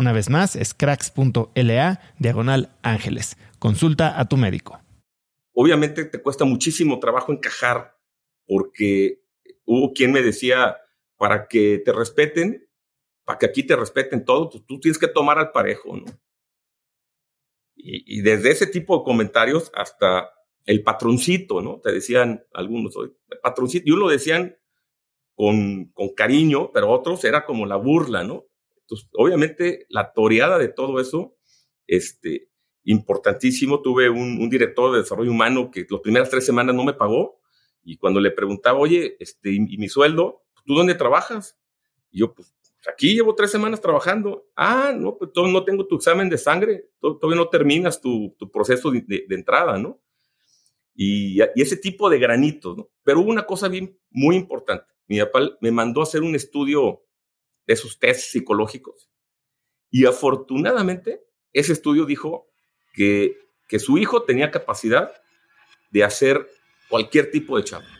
Una vez más, es cracks.la diagonal ángeles. Consulta a tu médico. Obviamente te cuesta muchísimo trabajo encajar porque hubo quien me decía, para que te respeten, para que aquí te respeten todo, pues tú tienes que tomar al parejo, ¿no? Y, desde ese tipo de comentarios hasta el patroncito, ¿no? Te decían algunos, el patroncito, y uno lo decían con, con cariño, pero otros era como la burla, ¿no? Entonces, obviamente, la toreada de todo eso, este, importantísimo. Tuve un, director de desarrollo humano que las primeras tres semanas no me pagó y cuando le preguntaba, oye, este, ¿y, mi sueldo? ¿Tú dónde trabajas? Y yo, pues, aquí llevo tres semanas trabajando. Ah, no, pues no tengo tu examen de sangre, todavía no terminas tu, proceso de, entrada, ¿no? Y, y, ese tipo de granitos, ¿no? Pero hubo una cosa bien, muy importante. Mi papá me mandó a hacer un estudio de esos tests psicológicos. Y afortunadamente, ese estudio dijo que, que su hijo tenía capacidad de hacer cualquier tipo de chamba.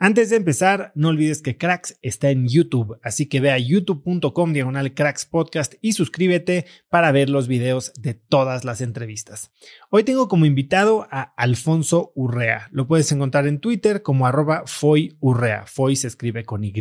Antes de empezar, no olvides que Cracks está en YouTube, así que ve a youtube.com diagonal Cracks Podcast y suscríbete para ver los videos de todas las entrevistas. Hoy tengo como invitado a Alfonso Urrea. Lo puedes encontrar en Twitter como arroba Foy Urrea. Foy se escribe con Y.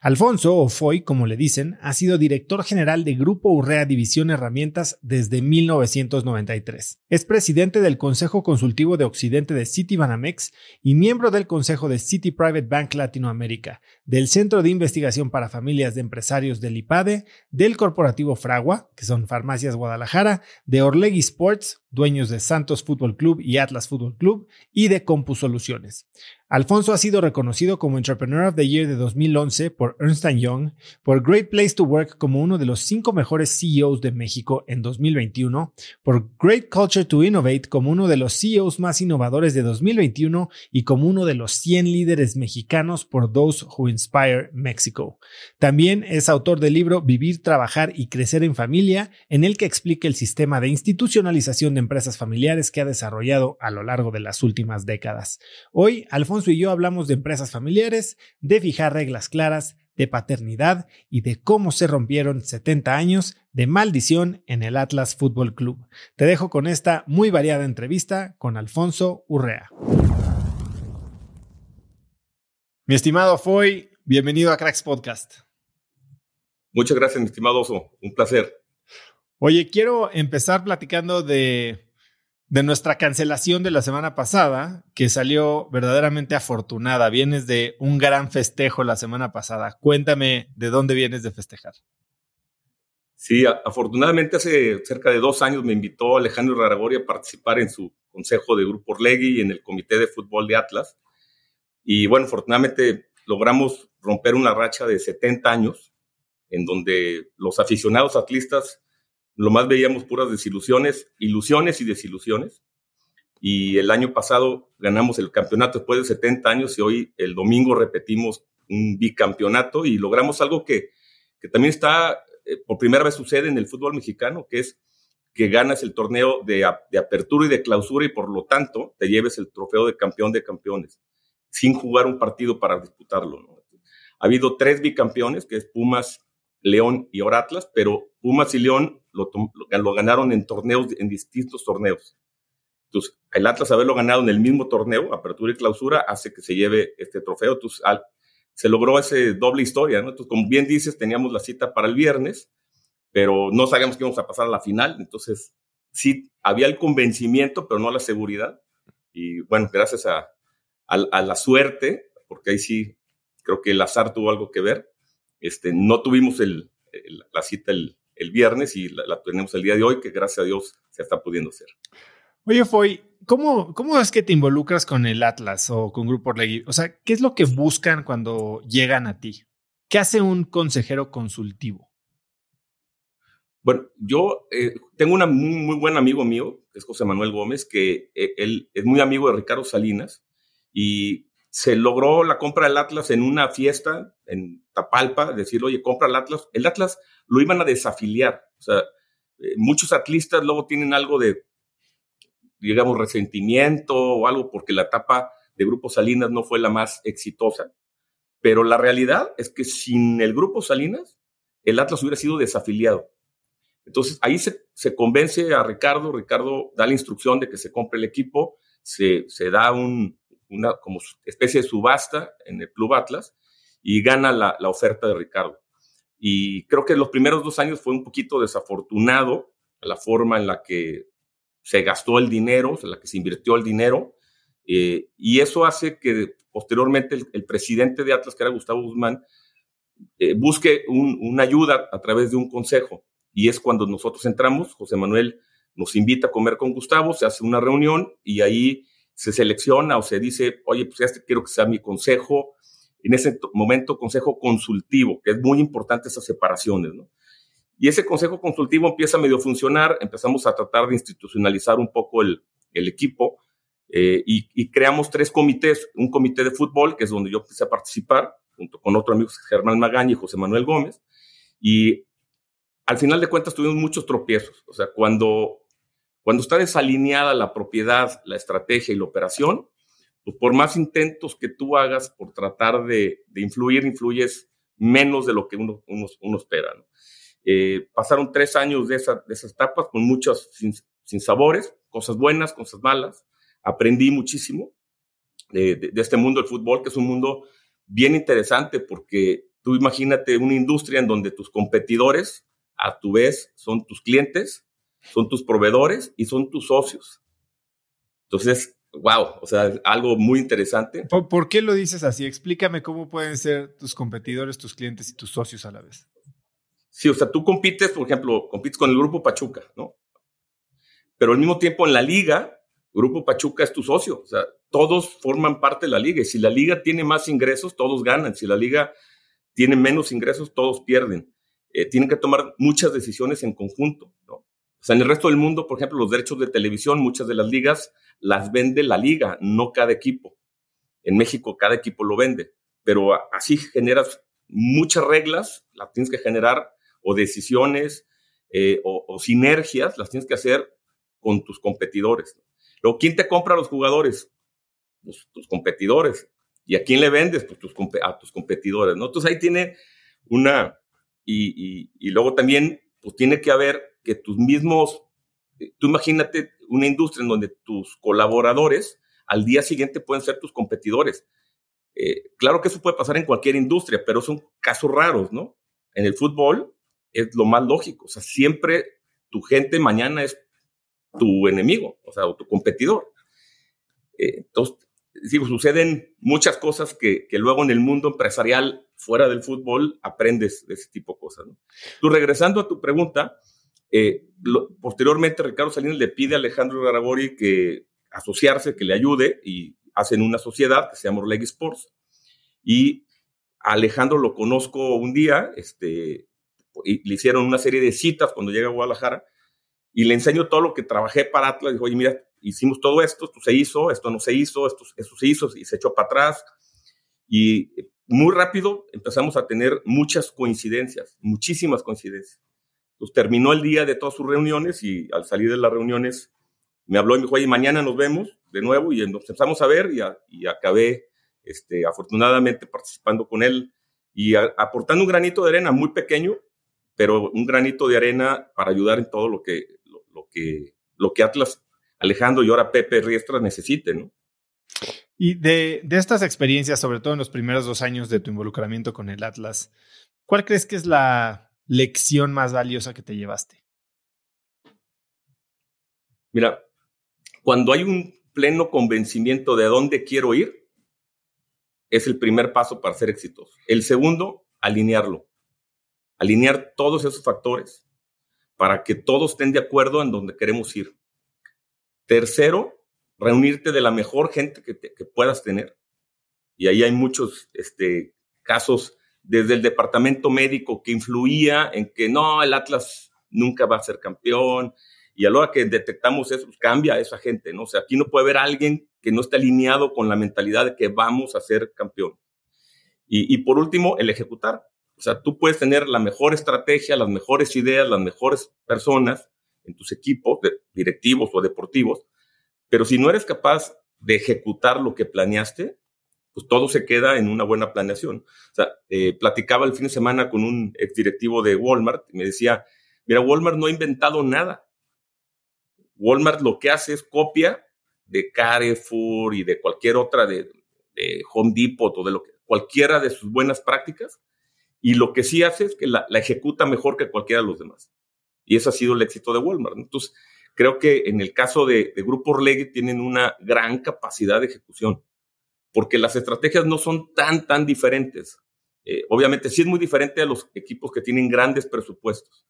Alfonso, o Foy como le dicen, ha sido director general de Grupo Urrea División Herramientas desde 1993. Es presidente del Consejo Consultivo de Occidente de Citibanamex y miembro del Consejo de City Private Bank Latinoamérica, del Centro de Investigación para Familias de Empresarios del IPADE, del Corporativo Fragua, que son Farmacias Guadalajara, de Orlegui Sports, dueños de Santos Fútbol Club y Atlas Fútbol Club, y de Compus Soluciones. Alfonso ha sido reconocido como Entrepreneur of the Year de 2011 por Ernst Young, por Great Place to Work como uno de los cinco mejores CEOs de México en 2021, por Great Culture to Innovate como uno de los CEOs más innovadores de 2021 y como uno de los 100 líderes mexicanos por Those Who Inspire Mexico. También es autor del libro Vivir, Trabajar y Crecer en Familia, en el que explica el sistema de institucionalización de empresas familiares que ha desarrollado a lo largo de las últimas décadas. Hoy, Alfonso Alfonso y yo hablamos de empresas familiares, de fijar reglas claras, de paternidad y de cómo se rompieron 70 años de maldición en el Atlas Fútbol Club. Te dejo con esta muy variada entrevista con Alfonso Urrea. Mi estimado Foy, bienvenido a Cracks Podcast. Muchas gracias, mi estimado Oso. Un placer. Oye, quiero empezar platicando de, de nuestra cancelación de la semana pasada, que salió verdaderamente afortunada. Vienes de un gran festejo la semana pasada. Cuéntame de dónde vienes de festejar. Sí, afortunadamente hace cerca de dos años me invitó Alejandro Raragori a participar en su consejo de Grupo Orlegui y en el Comité de Fútbol de Atlas. Y bueno, afortunadamente logramos romper una racha de 70 años en donde los aficionados atlistas lo más veíamos puras desilusiones, ilusiones y desilusiones. Y el año pasado ganamos el campeonato después de 70 años y hoy el domingo repetimos un bicampeonato y logramos algo que, que también está, eh, por primera vez sucede en el fútbol mexicano, que es que ganas el torneo de, de apertura y de clausura y por lo tanto te lleves el trofeo de campeón de campeones sin jugar un partido para disputarlo. Ha habido tres bicampeones, que es Pumas, León y ahora Atlas, pero Pumas y León lo, ganaron en torneos, en distintos torneos. Entonces, el Atlas haberlo ganado en el mismo torneo, apertura y clausura, hace que se lleve este trofeo. Entonces, se logró ese doble historia, ¿no? Entonces, como bien dices, teníamos la cita para el viernes, pero no sabíamos que íbamos a pasar a la final. Entonces, sí, había el convencimiento, pero no la seguridad. Y bueno, gracias a, la suerte, porque ahí sí creo que el azar tuvo algo que ver. Este, no tuvimos la cita el, el viernes y la, tenemos el día de hoy, que gracias a Dios se está pudiendo hacer. Oye, Foy, ¿cómo, ¿cómo es que te involucras con el Atlas o con Grupo Orlegui? O sea, ¿qué es lo que buscan cuando llegan a ti? ¿Qué hace un consejero consultivo? Bueno, yo eh, tengo un muy, buen amigo mío, que es José Manuel Gómez, que eh, él es muy amigo de Ricardo Salinas y se logró la compra del Atlas en una fiesta en Tapalpa, decir, oye, compra el Atlas. El Atlas lo iban a desafiliar. O sea, eh, muchos atlistas luego tienen algo de, digamos, resentimiento o algo porque la etapa de Grupo Salinas no fue la más exitosa. Pero la realidad es que sin el Grupo Salinas, el Atlas hubiera sido desafiliado. Entonces ahí se, se convence a Ricardo, Ricardo da la instrucción de que se compre el equipo, se, se da un, una como especie de subasta en el Club Atlas y gana la, la oferta de Ricardo. Y creo que los primeros dos años fue un poquito desafortunado la forma en la que se gastó el dinero, en la que se invirtió el dinero, eh, y eso hace que posteriormente el, presidente de Atlas, que era Gustavo Guzmán, eh, busque una ayuda a través de un consejo. Y es cuando nosotros entramos, José Manuel nos invita a comer con Gustavo, se hace una reunión y ahí se selecciona o se dice, oye, pues este quiero que sea mi consejo, en ese momento consejo consultivo, que es muy importante esas separaciones, ¿no? Y ese consejo consultivo empieza a medio funcionar, empezamos a tratar de institucionalizar un poco el, el equipo eh, y, y, creamos tres comités, un comité de fútbol, que es donde yo empecé a participar, junto con otro amigo, Germán Magaña y José Manuel Gómez, y al final de cuentas tuvimos muchos tropiezos, o sea, cuando cuando está desalineada la propiedad, la estrategia y la operación, pues por más intentos que tú hagas por tratar de, influir, influyes menos de lo que uno, uno, espera. Eh, pasaron tres años de, esa, de esas etapas con muchos sin, sabores, cosas buenas, cosas malas. Aprendí muchísimo de, de, este mundo del fútbol, que es un mundo bien interesante porque tú imagínate una industria en donde tus competidores, a tu vez, son tus clientes son tus proveedores y son tus socios. Entonces, wow, o sea, algo muy interesante. ¿Por, qué lo dices así? Explícame cómo pueden ser tus competidores, tus clientes y tus socios a la vez. Sí, o sea, tú compites, por ejemplo, compites con el Grupo Pachuca, ¿no? Pero al mismo tiempo en la liga, Grupo Pachuca es tu socio, o sea, todos forman parte de la liga y si la liga tiene más ingresos, todos ganan, si la liga tiene menos ingresos, todos pierden. Eh, tienen que tomar muchas decisiones en conjunto, ¿no? O sea, en el resto del mundo, por ejemplo, los derechos de televisión, muchas de las ligas las vende la liga, no cada equipo. En México cada equipo lo vende, pero así generas muchas reglas, las tienes que generar, o decisiones, eh, o, sinergias, las tienes que hacer con tus competidores. Luego, ¿quién te compra a los jugadores? pues, tus competidores. ¿Y a quién le vendes? Pues a tus competidores, ¿no? Entonces ahí tiene una, y, y, luego también, pues tiene que haber que tus mismos, eh, tú imagínate una industria en donde tus colaboradores al día siguiente pueden ser tus competidores. Eh, claro que eso puede pasar en cualquier industria, pero son casos raros, ¿no? En el fútbol es lo más lógico, o sea, siempre tu gente mañana es tu enemigo, o sea, o tu competidor. Eh, entonces, digo, suceden muchas cosas que, que, luego en el mundo empresarial, fuera del fútbol, aprendes de ese tipo de cosas. ¿no? Tú, regresando a tu pregunta, eh, posteriormente Ricardo Salinas le pide a Alejandro Garabori que asociarse, que le ayude y hacen una sociedad que se llama Orleg Sports. Y Alejandro lo conozco un día, este, le hicieron una serie de citas cuando llega a Guadalajara y le enseño todo lo que trabajé para Atlas. Dijo, oye, mira, hicimos todo esto, esto se hizo, esto no se hizo, esto, esto se hizo y se echó para atrás. Y muy rápido empezamos a tener muchas coincidencias, muchísimas coincidencias. Entonces terminó el día de todas sus reuniones y al salir de las reuniones me habló y me dijo, oye, mañana nos vemos de nuevo y nos empezamos a ver y, y acabé, este, afortunadamente, participando con él y aportando un granito de arena muy pequeño, pero un granito de arena para ayudar en todo lo que, lo, que, lo que Atlas, Alejandro y ahora Pepe Riestra necesiten, ¿no? Y de, de, estas experiencias, sobre todo en los primeros dos años de tu involucramiento con el Atlas, ¿cuál crees que es la lección más valiosa que te llevaste? Mira, cuando hay un pleno convencimiento de dónde quiero ir, es el primer paso para ser exitoso. El segundo, alinearlo. Alinear todos esos factores para que todos estén de acuerdo en donde queremos ir. Tercero, reunirte de la mejor gente que, puedas tener. Y ahí hay muchos este, casos desde el departamento médico que influía en que no, el Atlas nunca va a ser campeón. Y a la que detectamos eso, pues, cambia a esa gente, ¿no? O sea, aquí no puede haber alguien que no esté alineado con la mentalidad de que vamos a ser campeón. Y, y por último, el ejecutar. O sea, tú puedes tener la mejor estrategia, las mejores ideas, las mejores personas en tus equipos directivos o deportivos, pero si no eres capaz de ejecutar lo que planeaste, pues todo se queda en una buena planeación. O sea, eh, platicaba el fin de semana con un exdirectivo de Walmart y me decía, mira, Walmart no ha inventado nada. Walmart lo que hace es copia de Carrefour y de cualquier otra, de, Home Depot o de lo que, cualquiera de sus buenas prácticas, y lo que sí hace es que la, ejecuta mejor que cualquiera de los demás. Y eso ha sido el éxito de Walmart. Entonces, creo que en el caso de, Grupo Orlegui tienen una gran capacidad de ejecución, porque las estrategias no son tan, tan diferentes. Eh, obviamente sí es muy diferente a los equipos que tienen grandes presupuestos,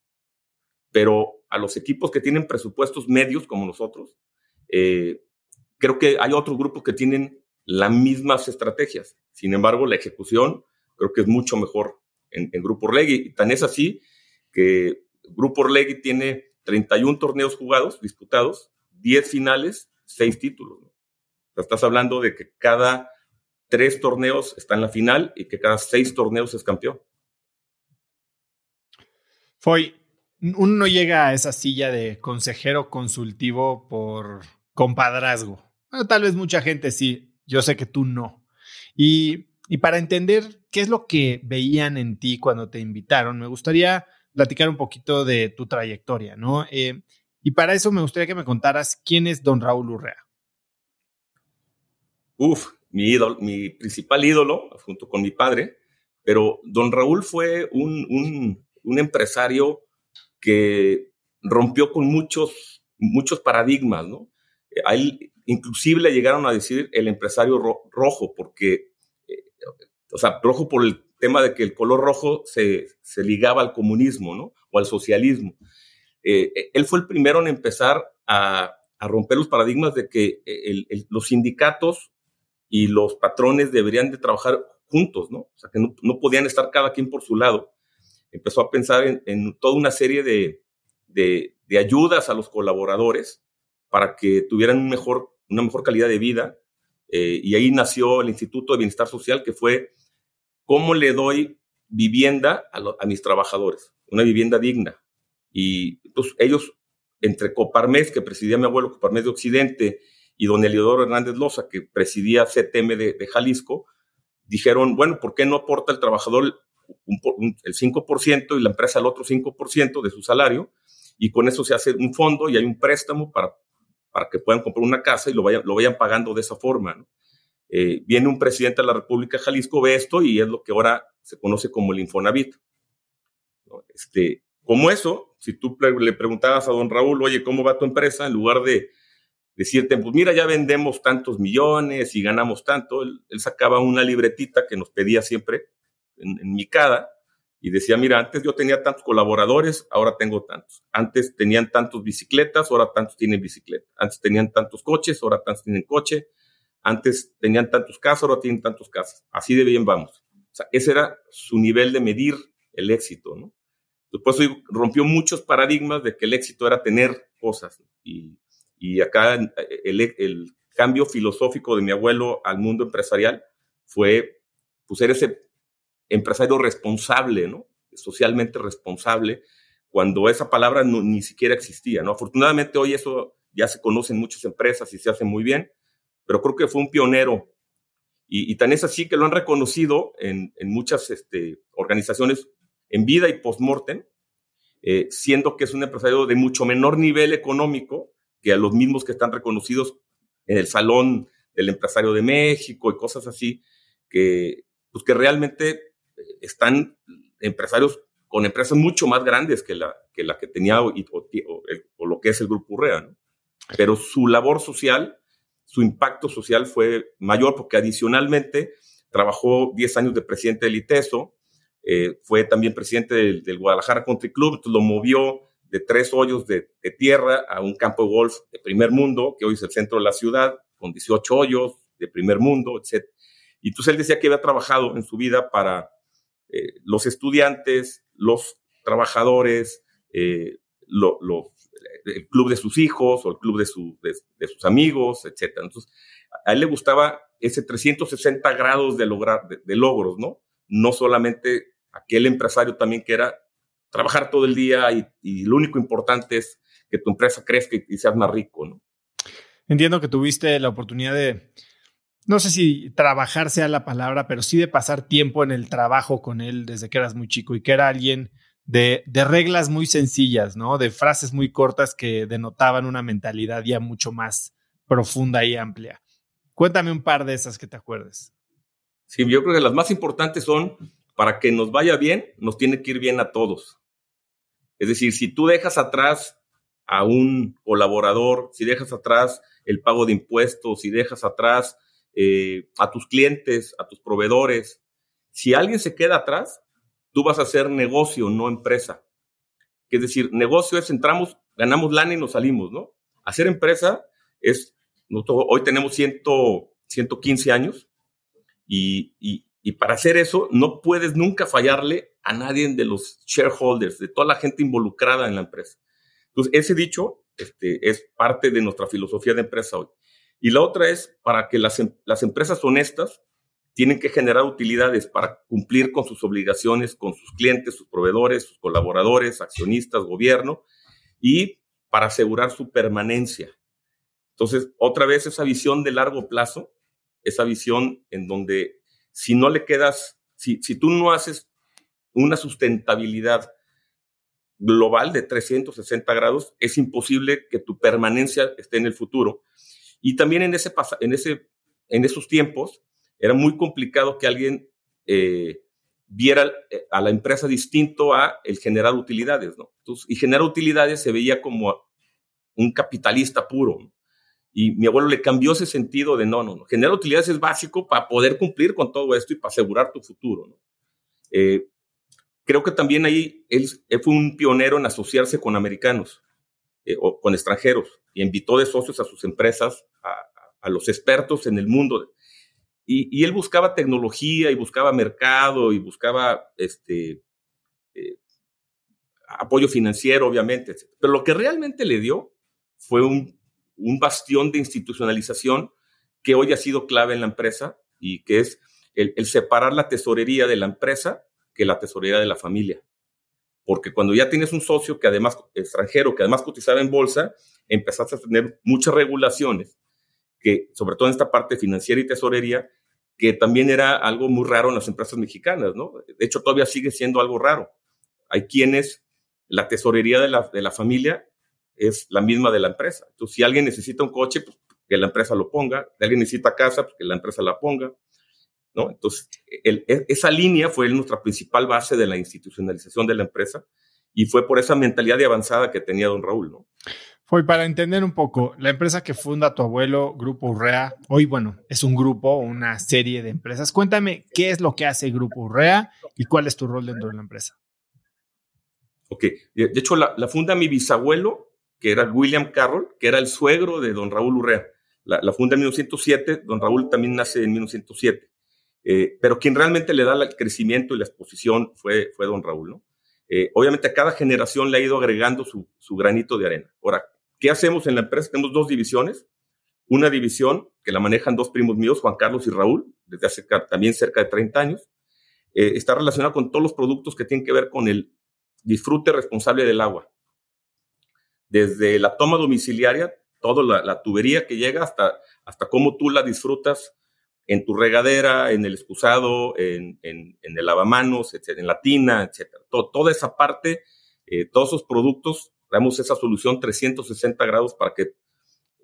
pero a los equipos que tienen presupuestos medios como nosotros, eh, creo que hay otros grupos que tienen las mismas estrategias. Sin embargo, la ejecución creo que es mucho mejor en, Grupo Orlegui. Tan es así que Grupo Orlegui tiene 31 torneos jugados, disputados, 10 finales, 6 títulos. estás hablando de que cada tres torneos está en la final y que cada seis torneos es campeón. Foy, uno no llega a esa silla de consejero consultivo por compadrazgo. tal vez mucha gente sí, yo sé que tú no. Y y para entender qué es lo que veían en ti cuando te invitaron, me gustaría platicar un poquito de tu trayectoria, ¿no? Eh, y para eso me gustaría que me contaras quién es don Raúl Urrea. Uf, mi ídolo, mi principal ídolo, junto con mi padre, pero don Raúl fue un, un, empresario que rompió con muchos, muchos paradigmas, ¿no? A inclusive le llegaron a decir el empresario rojo, porque o sea, rojo por el tema de que el color rojo se, se ligaba al comunismo, ¿no? O al socialismo. Eh, eh, él fue el primero en empezar a, romper los paradigmas de que eh, los sindicatos y los patrones deberían de trabajar juntos, ¿no? O sea, que no, podían estar cada quien por su lado. Empezó a pensar en, toda una serie de, de, ayudas a los colaboradores para que tuvieran una mejor calidad de vida eh, y ahí nació el Instituto de Bienestar Social, que fue cómo le doy vivienda a, mis trabajadores, una vivienda digna. Y pues, ellos, entre Coparmes, que presidía mi abuelo, Coparmes de Occidente, y don Eliodoro Hernández Loza, que presidía CTM de, Jalisco, dijeron, bueno, ¿por qué no aporta el trabajador el 5% y la empresa el otro 5% de su salario? Y con eso se hace un fondo y hay un préstamo para, para que puedan comprar una casa y lo vayan, lo vayan pagando de esa forma. Eh, viene un presidente de la República Jalisco, ve esto y es lo que ahora se conoce como el Infonavit. Este, como eso, si tú le preguntabas a don Raúl, oye, ¿cómo va tu empresa? En lugar de decirte, pues mira, ya vendemos tantos millones y ganamos tanto, él, sacaba una libretita que nos pedía siempre en, mi cada y decía, mira, antes yo tenía tantos colaboradores, ahora tengo tantos. Antes tenían tantos bicicletas, ahora tantos tienen bicicleta. Antes tenían tantos coches, ahora tantos tienen coche. Antes tenían tantos casos, ahora tienen tantos casos. Así de bien vamos. O sea, ese era su nivel de medir el éxito, ¿no? Después rompió muchos paradigmas de que el éxito era tener cosas. Y, y acá el, el, cambio filosófico de mi abuelo al mundo empresarial fue pues, ser ese empresario responsable, ¿no? Socialmente responsable, cuando esa palabra no, ni siquiera existía, ¿no? Afortunadamente hoy eso ya se conoce en muchas empresas y se hace muy bien, pero creo que fue un pionero. Y, y tan es así que lo han reconocido en, en muchas este, organizaciones en vida y post-mortem, eh, siendo que es un empresario de mucho menor nivel económico que a los mismos que están reconocidos en el Salón del Empresario de México y cosas así, que, pues que realmente eh, están empresarios con empresas mucho más grandes que la que, tenía o, o, lo que es el Grupo Urrea. Pero su labor social, su impacto social fue mayor porque adicionalmente trabajó 10 años de presidente del ITESO, eh, fue también presidente del, Guadalajara Country Club, lo movió de tres hoyos de, tierra a un campo de golf de primer mundo, que hoy es el centro de la ciudad, con 18 hoyos de primer mundo, etc. Y entonces él decía que había trabajado en su vida para eh, los estudiantes, los trabajadores, eh, el club de sus hijos o el club de, sus amigos, etc. Entonces, a él le gustaba ese 360 grados de, lograr, de logros, ¿no? No solamente aquel empresario también que era trabajar todo el día y, lo único importante es que tu empresa crezca y, seas más rico, ¿no? Entiendo que tuviste la oportunidad de, no sé si trabajar sea la palabra, pero sí de pasar tiempo en el trabajo con él desde que eras muy chico y que era alguien de, de reglas muy sencillas, ¿no? De frases muy cortas que denotaban una mentalidad ya mucho más profunda y amplia. Cuéntame un par de esas que te acuerdes. Sí, yo creo que las más importantes son para que nos vaya bien, nos tiene que ir bien a todos. Es decir, si tú dejas atrás a un colaborador, si dejas atrás el pago de impuestos, si dejas atrás eh, a tus clientes, a tus proveedores, si alguien se queda atrás, tú vas a hacer negocio, no empresa. Es decir, negocio es entramos, ganamos lana y nos salimos, ¿no? Hacer empresa es, hoy tenemos 100, 115 años y, y para hacer eso, no puedes nunca fallarle a nadie de los shareholders, de toda la gente involucrada en la empresa. Entonces, ese dicho este, es parte de nuestra filosofía de empresa hoy. Y la otra es para que las, em, las empresas honestas tienen que generar utilidades para cumplir con sus obligaciones, con sus clientes, sus proveedores, sus colaboradores, accionistas, gobierno, y para asegurar su permanencia. Entonces, otra vez esa visión de largo plazo, esa visión en donde si no le quedas, si, si tú no haces una sustentabilidad global de 360 grados, es imposible que tu permanencia esté en el futuro. Y también en, ese, en, ese, en esos tiempos era muy complicado que alguien eh, viera eh, a la empresa distinto a el generar utilidades, ¿no? y generar utilidades se veía como un capitalista puro. Y mi abuelo le cambió ese sentido de no, no, no. Generar utilidades es básico para poder cumplir con todo esto y para asegurar tu futuro. Eh, creo que también ahí él, fue un pionero en asociarse con americanos eh, o con extranjeros y invitó de socios a sus empresas, a, los expertos en el mundo. Y, él buscaba tecnología y buscaba mercado y buscaba este, eh, apoyo financiero, obviamente. Pero lo que realmente le dio fue un bastión de institucionalización que hoy ha sido clave en la empresa y que es el, separar la tesorería de la empresa que la tesorería de la familia. Porque cuando ya tienes un socio que además extranjero, que además cotizaba en bolsa, empezaste a tener muchas regulaciones que sobre todo en esta parte financiera y tesorería, que también era algo muy raro en las empresas mexicanas, ¿no? De hecho, todavía sigue siendo algo raro. Hay quienes, la tesorería de la, de la familia es la misma de la empresa. Entonces, si alguien necesita un coche, pues que la empresa lo ponga. Si alguien necesita casa, pues que la empresa la ponga. ¿No? Entonces, el, e, esa línea fue nuestra principal base de la institucionalización de la empresa y fue por esa mentalidad de avanzada que tenía don Raúl, ¿no? Fue para entender un poco, la empresa que funda tu abuelo, Grupo Urrea, hoy, bueno, es un grupo, una serie de empresas. Cuéntame qué es lo que hace Grupo Urrea y cuál es tu rol dentro de la empresa. Ok, de hecho la, funda mi bisabuelo, que era William Carroll, que era el suegro de don Raúl Urrea. La, funda en 1907, don Raúl también nace en 1907. Eh, pero quien realmente le da el crecimiento y la exposición fue, fue don Raúl. Eh, obviamente a cada generación le ha ido agregando su, su, granito de arena. Ahora, ¿qué hacemos en la empresa? Tenemos dos divisiones. Una división que la manejan dos primos míos, Juan Carlos y Raúl, desde hace también cerca de 30 años. Eh, está relacionada con todos los productos que tienen que ver con el disfrute responsable del agua. Desde la toma domiciliaria, toda la, la tubería que llega hasta, hasta cómo tú la disfrutas en tu regadera, en el excusado, en, en, el lavamanos, en la tina, etcétera. toda esa parte, eh, todos esos productos, damos esa solución 360 grados para que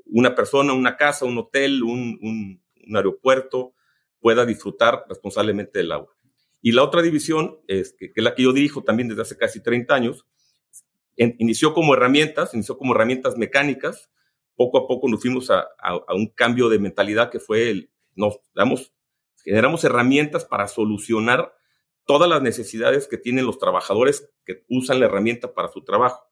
una persona, una casa, un hotel, un, un, aeropuerto pueda disfrutar responsablemente del agua. Y la otra división, es que, es la que yo dirijo también desde hace casi 30 años, inició como herramientas, inició como herramientas mecánicas. Poco a poco nos fuimos a, a, a un cambio de mentalidad que fue el, nos generamos herramientas para solucionar todas las necesidades que tienen los trabajadores que usan la herramienta para su trabajo.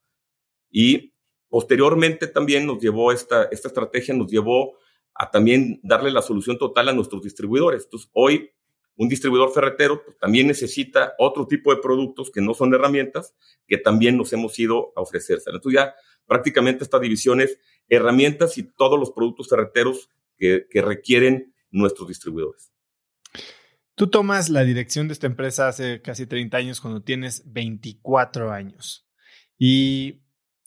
Y posteriormente también nos llevó esta, esta estrategia, nos llevó a también darle la solución total a nuestros distribuidores. Entonces, hoy un distribuidor ferretero pues, también necesita otro tipo de productos que no son herramientas, que también nos hemos ido a ofrecerse. Entonces ya prácticamente esta división es herramientas y todos los productos ferreteros que requieren nuestros distribuidores. Tú tomas la dirección de esta empresa hace casi 30 años cuando tienes 24 años. Y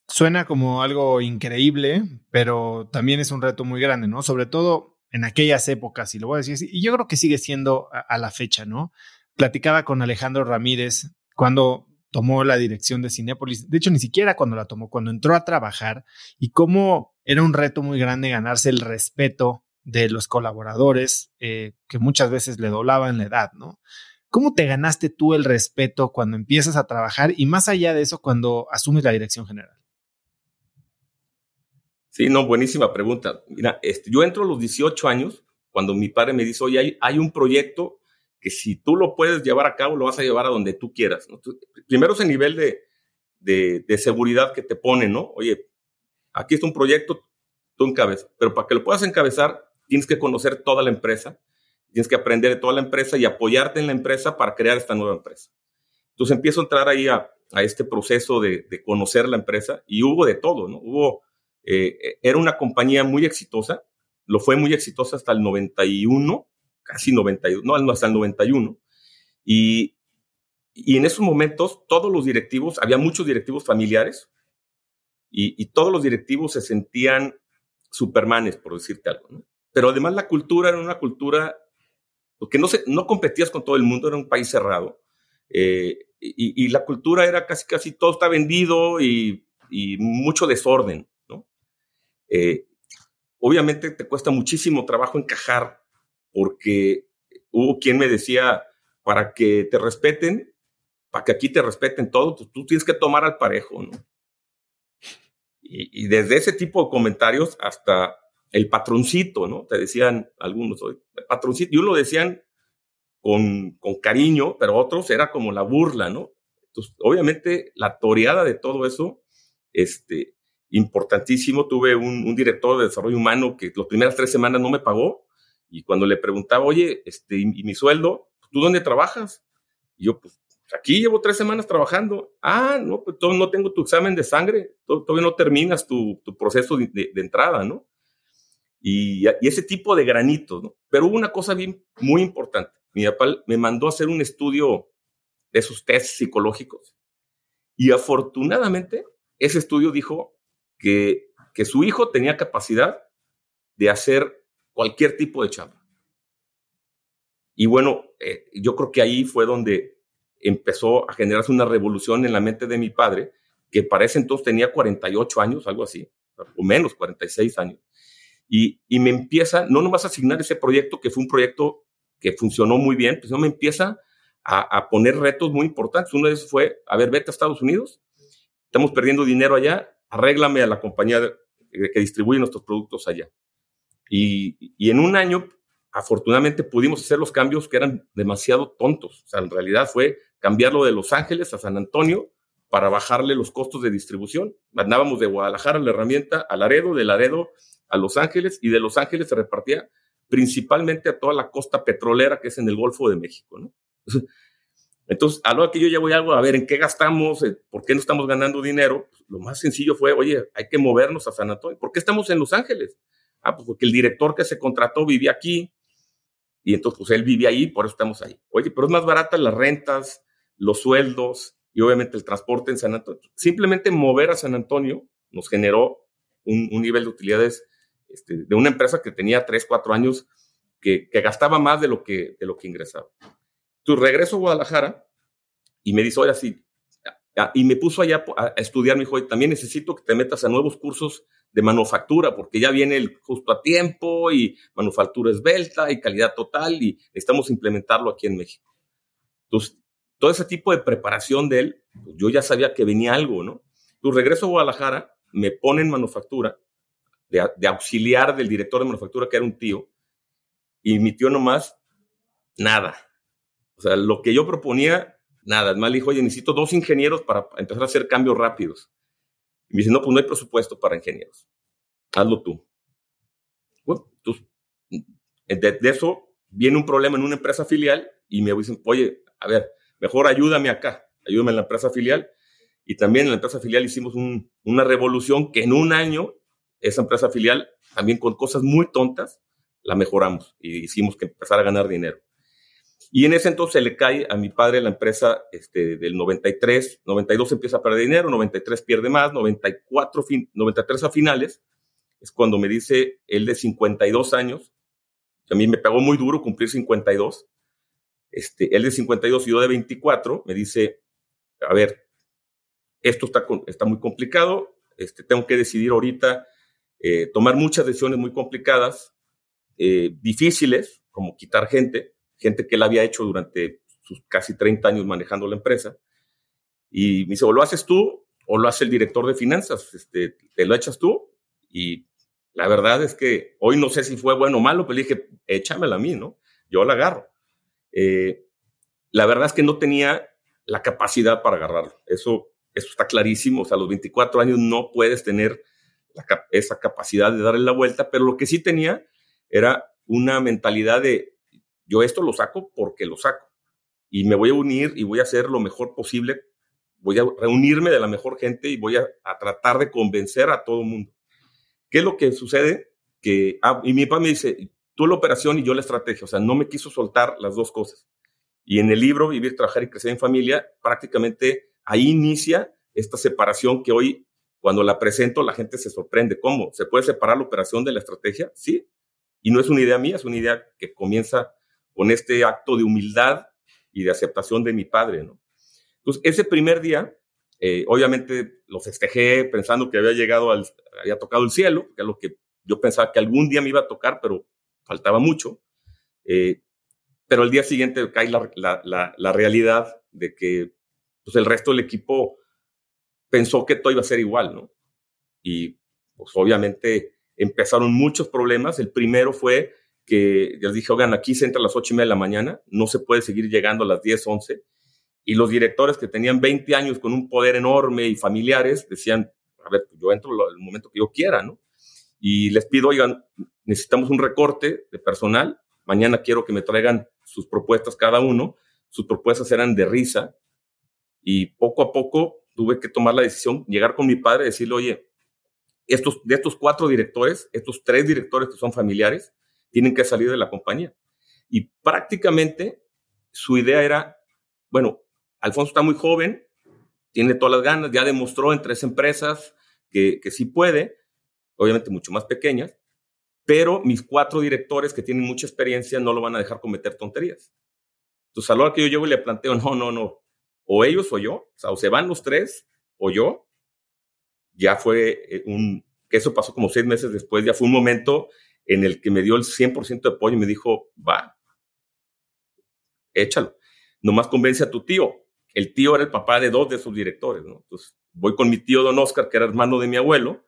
suena como algo increíble, pero también es un reto muy grande, ¿no? Sobre todo en aquellas épocas, y lo voy a decir así, y yo creo que sigue siendo a, la fecha, ¿no? Platicaba con Alejandro Ramírez cuando tomó la dirección de Cinépolis, de hecho ni siquiera cuando la tomó, cuando entró a trabajar, y cómo era un reto muy grande ganarse el respeto de los colaboradores eh, que muchas veces le doblaban la edad, ¿no? ¿Cómo te ganaste tú el respeto cuando empiezas a trabajar y más allá de eso cuando asumes la dirección general? Sí, no, buenísima pregunta. Mira, este, yo entro a los 18 años cuando mi padre me dice, oye, hay, un proyecto que si tú lo puedes llevar a cabo, lo vas a llevar a donde tú quieras. primero es el nivel de, de, de, seguridad que te pone, ¿no? Oye, aquí está un proyecto, tú encabezas, pero para que lo puedas encabezar, tienes que conocer toda la empresa, tienes que aprender de toda la empresa y apoyarte en la empresa para crear esta nueva empresa. Entonces empiezo a entrar ahí a, este proceso de, conocer la empresa y hubo de todo, ¿no? Hubo, eh, era una compañía muy exitosa, lo fue muy exitosa hasta el 91, casi 91, no, hasta el 91. Y, y en esos momentos todos los directivos, había muchos directivos familiares y, y todos los directivos se sentían supermanes, por decirte algo, ¿no? Pero además la cultura era una cultura porque no, se, no competías con todo el mundo, era un país cerrado. Eh, y, la cultura era casi, casi todo está vendido y, mucho desorden, ¿no? Eh, obviamente te cuesta muchísimo trabajo encajar porque hubo quien me decía, para que te respeten, para que aquí te respeten todo, pues tú tienes que tomar al parejo, ¿no? Y, y desde ese tipo de comentarios hasta el patroncito, ¿no? Te decían algunos, el patroncito, y uno lo decían con, con cariño, pero otros era como la burla, ¿no? Entonces, obviamente, la toreada de todo eso, este, importantísimo. Tuve un, director de desarrollo humano que las primeras tres semanas no me pagó, y cuando le preguntaba, oye, este, ¿y, mi sueldo? ¿Tú dónde trabajas? Y yo, pues, aquí llevo tres semanas trabajando. Ah, no, pues no tengo tu examen de sangre, todavía no terminas tu, proceso de entrada, ¿no? Y, ese tipo de granitos, ¿no? Pero hubo una cosa muy importante. Mi papá me mandó a hacer un estudio de esos tests psicológicos y afortunadamente ese estudio dijo que, que su hijo tenía capacidad de hacer cualquier tipo de chamba. Y bueno, eh, yo creo que ahí fue donde empezó a generarse una revolución en la mente de mi padre, que para ese entonces tenía 48 años, algo así, o menos, 46 años. Y, me empieza, no nomás a asignar ese proyecto, que fue un proyecto que funcionó muy bien, pues me empieza a, a, poner retos muy importantes. Uno de esos fue, a ver, vete a Estados Unidos, estamos perdiendo dinero allá, arréglame a la compañía que distribuye nuestros productos allá. Y, y en un año afortunadamente pudimos hacer los cambios que eran demasiado tontos. O sea, en realidad fue cambiarlo de Los Ángeles a San Antonio para bajarle los costos de distribución. Mandábamos de Guadalajara la herramienta a Laredo, de Laredo a Los Ángeles y de Los Ángeles se repartía principalmente a toda la costa petrolera que es en el Golfo de México, ¿no? Entonces, a lo que yo ya voy algo, a ver, ¿en qué gastamos? Eh, ¿Por qué no estamos ganando dinero? Pues, lo más sencillo fue, oye, hay que movernos a San Antonio. ¿Por qué estamos en Los Ángeles? Ah, pues porque el director que se contrató vivía aquí, y entonces, pues él vive ahí, por eso estamos ahí. Oye, pero es más barata las rentas, los sueldos y obviamente el transporte en San Antonio. Simplemente mover a San Antonio nos generó un, nivel de utilidades este, de una empresa que tenía 3, 4 años que, gastaba más de lo que, de lo que ingresaba. Entonces regreso a Guadalajara y me dice, oye, sí, y me puso allá a estudiar, me dijo, también necesito que te metas a nuevos cursos de manufactura, porque ya viene el justo a tiempo y manufactura esbelta y calidad total y necesitamos implementarlo aquí en México. Entonces, todo ese tipo de preparación de él, pues yo ya sabía que venía algo, ¿no? Entonces, regreso a Guadalajara, me pone en manufactura, de, auxiliar del director de manufactura, que era un tío, y mi tío nomás, nada. O sea, lo que yo proponía, nada. Además le dijo, oye, necesito dos ingenieros para empezar a hacer cambios rápidos. Y me dice, no, pues no hay presupuesto para ingenieros. Hazlo tú. Bueno, entonces, de, eso viene un problema en una empresa filial y me dicen, oye, a ver, mejor ayúdame acá, ayúdame en la empresa filial. Y también en la empresa filial hicimos una revolución que en un año esa empresa filial, también con cosas muy tontas, la mejoramos y hicimos que empezara a ganar dinero. Y en ese entonces le cae a mi padre la empresa este, del 93, 92 empieza a perder dinero, 93 pierde más, 94, 93 a finales, es cuando me dice él de 52 años, a mí me pegó muy duro cumplir 52, este, él de 52 y yo de 24, me dice, a ver, esto está, está muy complicado, este, tengo que decidir ahorita, eh, tomar muchas decisiones muy complicadas, eh, difíciles, como quitar gente, gente que él había hecho durante sus casi 30 años manejando la empresa. Y me dice, o lo haces tú o lo hace el director de finanzas, este, te lo echas tú. Y la verdad es que hoy no sé si fue bueno o malo, pero le dije, échamela a mí, ¿no? Yo la agarro. Eh, la verdad es que no tenía la capacidad para agarrarlo. Eso, eso está clarísimo. O sea, a los 24 años no puedes tener esa capacidad de darle la vuelta, pero lo que sí tenía era una mentalidad de yo esto lo saco porque lo saco. Y me voy a unir y voy a hacer lo mejor posible. Voy a reunirme de la mejor gente y voy a, tratar de convencer a todo el mundo. ¿Qué es lo que sucede? Que, ah, y mi papá me dice, tú la operación y yo la estrategia. O sea, no me quiso soltar las dos cosas. Y en el libro Vivir, Trabajar y Crecer en Familia, prácticamente ahí inicia esta separación que hoy, cuando la presento, la gente se sorprende. ¿Cómo? ¿Se puede separar la operación de la estrategia? Sí. Y no es una idea mía, es una idea que comienza con este acto de humildad y de aceptación de mi padre, ¿no? Entonces, ese primer día, eh, obviamente lo festejé pensando que había llegado al, había tocado el cielo, que es lo que yo pensaba que algún día me iba a tocar, pero faltaba mucho. Eh, pero el día siguiente cae la, la, la, realidad de que pues, el resto del equipo pensó que todo iba a ser igual, ¿no? Y pues obviamente empezaron muchos problemas. El primero fue que les dije, oigan, aquí se entra a las ocho y media de la mañana, no se puede seguir llegando a las 10, 11. Y los directores que tenían 20 años con un poder enorme y familiares decían, a ver, pues yo entro el momento que yo quiera, ¿no? Y les pido, oigan, necesitamos un recorte de personal, mañana quiero que me traigan sus propuestas cada uno, sus propuestas eran de risa, y poco a poco tuve que tomar la decisión, llegar con mi padre y decirle, oye, estos, de estos cuatro directores, estos tres directores que son familiares, tienen que salir de la compañía. Y prácticamente su idea era, bueno, Alfonso está muy joven, tiene todas las ganas, ya demostró en tres empresas que, que sí puede, obviamente mucho más pequeñas, pero mis cuatro directores que tienen mucha experiencia no lo van a dejar cometer tonterías. Entonces, a la hora que yo llego y le planteo, no, no, no, o ellos o yo, o se van los tres o yo, ya fue eh, un, eso pasó como seis meses después, ya fue un momento en el que me dio el 100% de apoyo y me dijo, va, échalo. Nomás convence a tu tío. El tío era el papá de dos de sus directores, ¿no? Entonces voy con mi tío don Oscar, que era hermano de mi abuelo,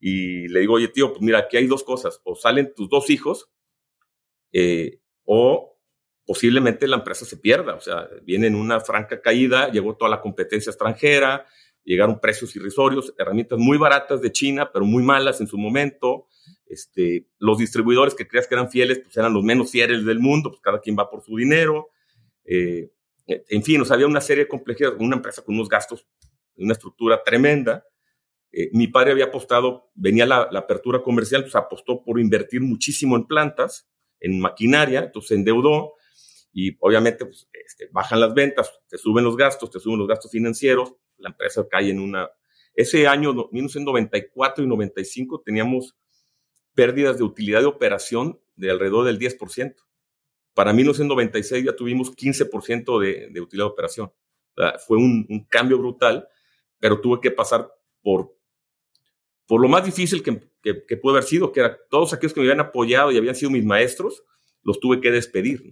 y le digo, oye tío, pues mira, aquí hay dos cosas. O salen tus dos hijos, eh, o posiblemente la empresa se pierda. O sea, viene en una franca caída, llegó toda la competencia extranjera, llegaron precios irrisorios, herramientas muy baratas de China, pero muy malas en su momento. Este, los distribuidores que creas que eran fieles, pues eran los menos fieles del mundo, pues cada quien va por su dinero. Eh, en fin, o había una serie de complejidades, una empresa con unos gastos, una estructura tremenda. Eh, mi padre había apostado, venía la, apertura comercial, pues apostó por invertir muchísimo en plantas, en maquinaria, entonces se endeudó y obviamente pues, este, bajan las ventas, te suben los gastos, te suben los gastos financieros, la empresa cae en una... Ese año, 1994 y 95, teníamos pérdidas de utilidad de operación de alrededor del 10%. Para 1996 ya tuvimos 15% de, de, utilidad de operación. fue un, cambio brutal, pero tuve que pasar por, por lo más difícil que, que, pudo haber sido, que era todos aquellos que me habían apoyado y habían sido mis maestros, los tuve que despedir.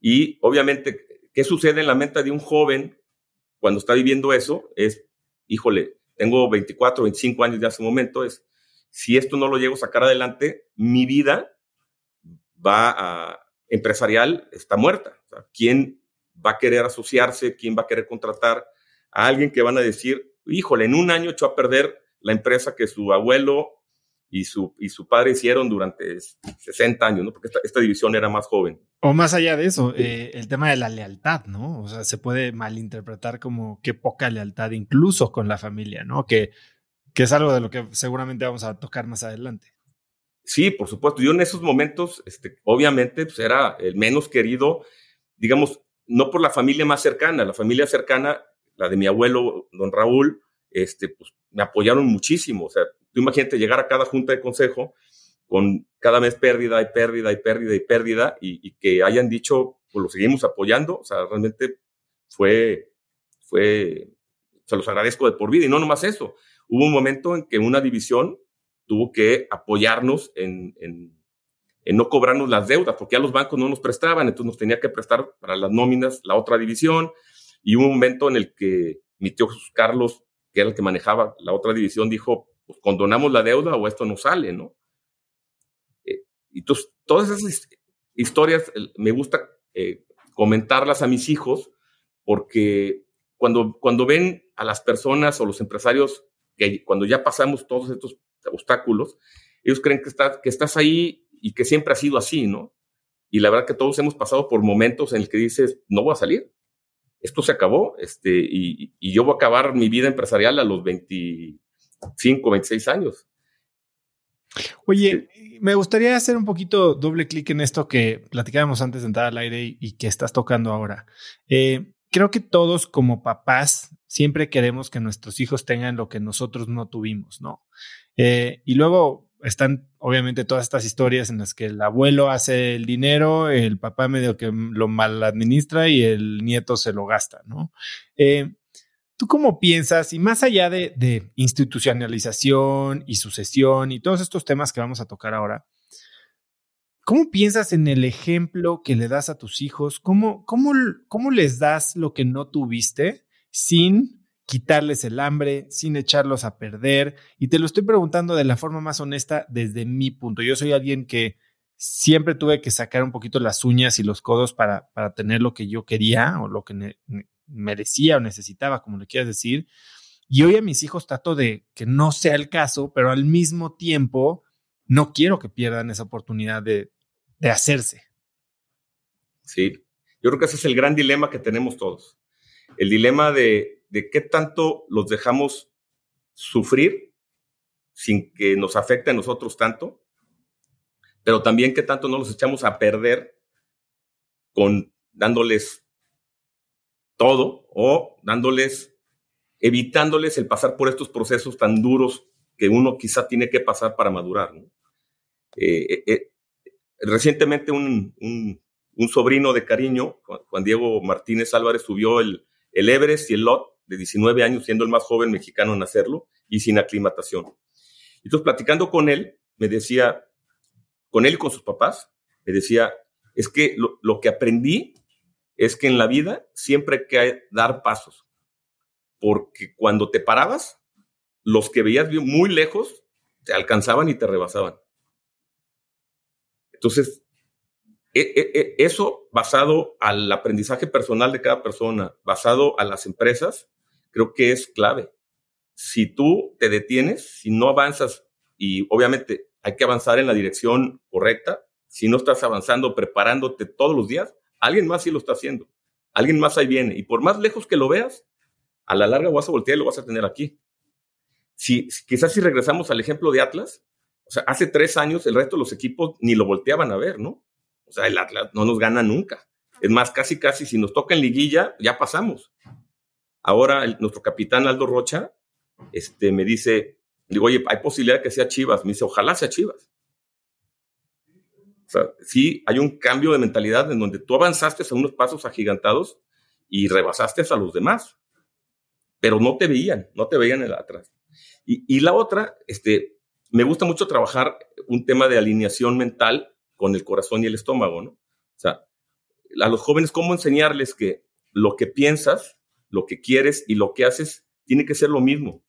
Y obviamente, ¿qué sucede en la mente de un joven cuando está viviendo eso? Es, híjole, tengo 24, 25 años de hace un momento, es, si esto no lo llego a sacar adelante, mi vida va a, empresarial está muerta. ¿Quién va a querer asociarse? ¿Quién va a querer contratar a alguien que van a decir, híjole, en un año echó a perder la empresa que su abuelo y su, y su padre hicieron durante 60 años, ¿no? Porque esta, división era más joven. O más allá de eso, eh, el tema de la lealtad, ¿no? O sea, se puede malinterpretar como qué poca lealtad incluso con la familia, ¿no? Que que es algo de lo que seguramente vamos a tocar más adelante. Sí, por supuesto. Yo en esos momentos, este, obviamente, pues era el menos querido, digamos, no por la familia más cercana, la familia cercana, la de mi abuelo, don Raúl, este, pues me apoyaron muchísimo. O sea, tú imagínate llegar a cada junta de consejo con cada mes pérdida y pérdida y pérdida y pérdida y, que hayan dicho, pues lo seguimos apoyando. O sea, realmente fue, fue, se los agradezco de por vida y no nomás eso hubo un momento en que una división tuvo que apoyarnos en, no cobrarnos las deudas, porque ya los bancos no nos prestaban, entonces nos tenía que prestar para las nóminas la otra división. Y hubo un momento en el que mi tío Carlos, que era el que manejaba la otra división, dijo, pues condonamos la deuda o esto no sale, ¿no? Eh, entonces, todas esas historias me gusta eh, comentarlas a mis hijos porque cuando, cuando ven a las personas o los empresarios que cuando ya pasamos todos estos obstáculos, ellos creen que, que estás ahí y que siempre ha sido así, ¿no? Y la verdad que todos hemos pasado por momentos en el que dices, no voy a salir, esto se acabó, este, y, yo voy a acabar mi vida empresarial a los 25, 26 años. Oye, me gustaría hacer un poquito doble clic en esto que platicábamos antes de entrar al aire y, que estás tocando ahora. Eh, creo que todos como papás siempre queremos que nuestros hijos tengan lo que nosotros no tuvimos, ¿no? Eh, y luego están obviamente todas estas historias en las que el abuelo hace el dinero, el papá medio que lo mal administra y el nieto se lo gasta, ¿no? Eh, ¿Tú cómo piensas, y más allá de, institucionalización y sucesión y todos estos temas que vamos a tocar ahora, ¿cómo piensas en el ejemplo que le das a tus hijos? ¿Cómo, cómo, cómo les das lo que no tuviste? sin quitarles el hambre, sin echarlos a perder. Y te lo estoy preguntando de la forma más honesta desde mi punto. Yo soy alguien que siempre tuve que sacar un poquito las uñas y los codos para, para tener lo que yo quería o lo que merecía o necesitaba, como le quieras decir. Y hoy a mis hijos trato de que no sea el caso, pero al mismo tiempo no quiero que pierdan esa oportunidad de, de hacerse. Sí, yo creo que ese es el gran dilema que tenemos todos el dilema de, qué tanto los dejamos sufrir sin que nos afecte a nosotros tanto, pero también qué tanto no los echamos a perder con dándoles todo o dándoles, evitándoles el pasar por estos procesos tan duros que uno quizá tiene que pasar para madurar. Eh, eh, recientemente un, un, sobrino de cariño, Juan Diego Martínez Álvarez, subió el, el Everest y el Lot de 19 años, siendo el más joven mexicano en hacerlo y sin aclimatación. Entonces, platicando con él, me decía, con él y con sus papás, me decía, es que lo, lo que aprendí es que en la vida siempre hay que dar pasos, porque cuando te parabas, los que veías muy lejos te alcanzaban y te rebasaban. Entonces, e, e, e, eso basado al aprendizaje personal de cada persona, basado a las empresas, creo que es clave. Si tú te detienes, si no avanzas, y obviamente hay que avanzar en la dirección correcta, si no estás avanzando, preparándote todos los días, alguien más sí lo está haciendo. Alguien más ahí viene. Y por más lejos que lo veas, a la larga vas a voltear y lo vas a tener aquí. Si, quizás si regresamos al ejemplo de Atlas, o sea, hace tres años el resto de los equipos ni lo volteaban a ver, ¿no? O sea, el Atlas no nos gana nunca. Es más, casi, casi, si nos toca en liguilla, ya pasamos. Ahora nuestro capitán Aldo Rocha este, me dice, digo, oye, hay posibilidad que sea Chivas. Me dice, ojalá sea Chivas. O sea, sí hay un cambio de mentalidad en donde tú avanzaste a unos pasos agigantados y rebasaste a los demás, pero no te veían, no te veían en la atrás. Y, y la otra, este, me gusta mucho trabajar un tema de alineación mental con el corazón y el estómago, ¿no? O sea, a los jóvenes, ¿cómo enseñarles que lo que piensas lo que quieres y lo que haces tiene que ser lo mismo.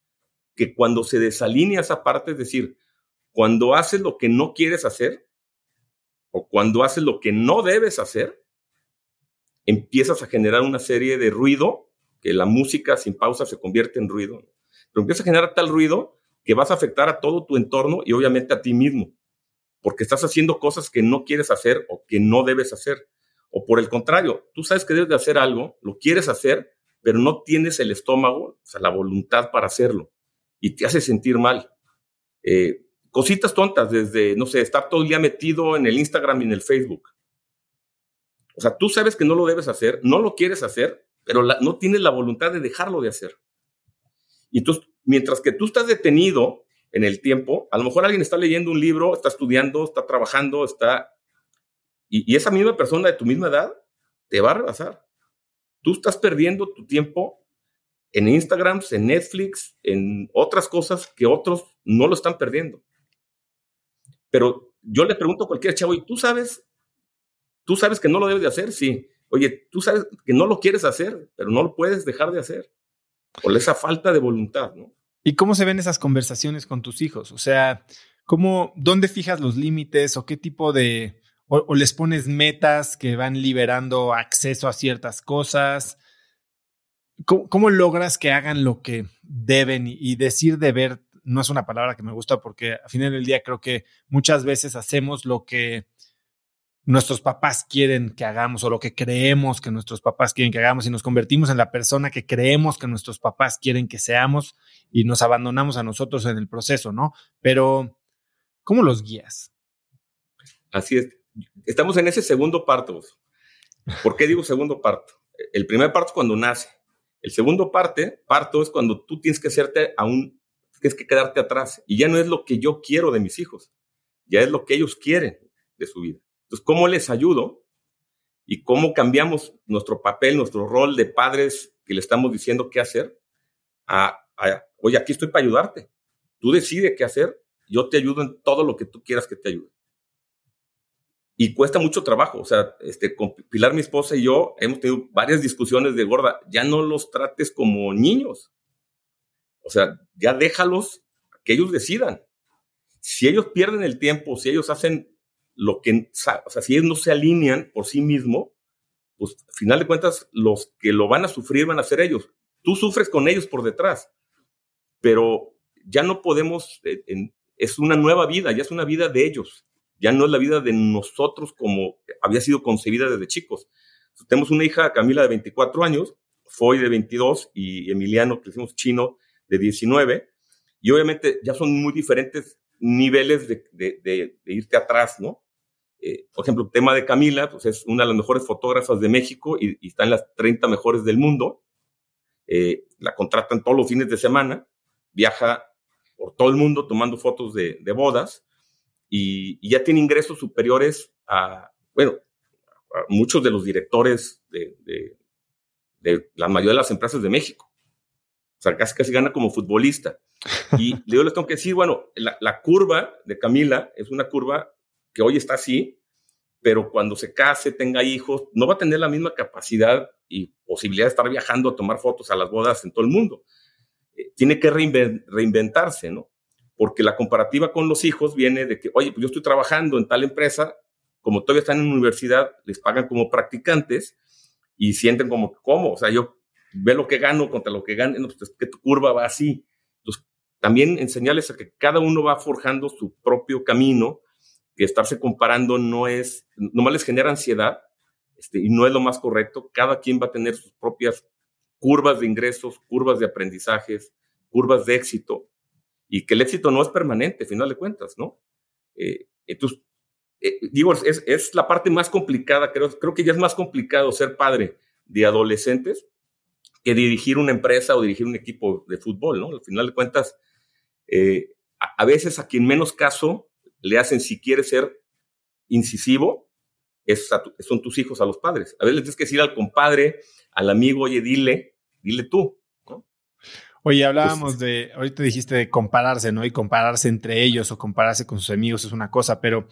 Que cuando se desalinea esa parte, es decir, cuando haces lo que no quieres hacer o cuando haces lo que no debes hacer, empiezas a generar una serie de ruido, que la música sin pausa se convierte en ruido, pero empiezas a generar tal ruido que vas a afectar a todo tu entorno y obviamente a ti mismo, porque estás haciendo cosas que no quieres hacer o que no debes hacer. O por el contrario, tú sabes que debes de hacer algo, lo quieres hacer, pero no tienes el estómago, o sea, la voluntad para hacerlo y te hace sentir mal. Eh, cositas tontas, desde, no sé, estar todo el día metido en el Instagram y en el Facebook. O sea, tú sabes que no lo debes hacer, no lo quieres hacer, pero no tienes la voluntad de dejarlo de hacer. Y entonces, mientras que tú estás detenido en el tiempo, a lo mejor alguien está leyendo un libro, está estudiando, está trabajando, está... Y, y esa misma persona de tu misma edad te va a rebasar. Tú estás perdiendo tu tiempo en Instagram, en Netflix, en otras cosas que otros no lo están perdiendo. Pero yo le pregunto a cualquier chavo, ¿y tú sabes? ¿Tú sabes que no lo debes de hacer? Sí. Oye, tú sabes que no lo quieres hacer, pero no lo puedes dejar de hacer. Por esa falta de voluntad, ¿no? ¿Y cómo se ven esas conversaciones con tus hijos? O sea, ¿cómo, dónde fijas los límites o qué tipo de, o, les pones metas que van liberando acceso a ciertas cosas. ¿Cómo, logras que hagan lo que deben? Y, decir deber no es una palabra que me gusta porque al final del día creo que muchas veces hacemos lo que nuestros papás quieren que hagamos o lo que creemos que nuestros papás quieren que hagamos y nos convertimos en la persona que creemos que nuestros papás quieren que seamos y nos abandonamos a nosotros en el proceso, ¿no? Pero, ¿cómo los guías? Así es estamos en ese segundo parto. ¿Por qué digo segundo parto? El primer parto es cuando nace. El segundo parte, parto es cuando tú tienes que hacerte aún, tienes que quedarte atrás. Y ya no es lo que yo quiero de mis hijos, ya es lo que ellos quieren de su vida. Entonces, ¿cómo les ayudo? Y cómo cambiamos nuestro papel, nuestro rol de padres que le estamos diciendo qué hacer, a, a oye, aquí estoy para ayudarte. Tú decides qué hacer, yo te ayudo en todo lo que tú quieras que te ayude y cuesta mucho trabajo. O sea, este, con Pilar, mi esposa y yo hemos tenido varias discusiones de gorda. Ya no los trates como niños. O sea, ya déjalos que ellos decidan. Si ellos pierden el tiempo, si ellos hacen lo que, o sea, si ellos no se alinean por sí mismos, pues al final de cuentas, los que lo van a sufrir van a ser ellos. Tú sufres con ellos por detrás, pero ya no podemos, eh, es una nueva vida, ya es una vida de ellos ya no es la vida de nosotros como había sido concebida desde chicos. Tenemos una hija, Camila, de 24 años, Foy de 22 y Emiliano, que decimos chino, de 19. Y obviamente ya son muy diferentes niveles de, irte atrás, ¿no? Eh, por ejemplo, el tema de Camila, pues es una de las mejores fotógrafas de México y, está en las 30 mejores del mundo. Eh, la contratan todos los fines de semana, viaja por todo el mundo tomando fotos de, bodas y, ya tiene ingresos superiores a, bueno, a muchos de los directores de, de, la mayoría de las empresas de México. Sea, casi, casi gana como futbolista. Y yo les tengo que decir, bueno, la, la curva de Camila es una curva que hoy está así, pero cuando se case, tenga hijos, no va a tener la misma capacidad y posibilidad de estar viajando a tomar fotos a las bodas en todo el mundo. Eh, tiene que reinventarse, ¿no? Porque la comparativa con los hijos viene de que, oye, pues yo estoy trabajando en tal empresa, como todavía están en universidad, les pagan como practicantes y sienten como, ¿cómo? O sea, yo ve lo que gano contra lo que gano, no, pues que tu curva va así. Entonces, también enseñarles a que cada uno va forjando su propio camino que estarse comparando no es, nomás les genera ansiedad este, y no es lo más correcto. Cada quien va a tener sus propias curvas de ingresos, curvas de aprendizajes, curvas de éxito y que el éxito no es permanente, a final de cuentas, ¿no? Eh, entonces, eh, digo, es, es, la parte más complicada, creo, creo que ya es más complicado ser padre de adolescentes que dirigir una empresa o dirigir un equipo de fútbol, ¿no? Al final de cuentas, eh, a, a, veces a quien menos caso le hacen si quiere ser incisivo, es son tus hijos a los padres. A veces le tienes que decir al compadre, al amigo, oye, dile, dile tú. Oye, hablábamos de, ahorita dijiste de compararse, ¿no? Y compararse entre ellos o compararse con sus amigos es una cosa, pero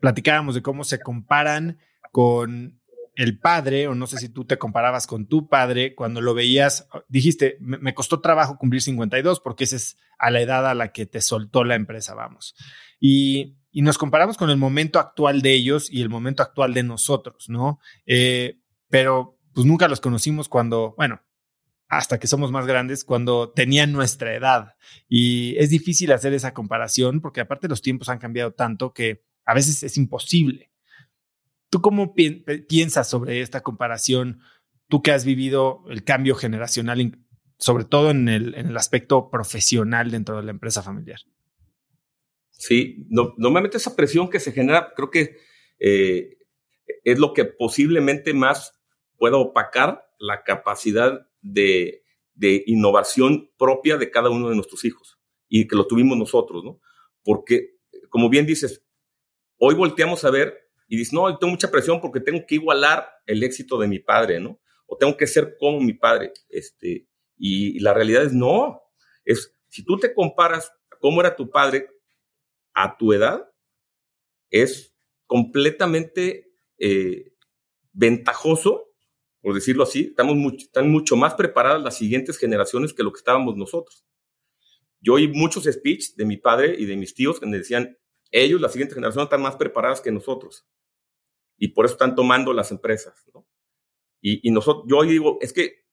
platicábamos de cómo se comparan con el padre, o no sé si tú te comparabas con tu padre, cuando lo veías, dijiste, me, costó trabajo cumplir 52 porque esa es a la edad a la que te soltó la empresa, vamos y, nos comparamos con el momento actual de ellos y el momento actual de nosotros, ¿no? Eh, pero pues nunca los conocimos cuando, bueno, hasta que somos más grandes, cuando tenían nuestra edad. Y es difícil hacer esa comparación porque aparte los tiempos han cambiado tanto que a veces es imposible. ¿Tú cómo piensas sobre esta comparación? Tú que has vivido el cambio generacional, sobre todo en el, en el aspecto profesional dentro de la empresa familiar. Sí, normalmente esa presión que se genera, creo que eh, es lo que posiblemente más pueda opacar la capacidad de, innovación propia de cada uno de nuestros hijos y que lo tuvimos nosotros, ¿no? Porque, como bien dices, hoy volteamos a ver y dices, no, tengo mucha presión porque tengo que igualar el éxito de mi padre, ¿no? O tengo que ser como mi padre. Este, y, y la realidad es no. Es, si tú te comparas cómo era tu padre a tu edad es completamente eh, ventajoso, por decirlo así. Estamos están mucho más preparadas las siguientes generaciones que lo que estábamos nosotros. Yo oí muchos speech de mi padre y de mis tíos que me decían, ellos, la siguiente generación, están más preparadas que nosotros. Y por eso están tomando las empresas. Y, nosotros, yo digo, es que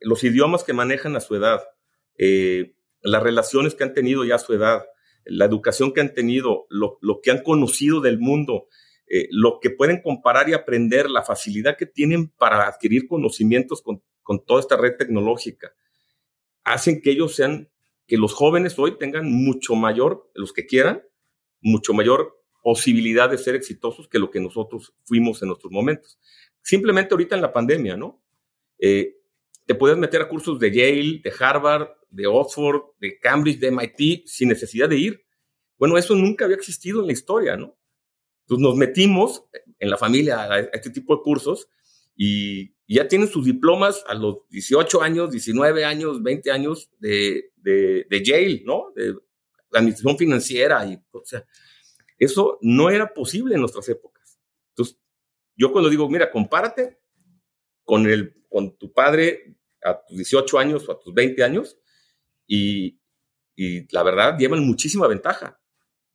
los idiomas que manejan a su edad, eh, las relaciones que han tenido ya a su edad, la educación que han tenido, lo, que han conocido del mundo, eh, lo que pueden comparar y aprender, la facilidad que tienen para adquirir conocimientos con, toda esta red tecnológica, hacen que ellos sean, que los jóvenes hoy tengan mucho mayor, los que quieran, mucho mayor posibilidad de ser exitosos que lo que nosotros fuimos en nuestros momentos. Simplemente ahorita en la pandemia, ¿no? Eh, te puedes meter a cursos de Yale, de Harvard, de Oxford, de Cambridge, de MIT, sin necesidad de ir. Bueno, eso nunca había existido en la historia, ¿no? Entonces nos metimos en la familia a este tipo de cursos y ya tienen sus diplomas a los 18 años, 19 años, 20 años de, de, Yale, ¿no? De administración financiera. Y, o sea, eso no era posible en nuestras épocas. Entonces, yo cuando digo, mira, compárate con, el, con tu padre a tus 18 años o a tus 20 años y, la verdad llevan muchísima ventaja.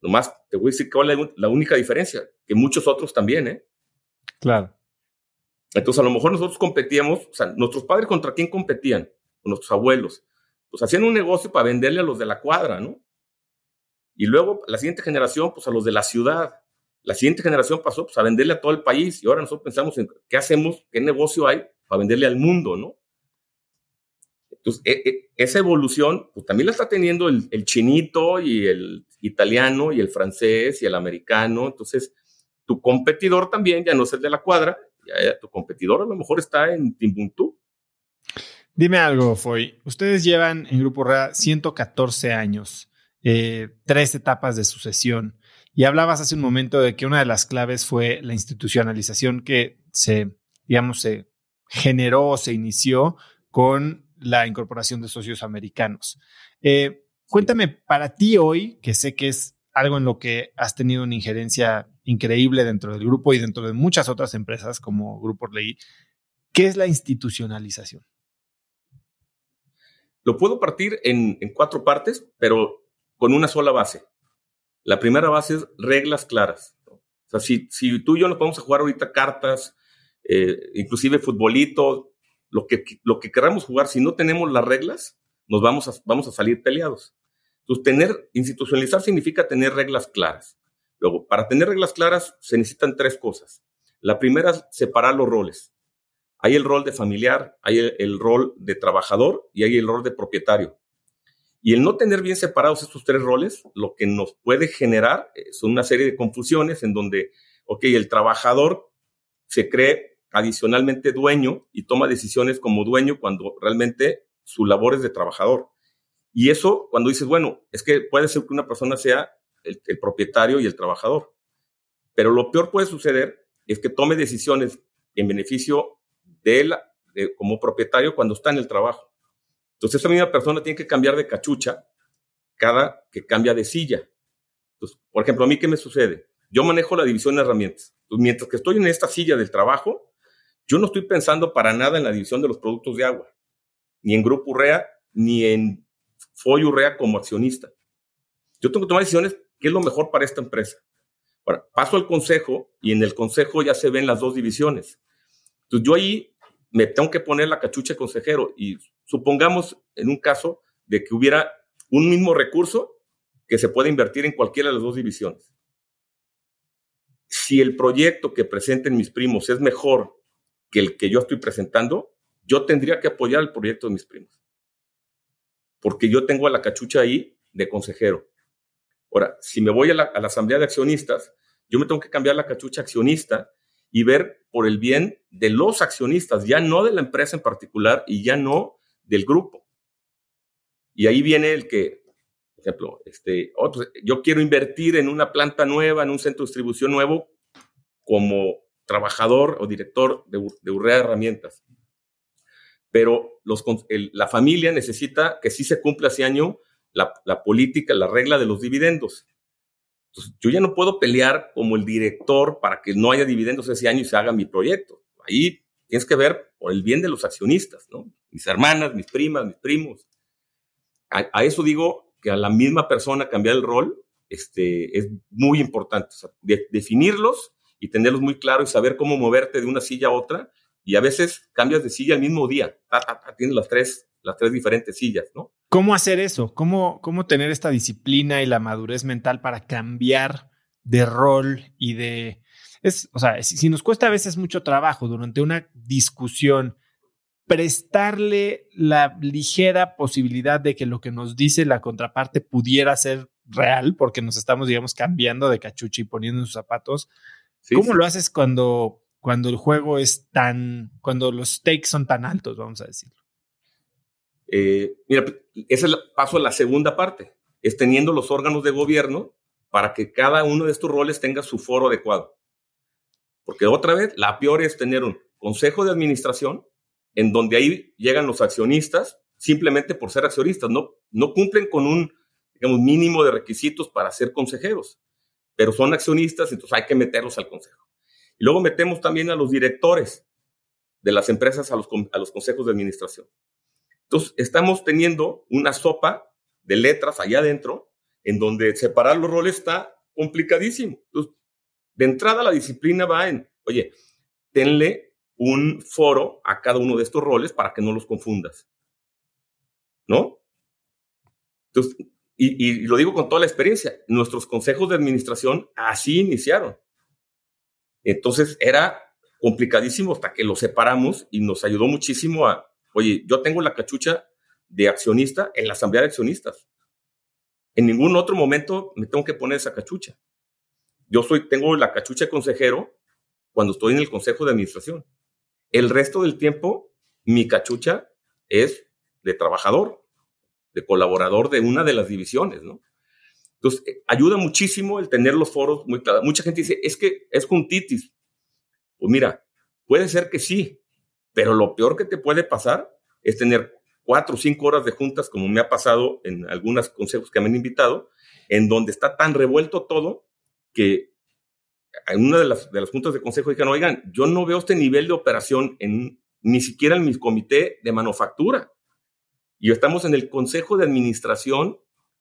Nomás te voy a decir cuál es la única diferencia, que muchos otros también, ¿eh? Claro. Entonces, a lo mejor nosotros competíamos, o sea, nuestros padres contra quién competían, con nuestros abuelos. Pues hacían un negocio para venderle a los de la cuadra, ¿no? Y luego la siguiente generación, pues a los de la ciudad. La siguiente generación pasó pues, a venderle a todo el país y ahora nosotros pensamos en qué hacemos, qué negocio hay para venderle al mundo, ¿no? Entonces, e, e, esa evolución pues, también la está teniendo el, chinito y el italiano y el francés y el americano. Entonces, tu competidor también ya no es el de la cuadra, ya, tu competidor a lo mejor está en Timbuktu. Dime algo, Foy. Ustedes llevan en Grupo RA 114 años. Eh, tres etapas de sucesión. Y hablabas hace un momento de que una de las claves fue la institucionalización que se, digamos, se generó o se inició con la incorporación de socios americanos. Eh, cuéntame, para ti hoy, que sé que es algo en lo que has tenido una injerencia increíble dentro del grupo y dentro de muchas otras empresas como Grupo Ley, ¿qué es la institucionalización? Lo puedo partir en, cuatro partes, pero con una sola base. La primera base es reglas claras. O sea, si, tú y yo nos vamos a jugar ahorita cartas, eh, inclusive futbolito, lo que, queramos jugar, si no tenemos las reglas, nos vamos a, vamos a salir peleados. Entonces, tener, institucionalizar significa tener reglas claras. Luego, para tener reglas claras se necesitan tres cosas. La primera es separar los roles. Hay el rol de familiar, hay el, rol de trabajador y hay el rol de propietario. Y el no tener bien separados estos tres roles, lo que nos puede generar son una serie de confusiones en donde, ok, el trabajador se cree adicionalmente dueño y toma decisiones como dueño cuando realmente su labor es de trabajador. Y eso, cuando dices, bueno, es que puede ser que una persona sea el, el propietario y el trabajador, pero lo peor puede suceder es que tome decisiones en beneficio de él como propietario cuando está en el trabajo. Entonces, esa misma persona tiene que cambiar de cachucha cada que cambia de silla. Entonces, por ejemplo, a mí, ¿qué me sucede? Yo manejo la división de herramientas. mientras que estoy en esta silla del trabajo, yo no estoy pensando para nada en la división de los productos de agua, ni en Grupo Urrea, ni en Foy Urrea como accionista. Yo tengo que tomar decisiones qué es lo mejor para esta empresa. Ahora, paso al consejo y en el consejo ya se ven las dos divisiones. Entonces, yo ahí me tengo que poner la cachucha de consejero y supongamos en un caso de que hubiera un mismo recurso que se puede invertir en cualquiera de las dos divisiones. Si el proyecto que presenten mis primos es mejor que el que yo estoy presentando, yo tendría que apoyar el proyecto de mis primos. Porque yo tengo a la cachucha ahí de consejero. Ahora, si me voy a la, a la asamblea de accionistas, yo me tengo que cambiar la cachucha accionista y ver por el bien de los accionistas, ya no de la empresa en particular y ya no del grupo. Y ahí viene el que, por ejemplo, este, yo quiero invertir en una planta nueva, en un centro de distribución nuevo, como trabajador o director de, de Urrea Herramientas. Pero los, la familia necesita que sí se cumpla ese año la, la política, la regla de los dividendos. Yo ya no puedo pelear como el director para que no haya dividendos ese año y se haga mi proyecto. Ahí tienes que ver por el bien de los accionistas, ¿no? Mis hermanas, mis primas, mis primos. A, eso digo que a la misma persona cambiar el rol este, es muy importante. definirlos y tenerlos muy claros y saber cómo moverte de una silla a otra. Y a veces cambias de silla el mismo día. tienes las tres, las tres diferentes sillas, ¿no? ¿Cómo hacer eso? ¿Cómo, ¿Cómo tener esta disciplina y la madurez mental para cambiar de rol y de... Es, o sea, si, nos cuesta a veces mucho trabajo durante una discusión prestarle la ligera posibilidad de que lo que nos dice la contraparte pudiera ser real, porque nos estamos, digamos, cambiando de cachucha y poniendo en sus zapatos. ¿Cómo lo haces cuando, cuando el juego es tan, cuando los stakes son tan altos, vamos a decirlo? Eh, mira, ese es el paso a la segunda parte, es teniendo los órganos de gobierno para que cada uno de estos roles tenga su foro adecuado. Porque otra vez, la peor es tener un consejo de administración en donde ahí llegan los accionistas simplemente por ser accionistas, no, no cumplen con un digamos, mínimo de requisitos para ser consejeros, pero son accionistas, entonces hay que meterlos al consejo. Y luego metemos también a los directores de las empresas a los, a los consejos de administración. Entonces, estamos teniendo una sopa de letras allá adentro, en donde separar los roles está complicadísimo. Entonces, de entrada la disciplina va en, oye, tenle un foro a cada uno de estos roles para que no los confundas. ¿No? Entonces, y, y, lo digo con toda la experiencia, nuestros consejos de administración así iniciaron. Entonces era complicadísimo hasta que lo separamos y nos ayudó muchísimo a, Oye, yo tengo la cachucha de accionista en la asamblea de accionistas. En ningún otro momento me tengo que poner esa cachucha. Yo soy, tengo la cachucha de consejero cuando estoy en el consejo de administración. El resto del tiempo, mi cachucha es de trabajador, de colaborador de una de las divisiones, ¿no? Entonces, eh, ayuda muchísimo el tener los foros muy claros. Mucha gente dice, es que es juntitis. Pues mira, puede ser que sí, pero lo peor que te puede pasar es tener cuatro o cinco horas de juntas, como me ha pasado en algunos consejos que me han invitado, en donde está tan revuelto todo que en una de las, de las juntas de consejo dijeron, oigan, yo no veo este nivel de operación en, ni siquiera en mi comité de manufactura. Y estamos en el consejo de administración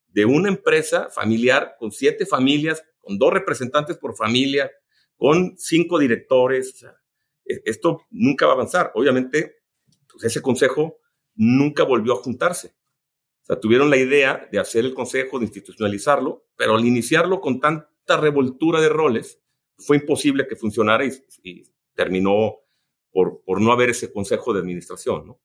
de una empresa familiar con siete familias, con dos representantes por familia, con cinco directores. E, esto nunca va a avanzar. Obviamente, pues ese consejo nunca volvió a juntarse. O sea, tuvieron la idea de hacer el consejo, de institucionalizarlo, pero al iniciarlo con tanta revoltura de roles, fue imposible que funcionara y, terminó por, por, no haber ese consejo de administración. ¿no?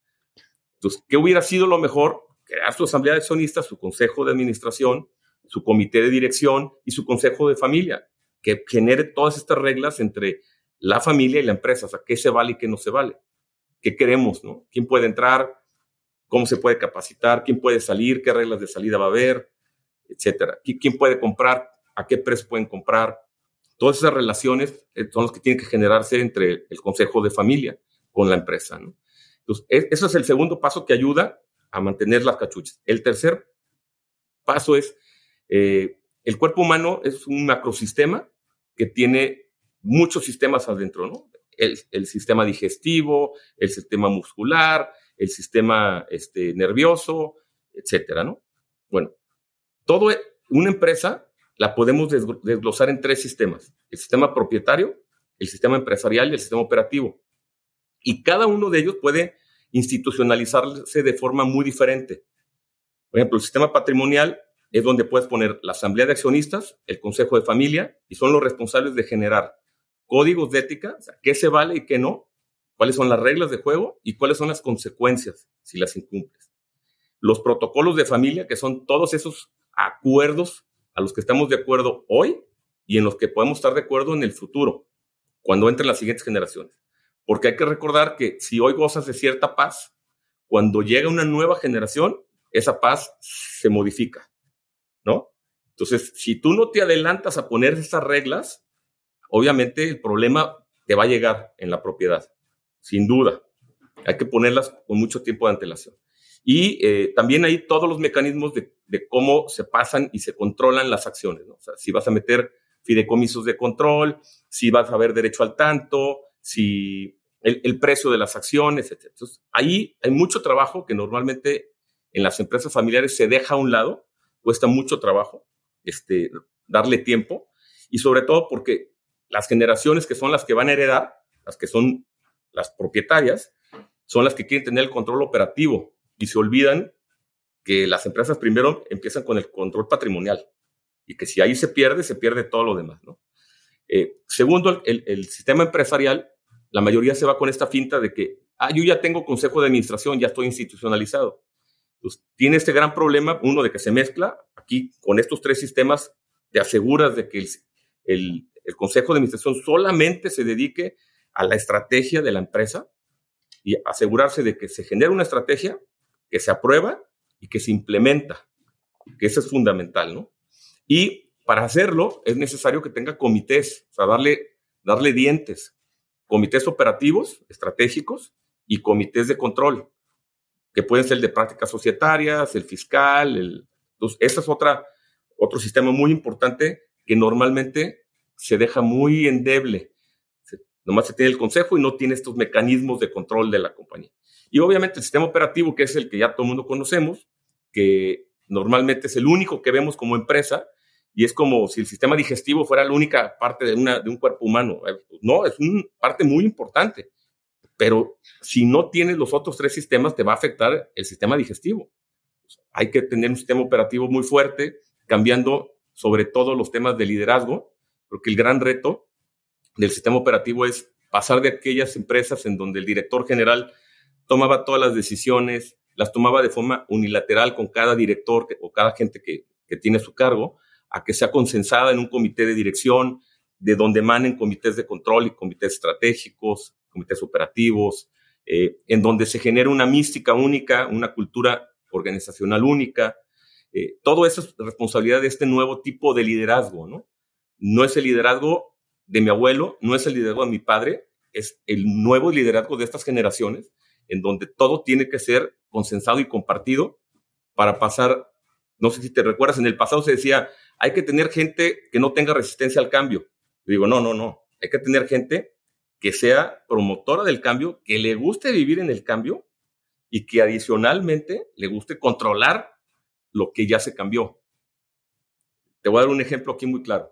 Entonces, ¿qué hubiera sido lo mejor? Crear su asamblea de accionistas, su consejo de administración, su comité de dirección y su consejo de familia, que genere todas estas reglas entre la familia y la empresa, o sea, qué se vale y qué no se vale, qué queremos, ¿no? ¿Quién puede entrar? ¿Cómo se puede capacitar? ¿Quién puede salir? ¿Qué reglas de salida va a haber? Etcétera. ¿Quién puede comprar? ¿A qué precio pueden comprar? Todas esas relaciones eh, son las que tienen que generarse entre el consejo de familia con la empresa. ¿no? Entonces, e, eso es el segundo paso que ayuda a mantener las cachuchas. El tercer paso es, eh, el cuerpo humano es un macrosistema que tiene muchos sistemas adentro, ¿no? El, sistema digestivo, el sistema muscular, el sistema este, nervioso, etcétera, ¿no? Bueno, todo e, una empresa la podemos desglosar en tres sistemas. El sistema propietario, el sistema empresarial y el sistema operativo. Y cada uno de ellos puede institucionalizarse de forma muy diferente. Por ejemplo, el sistema patrimonial es donde puedes poner la asamblea de accionistas, el consejo de familia, y son los responsables de generar códigos de ética, o qué se vale y qué no, cuáles son las reglas de juego y cuáles son las consecuencias si las incumples. Los protocolos de familia, que son todos esos acuerdos a los que estamos de acuerdo hoy y en los que podemos estar de acuerdo en el futuro, cuando entren las siguientes generaciones. Porque hay que recordar que si hoy gozas de cierta paz, cuando llega una nueva generación, esa paz se modifica, ¿no? Entonces, si tú no te adelantas a poner esas reglas, obviamente el problema te va a llegar en la propiedad, sin duda. Hay que ponerlas con mucho tiempo de antelación. Y eh, también hay todos los mecanismos de, cómo se pasan y se controlan las acciones. ¿no? O sea, si vas a meter fideicomisos de control, si vas a ver derecho al tanto, si el, precio de las acciones, etc. Entonces, ahí hay mucho trabajo que normalmente en las empresas familiares se deja a un lado, cuesta mucho trabajo este, darle tiempo y sobre todo porque las generaciones que son las que van a heredar, las que son las propietarias, son las que quieren tener el control operativo y se olvidan que las empresas primero empiezan con el control patrimonial y que si ahí se pierde, se pierde todo lo demás. ¿no? Eh, segundo, el, sistema empresarial, la mayoría se va con esta finta de que, ah, yo ya tengo consejo de administración, ya estoy institucionalizado. Entonces, tiene este gran problema, uno, de que se mezcla. Aquí, con estos tres sistemas, te aseguras de que el, el consejo de administración solamente se dedique a la estrategia de la empresa y asegurarse de que se genera una estrategia que se aprueba y que se implementa, que eso es fundamental, ¿no? Y para hacerlo es necesario que tenga comités, o sea, darle, darle dientes, comités operativos, estratégicos y comités de control, que pueden ser el de prácticas societarias, el fiscal, el... Entonces, ese es otra, otro sistema muy importante que normalmente se deja muy endeble. nomás se tiene el consejo y no tiene estos mecanismos de control de la compañía. Y obviamente el sistema operativo, que es el que ya todo el mundo conocemos, que normalmente es el único que vemos como empresa, y es como si el sistema digestivo fuera la única parte de, una, de un cuerpo humano. Eh, no, es una parte muy importante, pero si no tienes los otros tres sistemas, te va a afectar el sistema digestivo. Hay que tener un sistema operativo muy fuerte, cambiando sobre todo los temas de liderazgo, porque el gran reto del sistema operativo es pasar de aquellas empresas en donde el director general tomaba todas las decisiones, las tomaba de forma unilateral con cada director o cada gente que, tiene su cargo, a que sea consensada en un comité de dirección, de donde emanen comités de control y comités estratégicos, comités operativos, eh, en donde se genere una mística única, una cultura organizacional única, Eh, todo eso es responsabilidad de este nuevo tipo de liderazgo, ¿no? No es el liderazgo de mi abuelo, no es el liderazgo de mi padre, es el nuevo liderazgo de estas generaciones, en donde todo tiene que ser consensado y compartido para pasar, no sé si te recuerdas, en el pasado se decía, hay que tener gente que no tenga resistencia al cambio. digo, no, no, no, hay que tener gente que sea promotora del cambio, que le guste vivir en el cambio y que adicionalmente le guste controlar lo que ya se cambió. Te voy a dar un ejemplo aquí muy claro.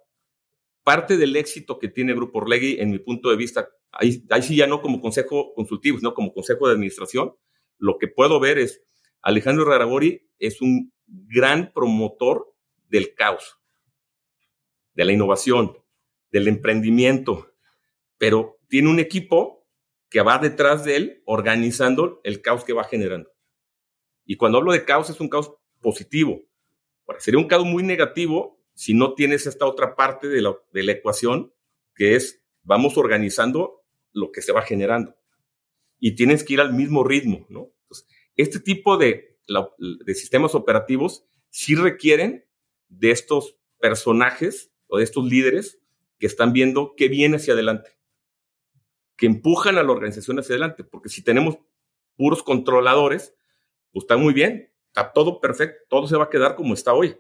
Parte del éxito que tiene Grupo Orlegui, en mi punto de vista, ahí, sí ya no como consejo consultivo, sino como consejo de administración, lo que puedo ver es Alejandro Raragori es un gran promotor del caos, de la innovación, del emprendimiento, pero tiene un equipo que va detrás de él organizando el caos que va generando. Y cuando hablo de caos es un caos positivo. sería un caso muy negativo si no tienes esta otra parte de la, de la ecuación, que es vamos organizando lo que se va generando. Y tienes que ir al mismo ritmo, ¿no? este tipo de, de sistemas operativos sí requieren de estos personajes o de estos líderes que están viendo qué viene hacia adelante, que empujan a la organización hacia adelante, porque si tenemos puros controladores, pues está muy bien, está todo perfecto, todo se va a quedar como está hoy,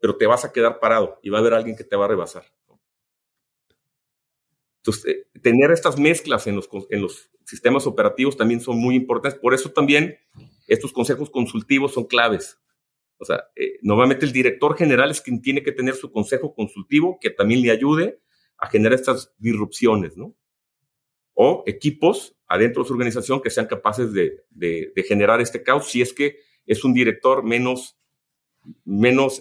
pero te vas a quedar parado y va a haber alguien que te va a rebasar. Entonces, eh, tener estas mezclas en los, en sistemas operativos también son muy importantes. Por eso también estos consejos consultivos son claves. O sea, eh, normalmente el director general es quien tiene que tener su consejo consultivo que también le ayude a generar estas disrupciones, ¿no? O equipos adentro de su organización que sean capaces de, de, generar este caos si es que es un director menos,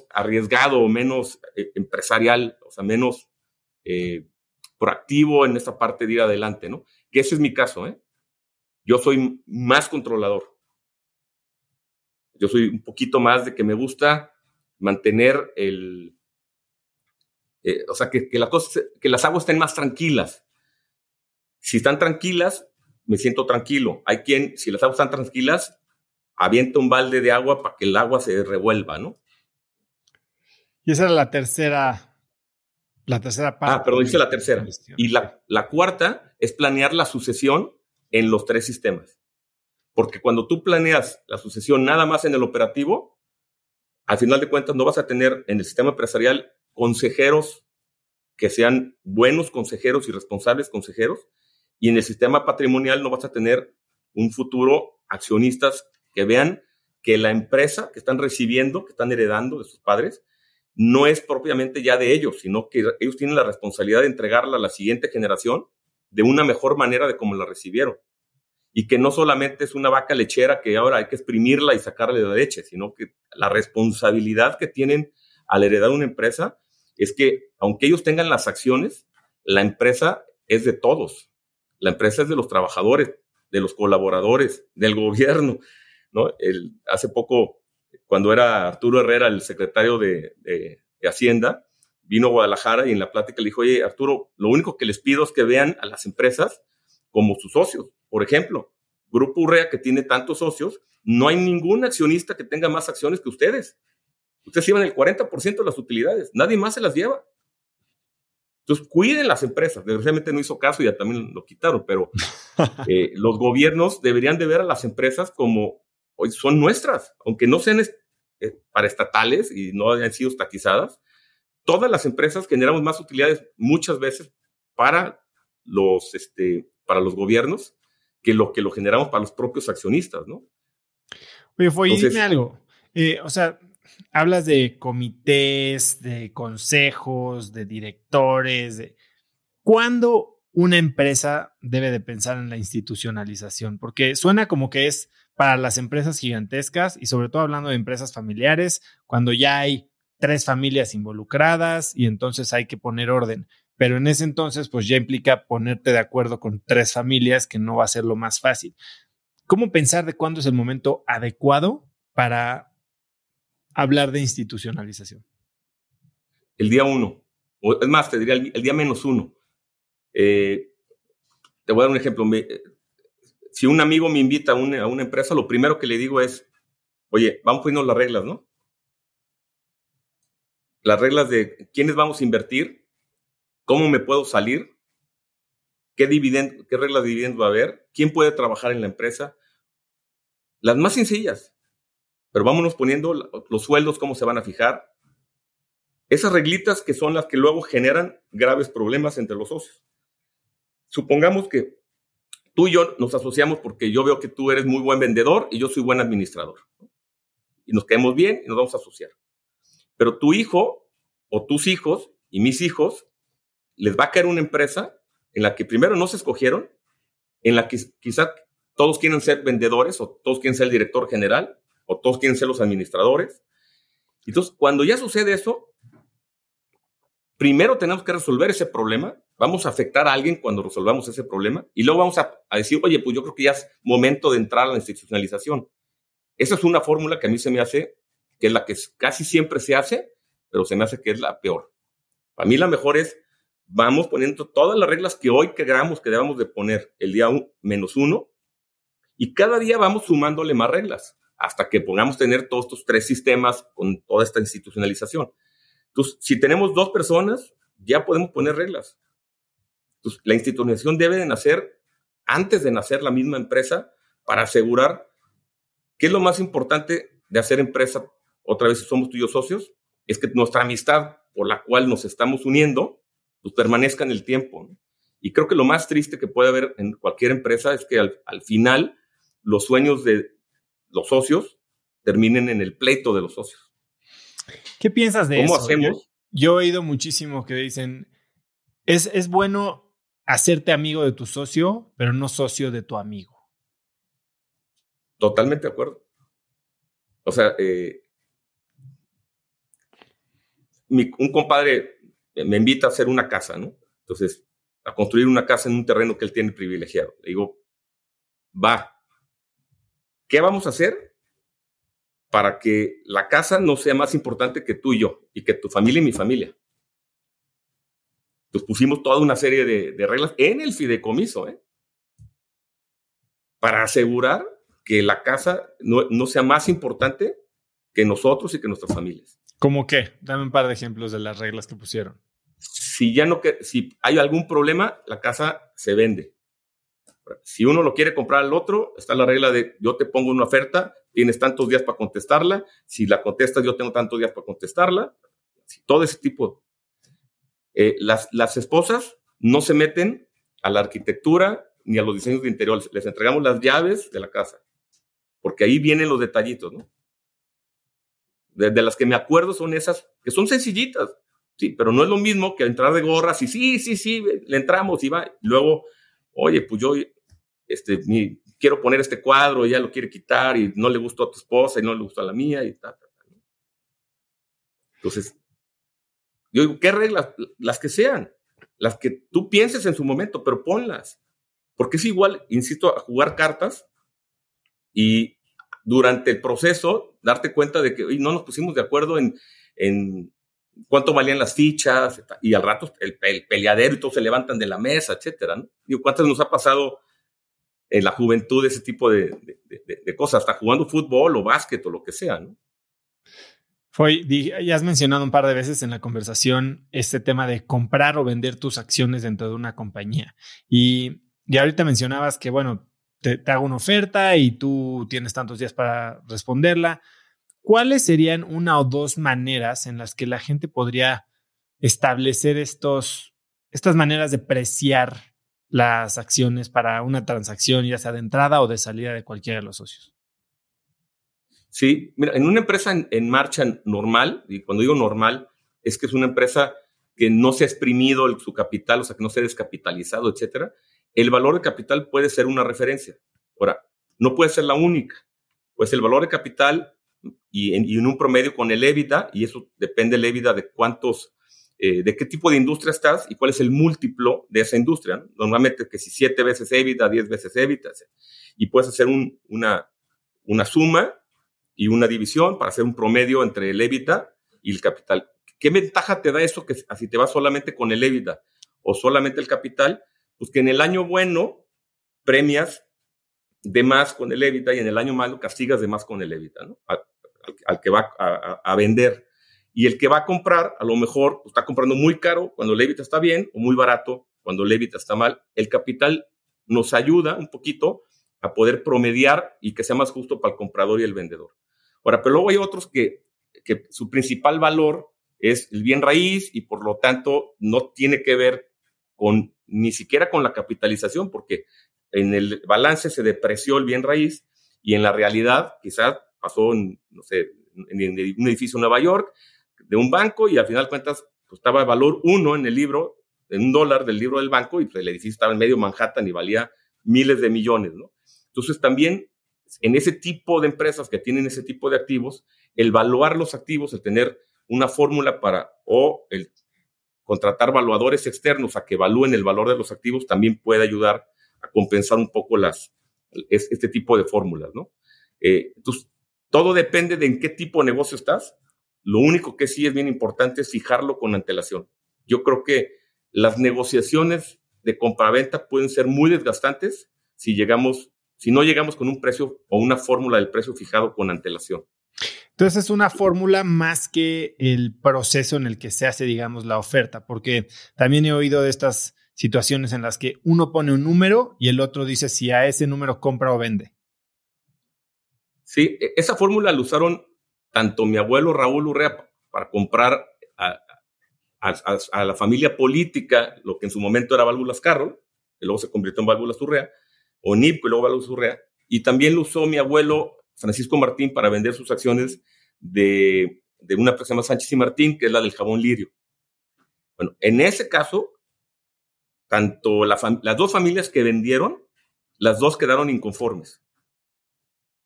arriesgado menos eh, empresarial, o sea, menos eh, proactivo en esta parte de ir adelante, ¿no? Que ese es mi caso, ¿eh? Yo soy más controlador. Yo soy un poquito más de que me gusta mantener el, eh, o sea, que, que, que las aguas estén más tranquilas. Si están tranquilas, me siento tranquilo. Hay quien, si las aguas están tranquilas, avienta un balde de agua para que el agua se revuelva, ¿no? Y esa era la tercera, la tercera parte. Ah, pero dice la tercera. Y la, la cuarta es planear la sucesión en los tres sistemas. Porque cuando tú planeas la sucesión nada más en el operativo, al final de cuentas no vas a tener en el sistema empresarial consejeros que sean buenos consejeros y responsables consejeros, y en el sistema patrimonial no vas a tener un futuro accionistas que vean que la empresa que están recibiendo, que están heredando de sus padres, no es propiamente ya de ellos, sino que ellos tienen la responsabilidad de entregarla a la siguiente generación de una mejor manera de como la recibieron. Y que no solamente es una vaca lechera que ahora hay que exprimirla y sacarle de leche, sino que la responsabilidad que tienen al heredar una empresa es que, aunque ellos tengan las acciones, la empresa es de todos. La empresa es de los trabajadores, de los colaboradores, del gobierno. ¿no? Hace poco, cuando era Arturo Herrera el secretario de, de, Hacienda, vino a Guadalajara y en la plática le dijo, oye, Arturo, lo único que les pido es que vean a las empresas como sus socios. Por ejemplo, Grupo Urrea, que tiene tantos socios, no hay ningún accionista que tenga más acciones que ustedes. Ustedes llevan el 40% de las utilidades, nadie más se las lleva. Entonces, cuiden las empresas. Desgraciadamente no hizo caso y ya también lo quitaron, pero eh, los gobiernos deberían de ver a las empresas como hoy son nuestras, aunque no sean eh, para estatales y no hayan sido estatizadas, todas las empresas generamos más utilidades muchas veces para los, este, para los gobiernos que lo que lo generamos para los propios accionistas, ¿no? Oye, fue, dime algo. Eh, o sea, hablas de comités, de consejos, de directores, de... ¿Cuándo una empresa debe de pensar en la institucionalización? Porque suena como que es para las empresas gigantescas y sobre todo hablando de empresas familiares, cuando ya hay tres familias involucradas y entonces hay que poner orden. Pero en ese entonces, pues ya implica ponerte de acuerdo con tres familias, que no va a ser lo más fácil. ¿Cómo pensar de cuándo es el momento adecuado para hablar de institucionalización? El día uno, o es más, te diría el, día menos uno. Eh, te voy a dar un ejemplo si un amigo me invita a una, empresa, lo primero que le digo es, oye, vamos poniendo las reglas, ¿no? las reglas de quiénes vamos a invertir, cómo me puedo salir, qué, dividend, qué reglas de dividendos va a haber, quién puede trabajar en la empresa. Las más sencillas, pero vámonos poniendo los sueldos, cómo se van a fijar. Esas reglitas que son las que luego generan graves problemas entre los socios. Supongamos que tú y yo nos asociamos porque yo veo que tú eres muy buen vendedor y yo soy buen administrador. Y nos quedamos bien y nos vamos a asociar. Pero tu hijo o tus hijos y mis hijos les va a caer una empresa en la que primero no se escogieron, en la que quizá todos quieren ser vendedores o todos quieren ser el director general o todos quieren ser los administradores. Entonces, cuando ya sucede eso, primero tenemos que resolver ese problema, vamos a afectar a alguien cuando resolvamos ese problema y luego vamos a, decir, oye, pues yo creo que ya es momento de entrar a la institucionalización. Esa es una fórmula que a mí se me hace, que es la que casi siempre se hace, pero se me hace que es la peor. Para mí la mejor es, vamos poniendo todas las reglas que hoy queramos que debamos de poner el día menos uno y cada día vamos sumándole más reglas hasta que pongamos tener todos estos tres sistemas con toda esta institucionalización. Entonces, si tenemos dos personas, ya podemos poner reglas. La institucionalización debe de nacer antes de nacer la misma empresa para asegurar que es lo más importante de hacer empresa, otra vez somos tuyos socios, es que nuestra amistad por la cual nos estamos uniendo, pues permanezca en el tiempo. Y creo que lo más triste que puede haber en cualquier empresa es que al, al final los sueños de los socios terminen en el pleito de los socios. ¿Qué piensas de ¿Cómo eso? hacemos? Yo, yo, he oído muchísimo que dicen, es, es bueno hacerte amigo de tu socio, pero no socio de tu amigo. Totalmente de acuerdo. O sea, eh, mi, un compadre me invita a hacer una casa, ¿no? Entonces, a construir una casa en un terreno que él tiene privilegiado. Le digo, va. ¿Qué vamos a hacer para que la casa no sea más importante que tú y yo y que tu familia y mi familia? Entonces pusimos toda una serie de, de reglas en el fideicomiso, ¿eh? Para asegurar que la casa no, no, sea más importante que nosotros y que nuestras familias. ¿Cómo qué? Dame un par de ejemplos de las reglas que pusieron. Si ya no que si hay algún problema, la casa se vende. Si uno lo quiere comprar al otro, está la regla de yo te pongo una oferta, tienes tantos días para contestarla, si la contestas yo tengo tantos días para contestarla, todo ese tipo. Eh, las, las esposas no se meten a la arquitectura ni a los diseños de interiores, les entregamos las llaves de la casa porque ahí vienen los detallitos, ¿no? De, las que me acuerdo son esas que son sencillitas, sí, pero no es lo mismo que entrar de gorras y sí, sí, sí, le entramos y va. Luego, oye, pues yo este, mi, quiero poner este cuadro, ella lo quiere quitar y no le gustó a tu esposa y no le gustó a la mía y tal. Entonces, yo digo, ¿qué reglas? Las que sean, las que tú pienses en su momento, pero ponlas. Porque es igual, insisto, a jugar cartas y durante el proceso darte cuenta de que no nos pusimos de acuerdo en, en, cuánto valían las fichas y al rato el, el, peleadero y todos se levantan de la mesa, etcétera. ¿no? Digo, ¿cuántas nos ha pasado en la juventud ese tipo de, cosas, hasta jugando fútbol o básquet o lo que sea? ¿no? Ya has mencionado un par de veces en la conversación este tema de comprar o vender tus acciones dentro de una compañía. Y, y ahorita mencionabas que, bueno, te, te, hago una oferta y tú tienes tantos días para responderla. ¿Cuáles serían una o dos maneras en las que la gente podría establecer estos, estas maneras de preciar las acciones para una transacción, ya sea de entrada o de salida de cualquiera de los socios? Sí, mira, en una empresa en, marcha normal, y cuando digo normal, es que es una empresa que no se ha exprimido su capital, o sea, que no se ha descapitalizado, etcétera, el valor de capital puede ser una referencia. Ahora, no puede ser la única. Pues el valor de capital y en, y en un promedio con el EBITDA, y eso depende el EBITDA de cuántos, eh, de qué tipo de industria estás y cuál es el múltiplo de esa industria. ¿no? Normalmente que si siete veces EBITDA, diez veces EBITDA, y puedes hacer un, una, suma y una división para hacer un promedio entre el EBITDA y el capital. ¿Qué ventaja te da eso que si te vas solamente con el EBITDA o solamente el capital? Pues que en el año bueno premias de más con el EBITDA y en el año malo castigas de más con el EBITDA. Al, que va a, vender. Y el que va a comprar, a lo mejor pues, está comprando muy caro cuando el EBITDA está bien o muy barato cuando el EBITDA está mal. El capital nos ayuda un poquito a poder promediar y que sea más justo para el comprador y el vendedor. Ahora, pero luego hay otros que, que su principal valor es el bien raíz y por lo tanto no tiene que ver con ni siquiera con la capitalización, porque en el balance se depreció el bien raíz y en la realidad quizás pasó en, no sé, en un edificio en Nueva York de un banco y al final cuentas pues, estaba el valor uno en el libro, en un dólar del libro del banco y pues, el edificio estaba en medio Manhattan y valía miles de millones, ¿no? Entonces también en ese tipo de empresas que tienen ese tipo de activos, el evaluar los activos, el tener una fórmula para o el contratar valuadores externos a que evalúen el valor de los activos también puede ayudar a compensar un poco las, este tipo de fórmulas, ¿no? Eh, entonces, todo depende de en qué tipo de negocio estás. Lo único que sí es bien importante es fijarlo con antelación. Yo creo que las negociaciones de compraventa pueden ser muy desgastantes si llegamos, si no llegamos con un precio o una fórmula del precio fijado con antelación. Entonces es una fórmula más que el proceso en el que se hace, digamos, la oferta, porque también he oído de estas situaciones en las que uno pone un número y el otro dice si a ese número compra o vende. Sí, e, esa fórmula la usaron tanto mi abuelo Raúl Urrea para comprar a, la familia política lo que en su momento era Válvulas Carroll, que luego se convirtió en Válvulas Urrea, o NIP, y luego Válvulas Urrea, y también lo usó mi abuelo Francisco Martín para vender sus acciones de, una empresa llamada Sánchez y Martín, que es la del jabón lirio. Bueno, en ese caso, tanto las dos familias que vendieron, las dos quedaron inconformes.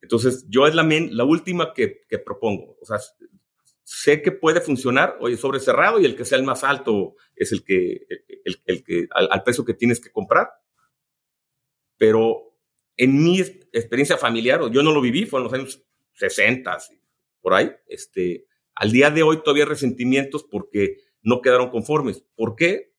Entonces, yo es la, la última que, propongo. O sea, sé que puede funcionar, oye, sobre cerrado y el que sea el más alto es el que, el, que al, al, precio que tienes que comprar. Pero en mi experiencia familiar, yo no lo viví, fue en los años 60, por ahí, este, al día de hoy todavía hay resentimientos porque no quedaron conformes. ¿Por qué?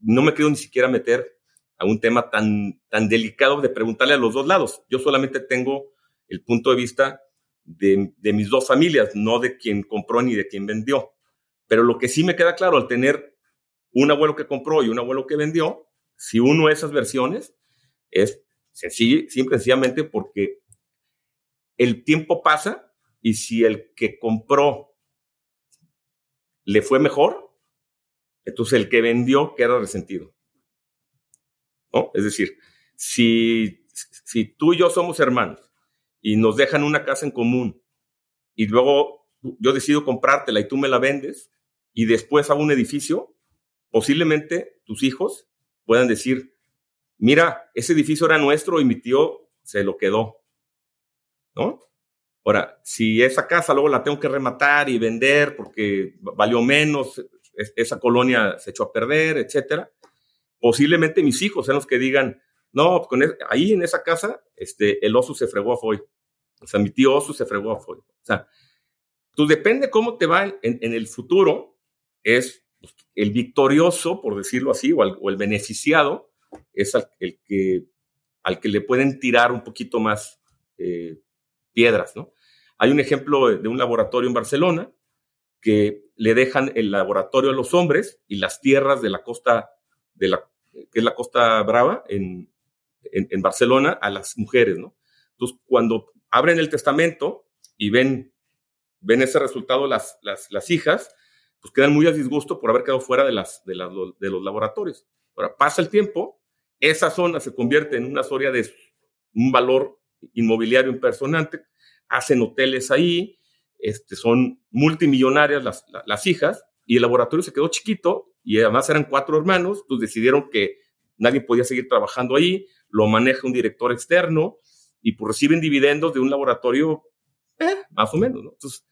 No me quiero ni siquiera meter a un tema tan, tan delicado de preguntarle a los dos lados. Yo solamente tengo el punto de vista de, mis dos familias, no de quien compró ni de quien vendió. Pero lo que sí me queda claro al tener un abuelo que compró y un abuelo que vendió, si uno de esas versiones es Sencillo, simple, sencillamente porque el tiempo pasa y si el que compró le fue mejor, entonces el que vendió queda resentido. ¿No? Es decir, si tú y yo somos hermanos y nos dejan una casa en común y luego yo decido comprártela y tú me la vendes y después hago un edificio, posiblemente tus hijos puedan decir, mira, ese edificio era nuestro y mi tío se lo quedó, ¿no? Ahora, si esa casa luego la tengo que rematar y vender porque valió menos, esa colonia se echó a perder, etcétera, posiblemente mis hijos sean los que digan, no, con ahí en esa casa, este, el oso se fregó a Foy. O sea, mi tío oso se fregó a Foy. O sea, tú depende cómo te va en, el futuro, es el victorioso, por decirlo así, o el beneficiado, es al, el que, al que le pueden tirar un poquito más eh, piedras, ¿no? Hay un ejemplo de un laboratorio en Barcelona que le dejan el laboratorio a los hombres y las tierras de la costa, de la, que es la Costa Brava en, en, Barcelona, a las mujeres, ¿no? Entonces, cuando abren el testamento y ven, ven ese resultado las, las, las hijas, pues quedan muy a disgusto por haber quedado fuera de, las, de, las, de los laboratorios. Ahora, pasa el tiempo esa zona se convierte en una zona de un valor inmobiliario impersonante, hacen hoteles ahí, este, son multimillonarias las, las, hijas, y el laboratorio se quedó chiquito, y además eran cuatro hermanos, pues decidieron que nadie podía seguir trabajando ahí, lo maneja un director externo, y pues reciben dividendos de un laboratorio, eh, más o menos, ¿no? Entonces,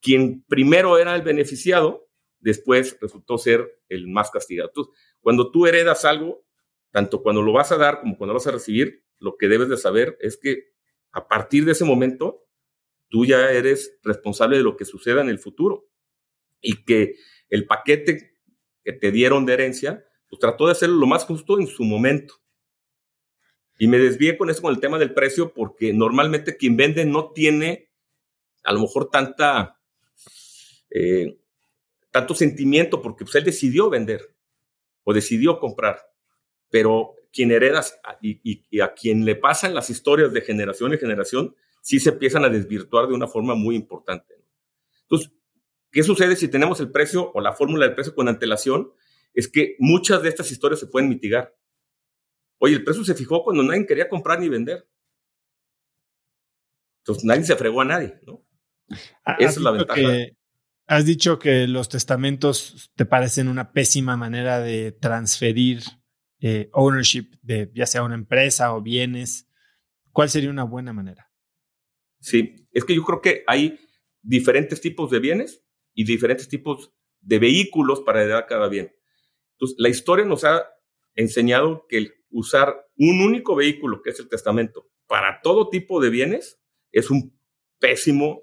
quien primero era el beneficiado, después resultó ser el más castigado. Entonces, cuando tú heredas algo, tanto cuando lo vas a dar como cuando lo vas a recibir, lo que debes de saber es que a partir de ese momento, tú ya eres responsable de lo que suceda en el futuro y que el paquete que te dieron de herencia, pues trató de hacerlo lo más justo en su momento. Y me desvié con eso, con el tema del precio, porque normalmente quien vende no tiene a lo mejor tanta eh, tanto sentimiento, porque pues, él decidió vender o decidió comprar, pero quien heredas y, a quien le pasan las historias de generación en generación, sí se empiezan a desvirtuar de una forma muy importante. Entonces, ¿qué sucede si tenemos el precio o la fórmula del precio con antelación? Es que muchas de estas historias se pueden mitigar. Oye, el precio se fijó cuando nadie quería comprar ni vender. Entonces nadie se fregó a nadie, ¿no? Esa es la ventaja. has dicho que los testamentos te parecen una pésima manera de transferir eh, ownership de ya sea una empresa o bienes. ¿Cuál sería una buena manera? Sí, es que yo creo que hay diferentes tipos de bienes y diferentes tipos de vehículos para heredar cada bien. Entonces, la historia nos ha enseñado que usar un único vehículo, que es el testamento, para todo tipo de bienes, es un pésimo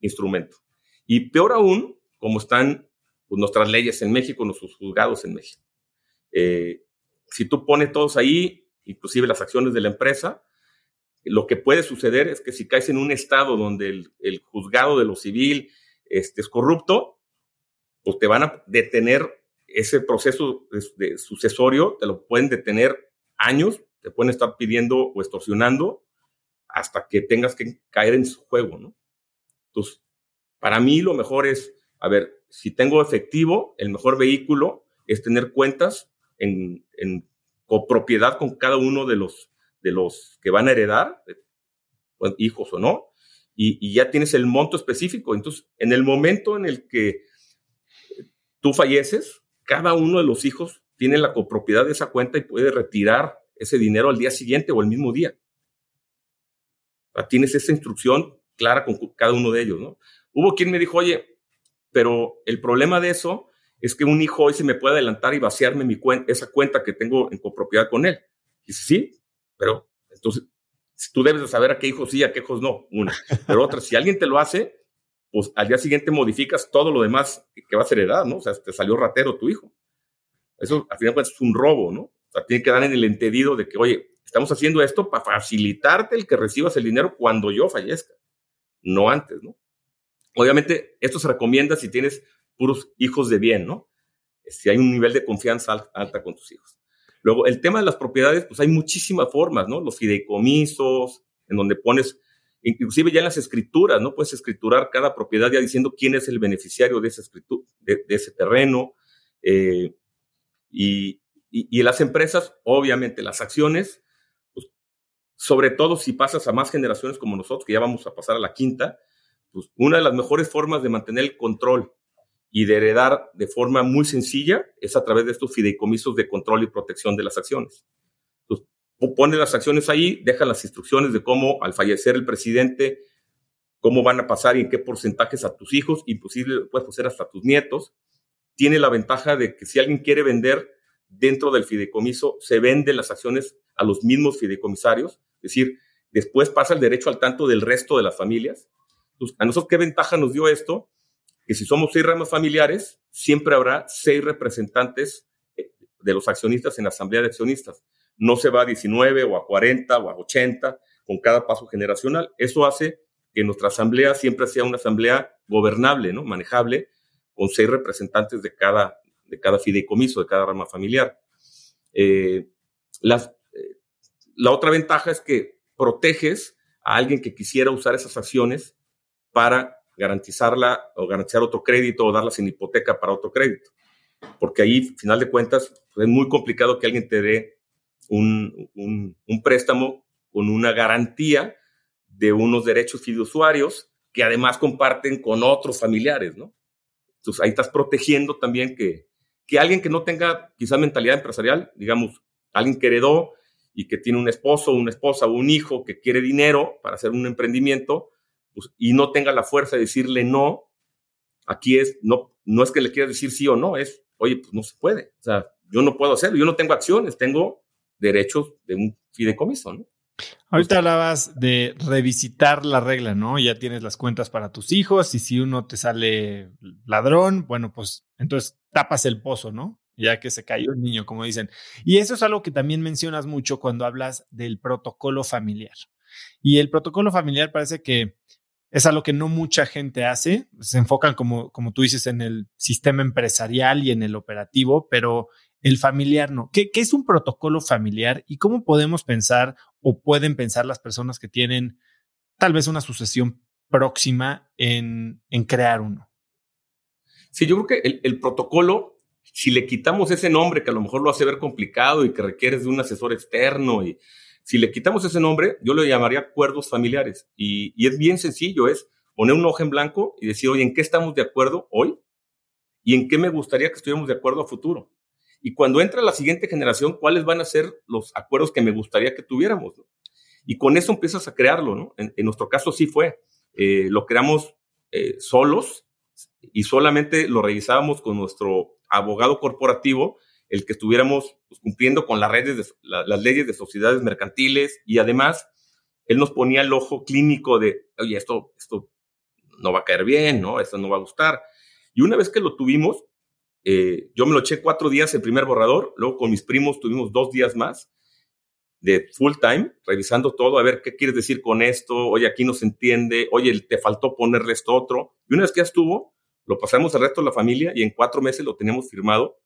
instrumento. Y peor aún, como están pues, nuestras leyes en México, nuestros juzgados en México. Eh, si tú pones todos ahí, inclusive las acciones de la empresa, lo que puede suceder es que si caes en un estado donde el, juzgado de lo civil este, es corrupto, pues te van a detener ese proceso de, sucesorio, te lo pueden detener años, te pueden estar pidiendo o extorsionando hasta que tengas que caer en su juego, ¿no? Entonces, para mí lo mejor es, a ver, si tengo efectivo, el mejor vehículo es tener cuentas en, en copropiedad con cada uno de los, de los que van a heredar, hijos o no, y, ya tienes el monto específico. Entonces, en el momento en el que tú falleces, cada uno de los hijos tiene la copropiedad de esa cuenta y puede retirar ese dinero al día siguiente o el mismo día. tienes esa instrucción clara con cada uno de ellos, ¿no? Hubo quien me dijo, oye, pero el problema de eso es que un hijo hoy se me puede adelantar y vaciarme mi esa cuenta que tengo en copropiedad con él. Dice, sí, pero entonces tú debes de saber a qué hijos sí, a qué hijos no. Una. Pero otra, si alguien te lo hace, pues al día siguiente modificas todo lo demás que, vas a heredar, ¿no? O sea, te salió ratero tu hijo. Eso, al final es un robo, ¿no? O sea, tiene que dar en el entendido de que, oye, estamos haciendo esto para facilitarte el que recibas el dinero cuando yo fallezca, no antes, ¿no? Obviamente, esto se recomienda si tienes puros hijos de bien, ¿no? Si hay un nivel de confianza alta con tus hijos. Luego, el tema de las propiedades, pues hay muchísimas formas, ¿no? Los fideicomisos, en donde pones, inclusive ya en las escrituras, ¿no? Puedes escriturar cada propiedad ya diciendo quién es el beneficiario de, esa de, ese terreno. Eh, y, las empresas, obviamente, las acciones, pues, sobre todo si pasas a más generaciones como nosotros, que ya vamos a pasar a la quinta, pues una de las mejores formas de mantener el control y de heredar de forma muy sencilla es a través de estos fideicomisos de control y protección de las acciones. Entonces, pones las acciones ahí, dejan las instrucciones de cómo al fallecer el presidente, cómo van a pasar y en qué porcentajes a tus hijos, imposible puedes hacer hasta tus nietos. Tiene la ventaja de que si alguien quiere vender dentro del fideicomiso, se venden las acciones a los mismos fideicomisarios, es decir, después pasa el derecho al tanto del resto de las familias. Entonces, ¿a nosotros qué ventaja nos dio esto? que si somos seis ramas familiares, siempre habrá seis representantes eh, de los accionistas en la asamblea de accionistas. No se va a 19 o a 40 o a 80 con cada paso generacional. Eso hace que nuestra asamblea siempre sea una asamblea gobernable, ¿no? manejable, con seis representantes de cada, de cada fideicomiso, de cada rama familiar. Eh, eh, la otra ventaja es que proteges a alguien que quisiera usar esas acciones para garantizarla o garantizar otro crédito o darla sin hipoteca para otro crédito. Porque ahí, final de cuentas, pues, es muy complicado que alguien te dé un, un, préstamo con una garantía de unos derechos fiduciarios que además comparten con otros familiares, ¿no? Entonces ahí estás protegiendo también que, que alguien que no tenga quizá mentalidad empresarial, digamos, alguien que heredó y que tiene un esposo, una esposa o un hijo que quiere dinero para hacer un emprendimiento, pues, y no tenga la fuerza de decirle no, aquí es, no, no es que le quieras decir sí o no, es, oye, pues no se puede. O sea, yo no puedo hacerlo, yo no tengo acciones, tengo derechos de un fideicomiso, ¿no? Ahorita hablabas de revisitar la regla, ¿no? Ya tienes las cuentas para tus hijos y si uno te sale ladrón, bueno, pues entonces tapas el pozo, ¿no? Ya que se cayó el niño, como dicen. Y eso es algo que también mencionas mucho cuando hablas del protocolo familiar. Y el protocolo familiar parece que es algo que no mucha gente hace. Se enfocan, como, como tú dices, en el sistema empresarial y en el operativo, pero el familiar no. ¿Qué, ¿Qué, es un protocolo familiar y cómo podemos pensar o pueden pensar las personas que tienen tal vez una sucesión próxima en, en crear uno? Sí, yo creo que el, el, protocolo, si le quitamos ese nombre que a lo mejor lo hace ver complicado y que requiere de un asesor externo y si le quitamos ese nombre, yo le llamaría acuerdos familiares. Y, y es bien sencillo, es poner un hoja en blanco y decir, oye, ¿en qué estamos de acuerdo hoy? ¿Y en qué me gustaría que estuviéramos de acuerdo a futuro? Y cuando entra la siguiente generación, ¿cuáles van a ser los acuerdos que me gustaría que tuviéramos? Y con eso empiezas a crearlo, ¿no? En, nuestro caso sí fue. Eh, lo creamos eh, solos y solamente lo revisábamos con nuestro abogado corporativo el que estuviéramos pues, cumpliendo con las, las leyes de sociedades mercantiles y además él nos ponía el ojo clínico de, oye, esto, esto no va a caer bien, ¿no? Esto no va a gustar. Y una vez que lo tuvimos, eh, yo me lo eché cuatro días el primer borrador, luego con mis primos tuvimos dos días más de full time, revisando todo, a ver qué quieres decir con esto, oye, aquí no se entiende, oye, te faltó ponerle esto otro. Y una vez que ya estuvo, lo pasamos al resto de la familia y en cuatro meses lo teníamos firmado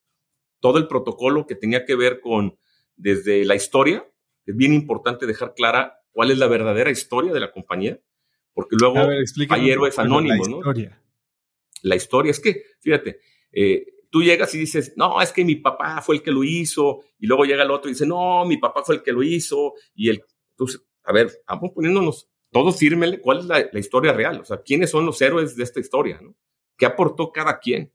todo el protocolo que tenía que ver con desde la historia. Es bien importante dejar clara cuál es la verdadera historia de la compañía, porque luego hay héroes anónimos, la historia. ¿no? La historia es que, fíjate, eh, tú llegas y dices, no, es que mi papá fue el que lo hizo, y luego llega el otro y dice, no, mi papá fue el que lo hizo, y el, entonces, a ver, vamos poniéndonos todo fírmele cuál es la, historia real, o sea, quiénes son los héroes de esta historia, ¿no? ¿Qué aportó cada quien?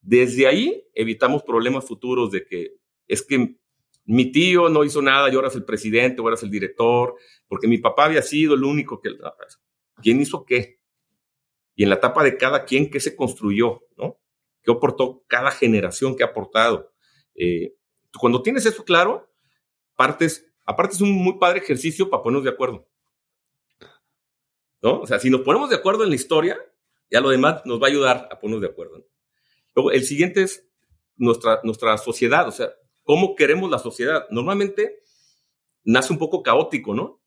Desde ahí evitamos problemas futuros de que es que mi tío no hizo nada y ahora es el presidente o ahora es el director, porque mi papá había sido el único que... ¿Quién hizo qué? Y en la etapa de cada quien, ¿qué se construyó? ¿no? ¿Qué aportó cada generación? ¿Qué ha aportado? Eh, cuando tienes eso claro, partes, aparte es un muy padre ejercicio para ponernos de acuerdo. ¿No? O sea, si nos ponemos de acuerdo en la historia, ya lo demás nos va a ayudar a ponernos de acuerdo. Luego, el siguiente es nuestra, nuestra sociedad, o sea, cómo queremos la sociedad. Normalmente nace un poco caótico, ¿no?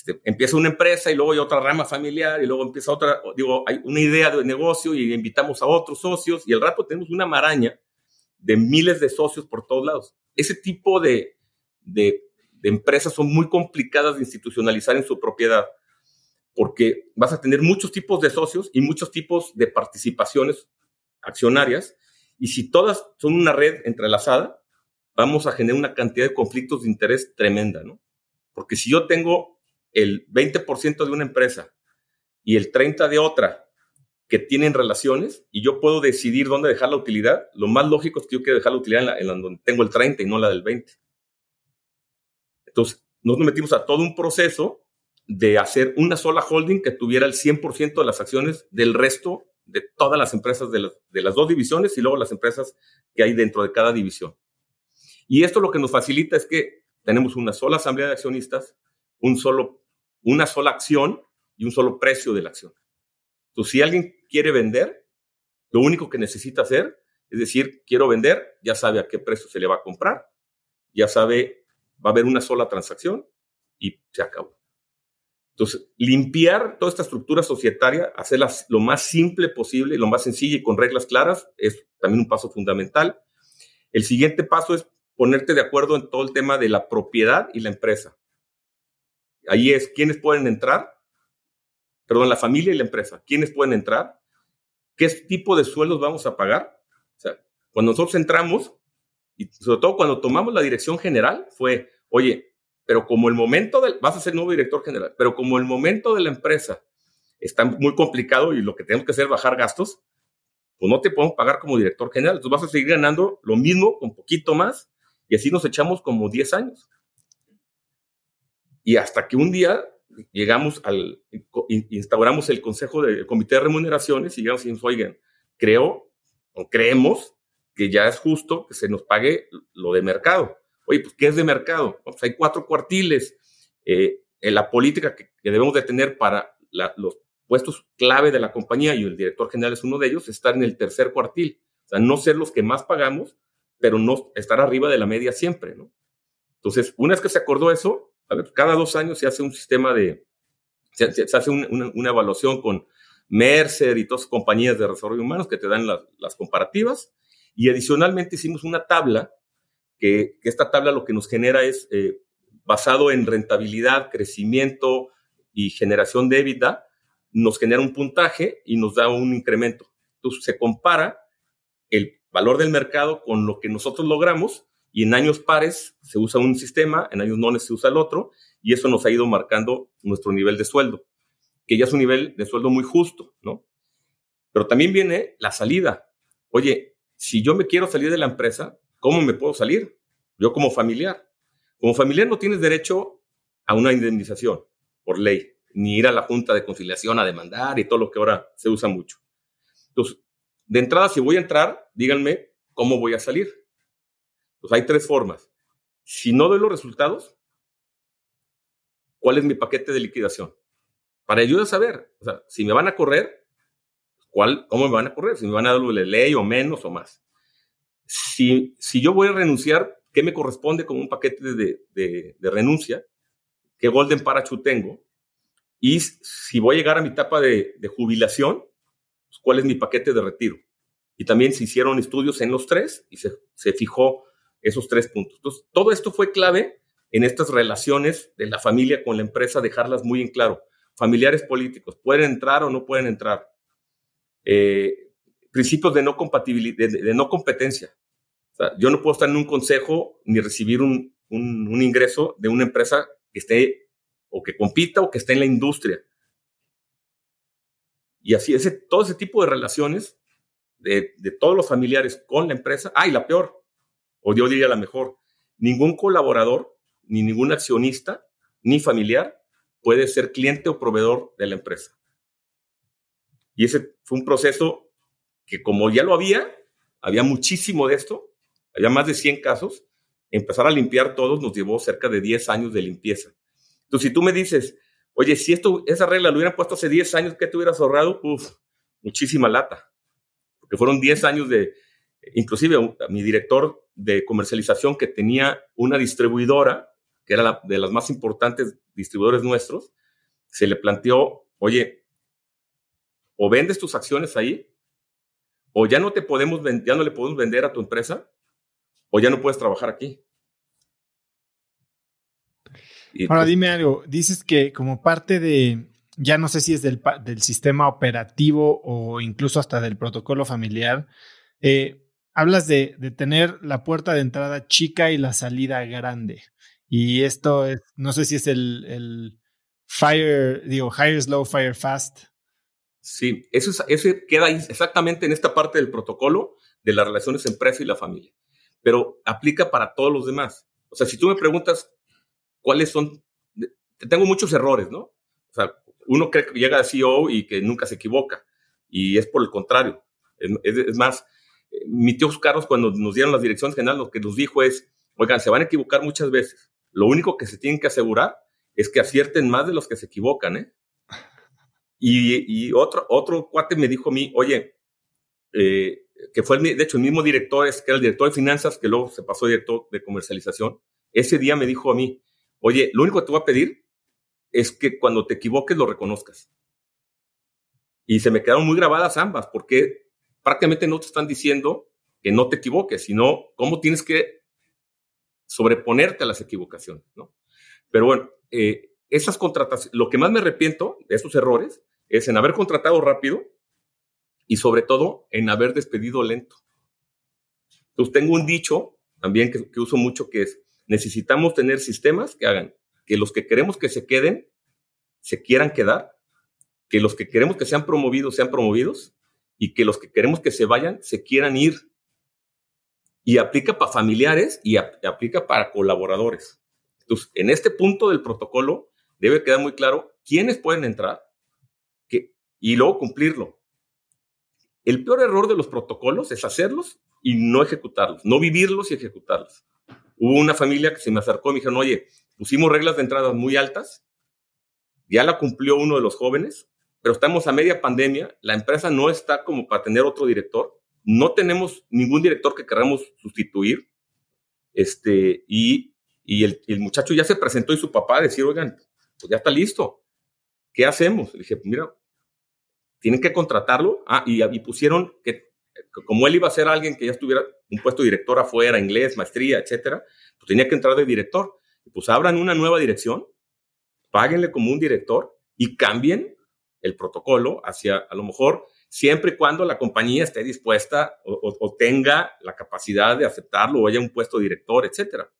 Este, empieza una empresa y luego hay otra rama familiar y luego empieza otra, digo, hay una idea de negocio y invitamos a otros socios y al rato tenemos una maraña de miles de socios por todos lados. Ese tipo de, de, de empresas son muy complicadas de institucionalizar en su propiedad porque vas a tener muchos tipos de socios y muchos tipos de participaciones accionarias, y si todas son una red entrelazada, vamos a generar una cantidad de conflictos de interés tremenda, ¿no? Porque si yo tengo el 20% de una empresa y el 30% de otra que tienen relaciones y yo puedo decidir dónde dejar la utilidad, lo más lógico es que yo quiero dejar la utilidad en, la, donde tengo el 30 y no la del 20. Entonces, nos metimos a todo un proceso de hacer una sola holding que tuviera el 100% de las acciones del resto de todas las empresas de, las dos divisiones y luego las empresas que hay dentro de cada división. Y esto lo que nos facilita es que tenemos una sola asamblea de accionistas, un solo, una sola acción y un solo precio de la acción. Entonces, si alguien quiere vender, lo único que necesita hacer es decir, quiero vender, ya sabe a qué precio se le va a comprar, ya sabe, va a haber una sola transacción y se acabó. Entonces, limpiar toda esta estructura societaria, hacerla lo más simple posible, lo más sencilla y con reglas claras, es también un paso fundamental. El siguiente paso es ponerte de acuerdo en todo el tema de la propiedad y la empresa. Ahí es quiénes pueden entrar, perdón, la familia y la empresa, quiénes pueden entrar, qué tipo de sueldos vamos a pagar. O sea, cuando nosotros entramos, y sobre todo cuando tomamos la dirección general, fue, oye, pero como el momento del, vas a ser nuevo director general, pero como el momento de la empresa está muy complicado y lo que tenemos que hacer es bajar gastos, pues no te podemos pagar como director general. Entonces vas a seguir ganando lo mismo, con poquito más, y así nos echamos como 10 años. Y hasta que un día llegamos al, instauramos el consejo del comité de remuneraciones y llegamos y dijimos, oigan, creo o creemos que ya es justo que se nos pague lo de mercado. Oye, pues, ¿qué es de mercado? Pues hay cuatro cuartiles. Eh, en la política que, debemos de tener para los puestos clave de la compañía, y el director general es uno de ellos, estar en el tercer cuartil. O sea, no ser los que más pagamos, pero no estar arriba de la media siempre, ¿no? Entonces, una vez que se acordó eso, cada dos años se hace un sistema de, Se, hace una, evaluación con Mercer y todas las compañías de desarrollo humanos que te dan las comparativas. Y adicionalmente hicimos una tabla, que, esta tabla lo que nos genera es, eh, basado en rentabilidad, crecimiento y generación de EBITDA, nos genera un puntaje y nos da un incremento. Entonces se compara el valor del mercado con lo que nosotros logramos y en años pares se usa un sistema, en años nones se usa el otro y eso nos ha ido marcando nuestro nivel de sueldo, que ya es un nivel de sueldo muy justo, ¿no? Pero también viene la salida. Oye, si yo me quiero salir de la empresa, ¿cómo me puedo salir? Yo como familiar. Como familiar no tienes derecho a una indemnización por ley, ni ir a la Junta de Conciliación a demandar y todo lo que ahora se usa mucho. Entonces, de entrada, si voy a entrar, díganme cómo voy a salir. Pues hay tres formas. Si no doy los resultados, ¿cuál es mi paquete de liquidación? Para ayudar a saber, o sea, si me van a correr, ¿cuál, ¿cómo me van a correr? Si me van a dar la ley o menos o más. Si, si yo voy a renunciar, ¿qué me corresponde como un paquete de, de, renuncia? ¿Qué golden parachute tengo? Y si voy a llegar a mi etapa de, jubilación, pues, ¿cuál es mi paquete de retiro? Y también se hicieron estudios en los tres y se, se fijó esos tres puntos. Entonces, todo esto fue clave en estas relaciones de la familia con la empresa, dejarlas muy en claro. Familiares políticos, ¿pueden entrar o no pueden entrar? Eh, principios de no compatibilidad, de, no competencia. yo no puedo estar en un consejo ni recibir un, un, ingreso de una empresa que esté o que compita o que esté en la industria. Y así, ese, todo ese tipo de relaciones de, de todos los familiares con la empresa. Ah, y la peor, o yo diría la mejor, ningún colaborador, ni ningún accionista, ni familiar puede ser cliente o proveedor de la empresa. Y ese fue un proceso que como ya lo había, había muchísimo de esto, había más de 100 casos, empezar a limpiar todos nos llevó cerca de 10 años de limpieza. Entonces, si tú me dices, oye, si esto, esa regla lo hubieran puesto hace 10 años, ¿qué te hubieras ahorrado? Uf, muchísima lata. Porque fueron 10 años de, inclusive mi director de comercialización que tenía una distribuidora, que era de las más importantes distribuidores nuestros, se le planteó, oye, o vendes tus acciones ahí, o ya no te podemos, ya no le podemos vender a tu empresa, o ya no puedes trabajar aquí. Ahora dime algo, dices que como parte de, ya no sé si es del, del sistema operativo o incluso hasta del protocolo familiar, eh, hablas de, de, tener la puerta de entrada chica y la salida grande. Y esto es, no sé si es el, el fire, digo, hire slow, fire fast. Sí, eso, es, queda exactamente en esta parte del protocolo de las relaciones empresa y la familia, pero aplica para todos los demás. O sea, si tú me preguntas cuáles son, tengo muchos errores, ¿no? O sea, uno cree que llega a CEO y que nunca se equivoca, y es por el contrario. Es, más, mi tío Carlos, cuando nos dieron las direcciones generales, lo que nos dijo es, oigan, se van a equivocar muchas veces. Lo único que se tienen que asegurar es que acierten más de los que se equivocan, ¿eh? Y, otro, otro cuate me dijo a mí, oye, eh, que fue, de hecho, el mismo director, que era el director de finanzas, que luego se pasó director de comercialización, ese día me dijo a mí, oye, lo único que te voy a pedir es que cuando te equivoques lo reconozcas. Y se me quedaron muy grabadas ambas, porque prácticamente no te están diciendo que no te equivoques, sino cómo tienes que sobreponerte a las equivocaciones, ¿no? Pero bueno, eh, esas contrataciones, lo que más me arrepiento de esos errores es en haber contratado rápido y sobre todo en haber despedido lento. Entonces tengo un dicho también que, uso mucho que es, necesitamos tener sistemas que hagan que los que queremos que se queden, se quieran quedar, que los que queremos que sean promovidos sean promovidos y que los que queremos que se vayan se quieran ir. Y aplica para familiares y aplica para colaboradores. Entonces, en este punto del protocolo debe quedar muy claro quiénes pueden entrar, y luego cumplirlo. El peor error de los protocolos es hacerlos y no ejecutarlos, no vivirlos y ejecutarlos. Hubo una familia que se me acercó y me dijeron, oye, pusimos reglas de entrada muy altas, ya la cumplió uno de los jóvenes, pero estamos a media pandemia, la empresa no está como para tener otro director, no tenemos ningún director que queramos sustituir, este, y, y el, el, muchacho ya se presentó y su papá decir, oigan, pues ya está listo. ¿qué hacemos? Le dije, mira, tienen que contratarlo. Ah, y, y pusieron que como él iba a ser alguien que ya estuviera un puesto director afuera, inglés, maestría, etcétera, pues tenía que entrar de director. Pues abran una nueva dirección, páguenle como un director y cambien el protocolo hacia, a lo mejor, siempre y cuando la compañía esté dispuesta o, tenga la capacidad de aceptarlo o haya un puesto director, etcétera.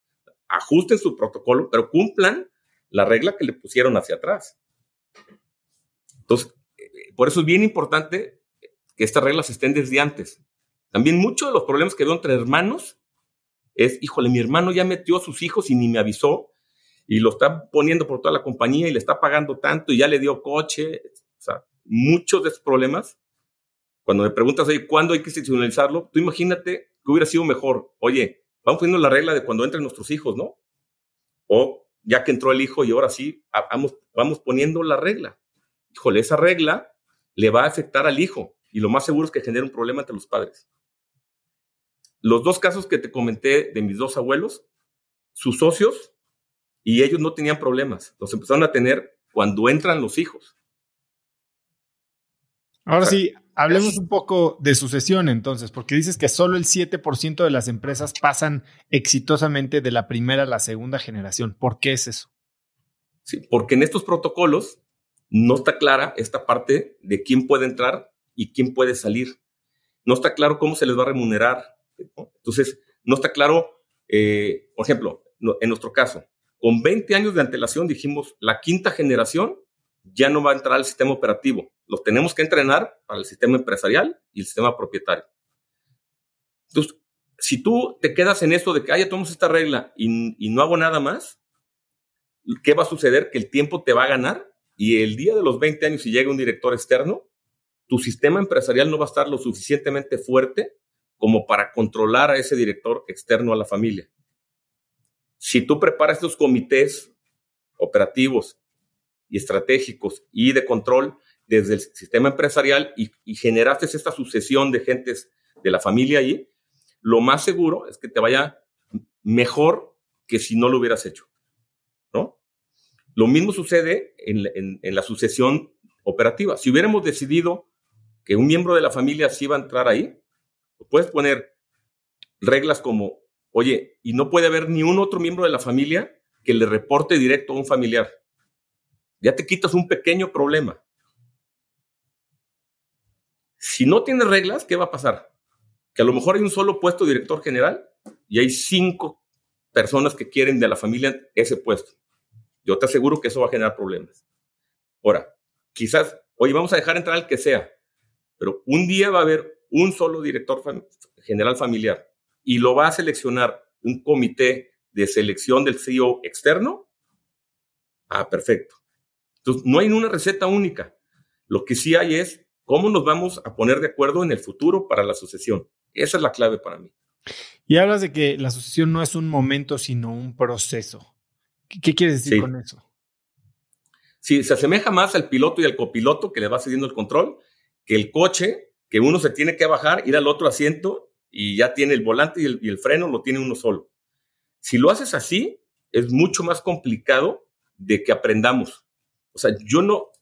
Ajusten su protocolo, pero cumplan la regla que le pusieron hacia atrás. Entonces, eh, por eso es bien importante que estas reglas estén desde antes. También muchos de los problemas que veo entre hermanos es, híjole, mi hermano ya metió a sus hijos y ni me avisó y lo está poniendo por toda la compañía y le está pagando tanto y ya le dio coche. O sea, muchos de esos problemas, cuando me preguntas, oye, ¿cuándo hay que institucionalizarlo? Tú imagínate que hubiera sido mejor. Oye, vamos poniendo la regla de cuando entren nuestros hijos, ¿no? O ya que entró el hijo y ahora sí, vamos, vamos poniendo la regla. Híjole, esa regla le va a afectar al hijo y lo más seguro es que genere un problema entre los padres. Los dos casos que te comenté de mis dos abuelos, sus socios y ellos no tenían problemas. Los empezaron a tener cuando entran los hijos. Ahora sí, hablemos un poco de sucesión entonces, porque dices que solo el 7% de las empresas pasan exitosamente de la primera a la segunda generación. ¿Por qué es eso? Sí, porque en estos protocolos no está clara esta parte de quién puede entrar y quién puede salir. No está claro cómo se les va a remunerar. Entonces, no está claro, eh, por ejemplo, en nuestro caso, con 20 años de antelación dijimos, la quinta generación ya no va a entrar al sistema operativo. Los tenemos que entrenar para el sistema empresarial y el sistema propietario. Entonces, si tú te quedas en eso de que, ah, ya tomamos esta regla y, no hago nada más, ¿qué va a suceder? Que el tiempo te va a ganar y el día de los 20 años, si llega un director externo, tu sistema empresarial no va a estar lo suficientemente fuerte como para controlar a ese director externo a la familia. Si tú preparas estos comités operativos y estratégicos y de control desde el sistema empresarial y, generaste esta sucesión de gentes de la familia allí, lo más seguro es que te vaya mejor que si no lo hubieras hecho. ¿no? Lo mismo sucede en, en la sucesión operativa. Si hubiéramos decidido que un miembro de la familia sí va a entrar ahí, puedes poner reglas como, oye, y no puede haber ni un otro miembro de la familia que le reporte directo a un familiar. Ya te quitas un pequeño problema. Si no tienes reglas, ¿qué va a pasar? Que a lo mejor hay un solo puesto de director general y hay cinco personas que quieren de la familia ese puesto. Yo te aseguro que eso va a generar problemas. Ahora, quizás, oye, vamos a dejar entrar al que sea, pero un día va a haber un solo director general familiar y lo va a seleccionar un comité de selección del CEO externo, ah, perfecto. Entonces, no hay una receta única. Lo que sí hay es cómo nos vamos a poner de acuerdo en el futuro para la sucesión. Esa es la clave para mí. Y hablas de que la sucesión no es un momento, sino un proceso. ¿Qué, quieres decir con eso? Sí, se asemeja más al piloto y al copiloto que le va cediendo el control que el coche que uno se tiene que bajar, ir al otro asiento y ya tiene el volante y el, freno, lo tiene uno solo. Si lo haces así, es mucho más complicado de que aprendamos. O sea, yo no,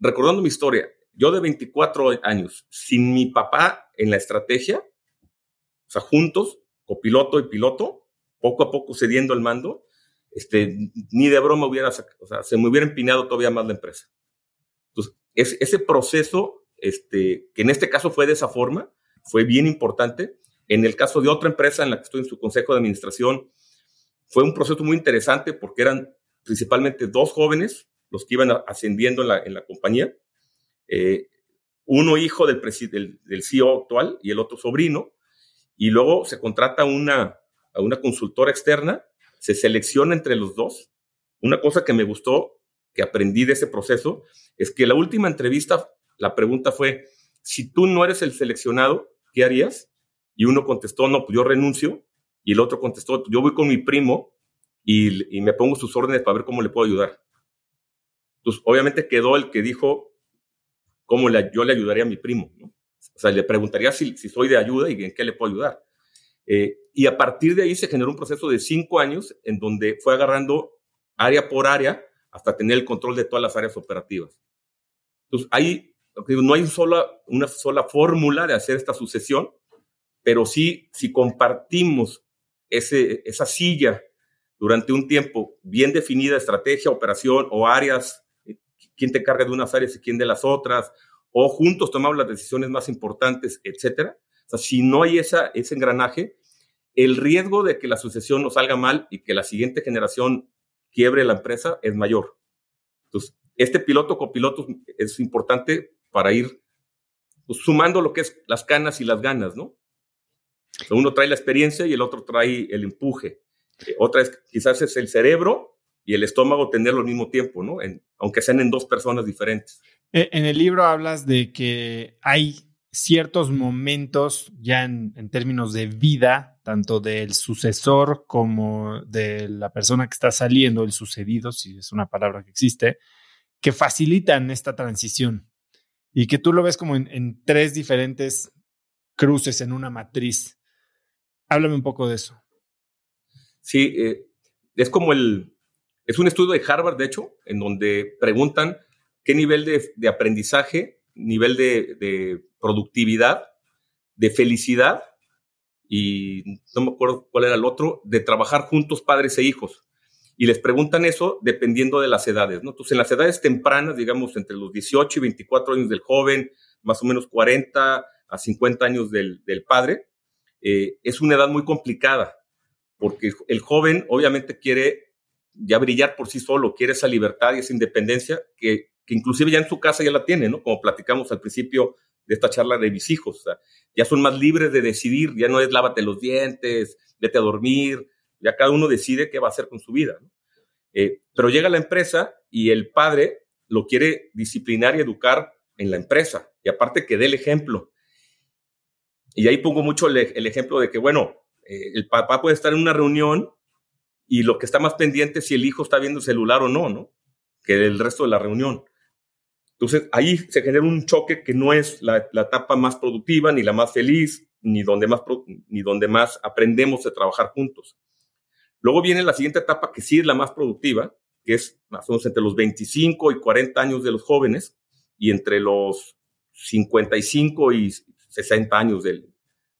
recordando mi historia, yo de 24 años, sin mi papá en la estrategia, o sea, juntos, copiloto y piloto, poco a poco cediendo el mando, este, ni de broma hubiera, o sea, se me hubiera empinado todavía más la empresa. Entonces, ese proceso este, que en este caso fue de esa forma, fue bien importante. En el caso de otra empresa en la que estoy en su consejo de administración, fue un proceso muy interesante porque eran principalmente dos jóvenes los que iban ascendiendo en la, compañía. Eh, uno hijo del, del, CEO actual y el otro sobrino. Y luego se contrata una, a una consultora externa, se selecciona entre los dos. Una cosa que me gustó, que aprendí de ese proceso, es que la última entrevista la pregunta fue, si tú no eres el seleccionado, ¿qué harías? Y uno contestó, no, pues yo renuncio. Y el otro contestó, yo voy con mi primo y, me pongo sus órdenes para ver cómo le puedo ayudar. Entonces, obviamente quedó el que dijo, ¿cómo le, yo le ayudaría a mi primo? O sea, le preguntaría si, si, soy de ayuda y en qué le puedo ayudar. Eh, y a partir de ahí se generó un proceso de cinco años en donde fue agarrando área por área hasta tener el control de todas las áreas operativas. Entonces, hay, no hay sola, una sola fórmula de hacer esta sucesión, pero sí, si compartimos ese, esa silla durante un tiempo bien definida, estrategia, operación o áreas, quién te carga de unas áreas y quién de las otras, o juntos tomamos las decisiones más importantes, etcétera. O sea, si no hay esa, ese engranaje, el riesgo de que la sucesión no salga mal y que la siguiente generación quiebre la empresa es mayor. Entonces, este piloto copiloto es importante para ir pues, sumando lo que es las canas y las ganas, ¿no? uno trae la experiencia y el otro trae el empuje. Eh, otra es, quizás es el cerebro y el estómago tenerlo al mismo tiempo, ¿no? aunque sean en dos personas diferentes. E, en el libro hablas de que hay ciertos momentos ya en, términos de vida, tanto del sucesor como de la persona que está saliendo, el sucedido, si es una palabra que existe, que facilitan esta transición y que tú lo ves como en, tres diferentes cruces en una matriz. Háblame un poco de eso. Sí, eh, es como el, es un estudio de Harvard, de hecho, en donde preguntan qué nivel de, aprendizaje, nivel de, productividad, de felicidad, y no me acuerdo cuál era el otro, de trabajar juntos padres e hijos. Y les preguntan eso dependiendo de las edades, ¿no? Entonces, en las edades tempranas, digamos, entre los 18 y 24 años del joven, más o menos 40 a 50 años del, padre, eh, es una edad muy complicada, porque el joven obviamente quiere ya brillar por sí solo, quiere esa libertad y esa independencia que que inclusive ya en su casa ya la tiene, ¿no? Como platicamos al principio de esta charla de mis hijos, ya son más libres de decidir, ya no es lávate los dientes, vete a dormir, ya cada uno decide qué va a hacer con su vida, eh, pero llega la empresa y el padre lo quiere disciplinar y educar en la empresa, y aparte que dé el ejemplo. Y ahí pongo mucho el, ejemplo de que, bueno, eh, el papá puede estar en una reunión y lo que está más pendiente es si el hijo está viendo el celular o no, ¿no? Que el resto de la reunión. Entonces, ahí se genera un choque que no es la, etapa más productiva, ni la más feliz, ni donde más, ni donde más aprendemos a trabajar juntos. Luego viene la siguiente etapa, que sí es la más productiva, que es más o menos entre los 25 y 40 años de los jóvenes y entre los 55 y 60 años del,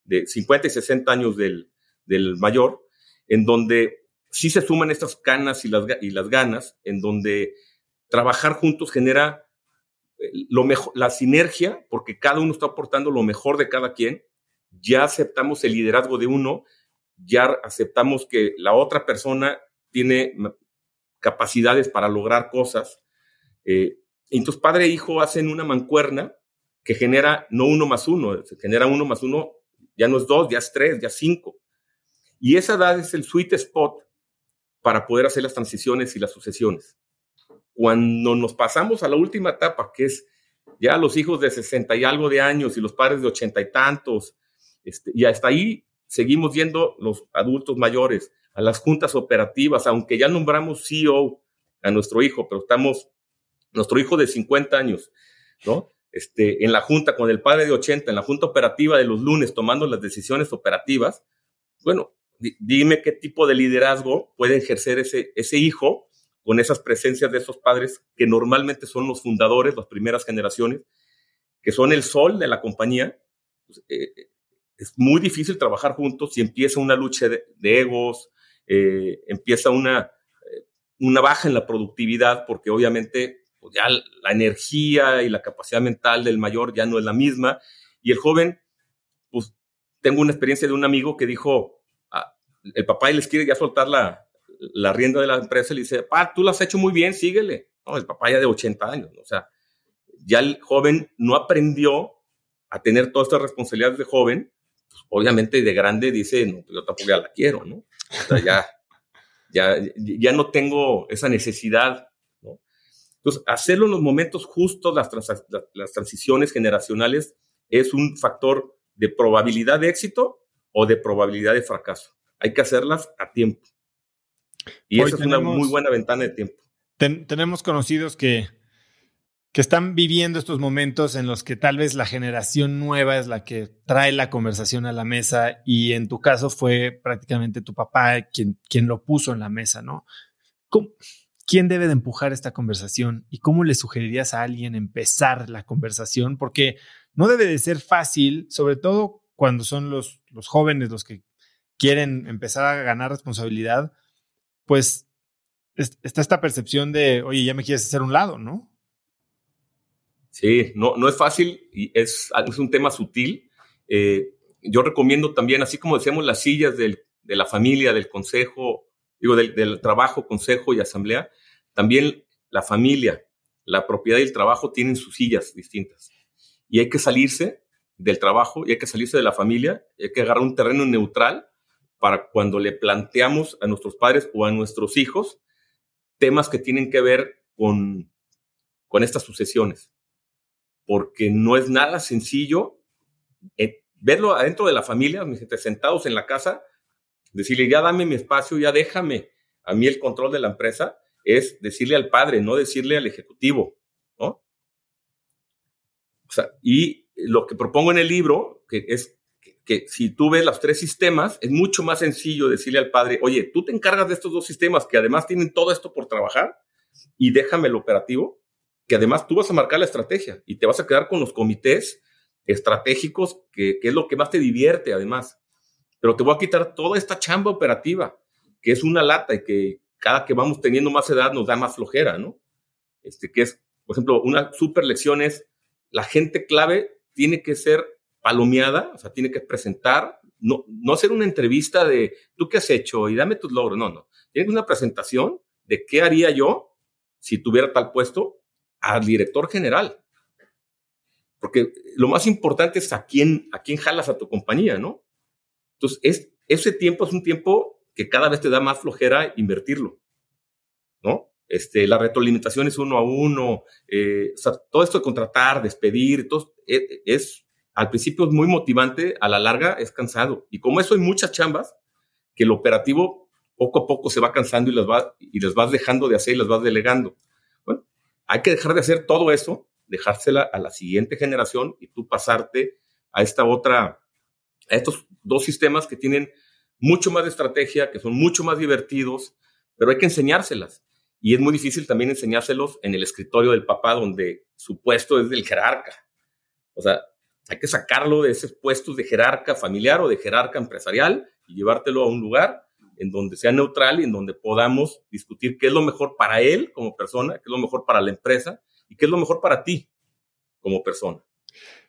de 50 y 60 años del, del mayor, en donde sí se suman estas canas y las, y las ganas, en donde trabajar juntos genera lo mejor, la sinergia, porque cada uno está aportando lo mejor de cada quien, ya aceptamos el liderazgo de uno, ya aceptamos que la otra persona tiene capacidades para lograr cosas. Eh, entonces, padre e hijo hacen una mancuerna que genera no uno más uno, se genera uno más uno, ya no es dos, ya es tres, ya es cinco. Y esa edad es el sweet spot para poder hacer las transiciones y las sucesiones. Cuando nos pasamos a la última etapa, que es ya los hijos de 60 y algo de años y los padres de ochenta y tantos, este, y hasta ahí seguimos yendo los adultos mayores a las juntas operativas, aunque ya nombramos CEO a nuestro hijo, pero estamos, nuestro hijo de 50 años, ¿no? Este, en la junta con el padre de 80, en la junta operativa de los lunes, tomando las decisiones operativas, bueno, dime qué tipo de liderazgo puede ejercer ese, ese hijo con esas presencias de esos padres que normalmente son los fundadores, las primeras generaciones, que son el sol de la compañía. Pues, eh, es muy difícil trabajar juntos si empieza una lucha de, egos, eh, empieza una, eh, una baja en la productividad, porque obviamente pues, ya la energía y la capacidad mental del mayor ya no es la misma. Y el joven, pues tengo una experiencia de un amigo que dijo, el papá les quiere ya soltar la, la rienda de la empresa y le dice, pa, tú lo has hecho muy bien, síguele. No, el papá ya de 80 años, o sea, ya el joven no aprendió a tener todas estas responsabilidades de joven, pues, obviamente de grande dice, no, pues yo tampoco ya la quiero, ¿no? O sea, ya, ya, ya no tengo esa necesidad, ¿no? Entonces, hacerlo en los momentos justos, las, las transiciones generacionales, es un factor de probabilidad de éxito o de probabilidad de fracaso. Hay que hacerlas a tiempo. Y esa es una muy buena ventana de tiempo. tenemos conocidos que, que están viviendo estos momentos en los que tal vez la generación nueva es la que trae la conversación a la mesa y en tu caso fue prácticamente tu papá quien, quien lo puso en la mesa, ¿no? ¿quién debe de empujar esta conversación y cómo le sugerirías a alguien empezar la conversación? Porque no debe de ser fácil, sobre todo cuando son los, los jóvenes los que quieren empezar a ganar responsabilidad, pues está esta percepción de, oye, ya me quieres hacer un lado, ¿no? Sí, no, no es fácil y es, es un tema sutil. Eh, yo recomiendo también, así como decíamos, las sillas del, de la familia, del consejo, digo, del, del, trabajo, consejo y asamblea, también la familia, la propiedad y el trabajo tienen sus sillas distintas. Y hay que salirse del trabajo y hay que salirse de la familia, y hay que agarrar un terreno neutral para cuando le planteamos a nuestros padres o a nuestros hijos temas que tienen que ver con, con estas sucesiones. Porque no es nada sencillo eh, verlo adentro de la familia, sentados en la casa, decirle, ya dame mi espacio, ya déjame a mí el control de la empresa, es decirle al padre, no decirle al ejecutivo, ¿no? O sea, y lo que propongo en el libro, que es que, si tú ves los tres sistemas, es mucho más sencillo decirle al padre, oye, tú te encargas de estos dos sistemas que además tienen todo esto por trabajar y déjame el operativo, que además tú vas a marcar la estrategia y te vas a quedar con los comités estratégicos, que, es lo que más te divierte además. Pero te voy a quitar toda esta chamba operativa, que es una lata y que cada que vamos teniendo más edad nos da más flojera, ¿no? Este, que es, por ejemplo, una super lección es, la gente clave tiene que ser palomeada, o sea, tiene que presentar, no, no hacer una entrevista de, ¿tú qué has hecho? Y dame tus logros, no, no. Tiene una presentación de qué haría yo si tuviera tal puesto al director general. Porque lo más importante es a quién, a quién jalas a tu compañía, ¿no? Entonces, es, ese tiempo es un tiempo que cada vez te da más flojera invertirlo, ¿no? Este, la retroalimentación es uno a uno, eh, o sea, todo esto de contratar, despedir, todo, e, es, al principio es muy motivante, a la larga es cansado. Y como eso hay muchas chambas, que el operativo poco a poco se va cansando y las, va, y les vas dejando de hacer y las vas delegando. Bueno, hay que dejar de hacer todo eso dejársela a la siguiente generación y tú pasarte a esta otra, a estos dos sistemas que tienen mucho más de estrategia, que son mucho más divertidos, pero hay que enseñárselas. Y es muy difícil también enseñárselos en el escritorio del papá, donde su puesto es del jerarca. O sea, hay que sacarlo de esos puestos de jerarca familiar o de jerarca empresarial y llevártelo a un lugar en donde sea neutral y en donde podamos discutir qué es lo mejor para él como persona, qué es lo mejor para la empresa y qué es lo mejor para ti como persona.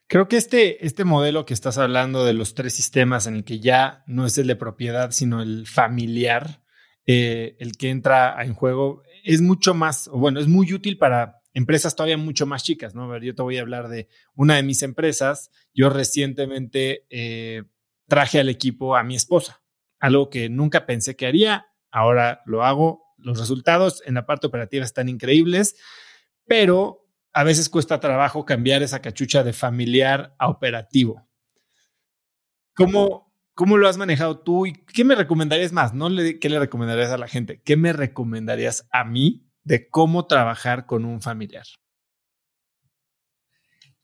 Creo que este, este modelo que estás hablando de los tres sistemas en el que ya no es el de propiedad, sino el familiar, eh, el que entra en juego, es mucho más, bueno, es muy útil para empresas todavía mucho más chicas, ¿no? A ver, yo te voy a hablar de una de mis empresas. Yo recientemente eh, traje al equipo a mi esposa, algo que nunca pensé que haría, ahora lo hago. Los resultados en la parte operativa están increíbles pero a veces cuesta trabajo cambiar esa cachucha de familiar a operativo. ¿Cómo, cómo lo has manejado tú y qué me recomendarías más? No le, qué le recomendarías a la gente, qué me recomendarías a mí de cómo trabajar con un familiar.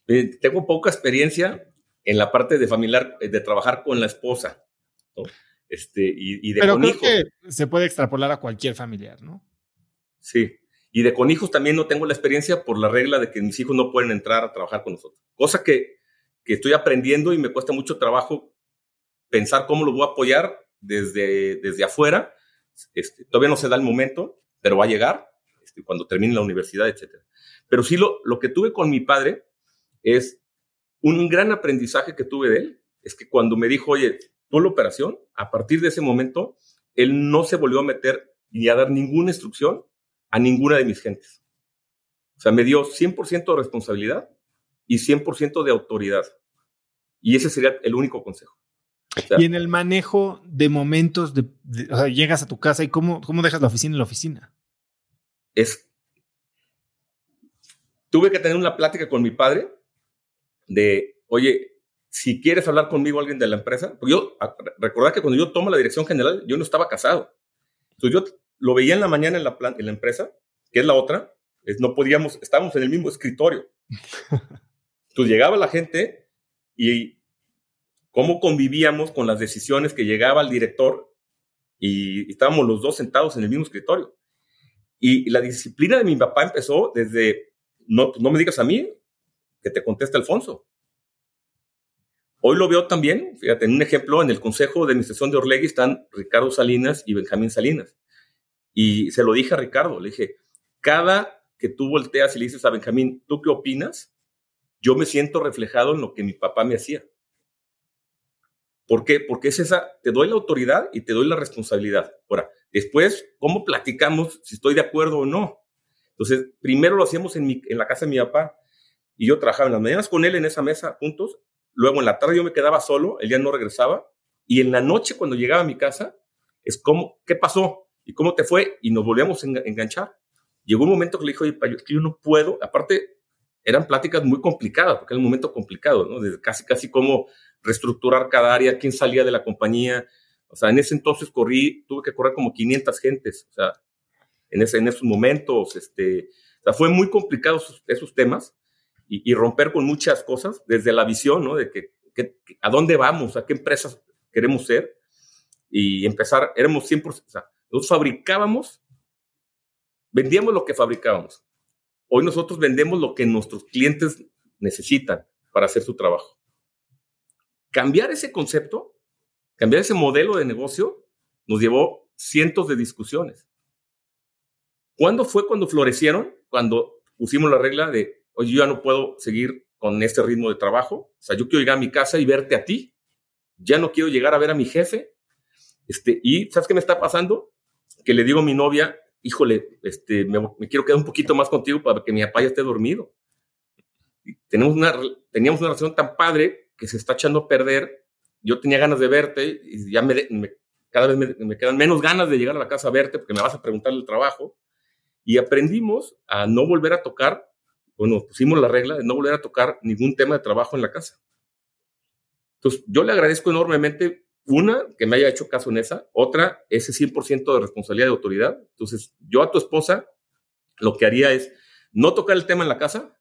Eh, tengo poca experiencia en la parte de familiar, eh, de trabajar con la esposa. Este, y, de Pero creo que se puede extrapolar a cualquier familiar, ¿no? Sí. Y de con hijos también no tengo la experiencia por la regla de que mis hijos no pueden entrar a trabajar con nosotros. Cosa que, que estoy aprendiendo y me cuesta mucho trabajo pensar cómo lo voy a apoyar desde, desde afuera. Este, todavía no se da el momento, pero va a llegar cuando termine la universidad, etc. Pero sí lo, lo que tuve con mi padre es un gran aprendizaje que tuve de él. Es que cuando me dijo, oye, tú la operación, a partir de ese momento, él no se volvió a meter ni a dar ninguna instrucción a ninguna de mis gentes. O sea, me dio 100% de responsabilidad y 100% de autoridad. Y ese sería el único consejo. y en el manejo de momentos, de, o sea, llegas a tu casa y cómo, cómo dejas la oficina en la oficina. Es. Tuve que tener una plática con mi padre de, oye, si quieres hablar conmigo alguien de la empresa, porque yo, recordad que cuando yo tomo la dirección general, yo no estaba casado. Entonces yo lo veía en la mañana en la, en la empresa, que es la otra, no podíamos, estábamos en el mismo escritorio. Entonces llegaba la gente y cómo convivíamos con las decisiones que llegaba el director y, estábamos los dos sentados en el mismo escritorio. Y la disciplina de mi papá empezó desde, no, me digas a mí, que te conteste Alfonso. Hoy lo veo también, fíjate, en un ejemplo, en el Consejo de Administración de Orlegui están Ricardo Salinas y Benjamín Salinas. Y se lo dije a Ricardo, le dije, cada que tú volteas y le dices a Benjamín, ¿tú qué opinas? Yo me siento reflejado en lo que mi papá me hacía. ¿Por qué? Porque es esa, te doy la autoridad y te doy la responsabilidad. Ahora, después, ¿cómo platicamos si estoy de acuerdo o no? Entonces, primero lo hacíamos en, la casa de mi papá y yo trabajaba en las mañanas con él en esa mesa juntos. Luego en la tarde yo me quedaba solo, él ya no regresaba. Y en la noche cuando llegaba a mi casa, es como, ¿qué pasó? ¿Y cómo te fue? Y nos volvíamos a enganchar. Llegó un momento que le dijo, oye, yo no puedo. Aparte, eran pláticas muy complicadas, porque era un momento complicado, ¿no? Desde casi, casi como reestructurar cada área, quién salía de la compañía. O sea, en ese entonces corrí, tuve que correr como 500 gentes, o sea, en, ese, en esos momentos, este, o sea, fue muy complicado esos, temas y, romper con muchas cosas, desde la visión, ¿no? De que, a dónde vamos, a qué empresas queremos ser y empezar, éramos 100%, o sea, nosotros fabricábamos, vendíamos lo que fabricábamos. Hoy nosotros vendemos lo que nuestros clientes necesitan para hacer su trabajo. Cambiar ese concepto, cambiar ese modelo de negocio, nos llevó cientos de discusiones. ¿Cuándo fue cuando florecieron? Cuando pusimos la regla de, oye, yo ya no puedo seguir con este ritmo de trabajo. O sea, yo quiero llegar a mi casa y verte a ti. Ya no quiero llegar a ver a mi jefe. Este, y ¿sabes qué me está pasando? Que le digo a mi novia, híjole, este, me, quiero quedar un poquito más contigo para que mi papá ya esté dormido. tenemos una, teníamos una relación tan padre que se está echando a perder. Yo tenía ganas de verte y ya me, cada vez me, quedan menos ganas de llegar a la casa a verte porque me vas a preguntar el trabajo. Y aprendimos a no volver a tocar, bueno, pusimos la regla de no volver a tocar ningún tema de trabajo en la casa. Entonces, yo le agradezco enormemente, una, que me haya hecho caso en esa, otra, ese 100% de responsabilidad de autoridad. Entonces, yo a tu esposa lo que haría es no tocar el tema en la casa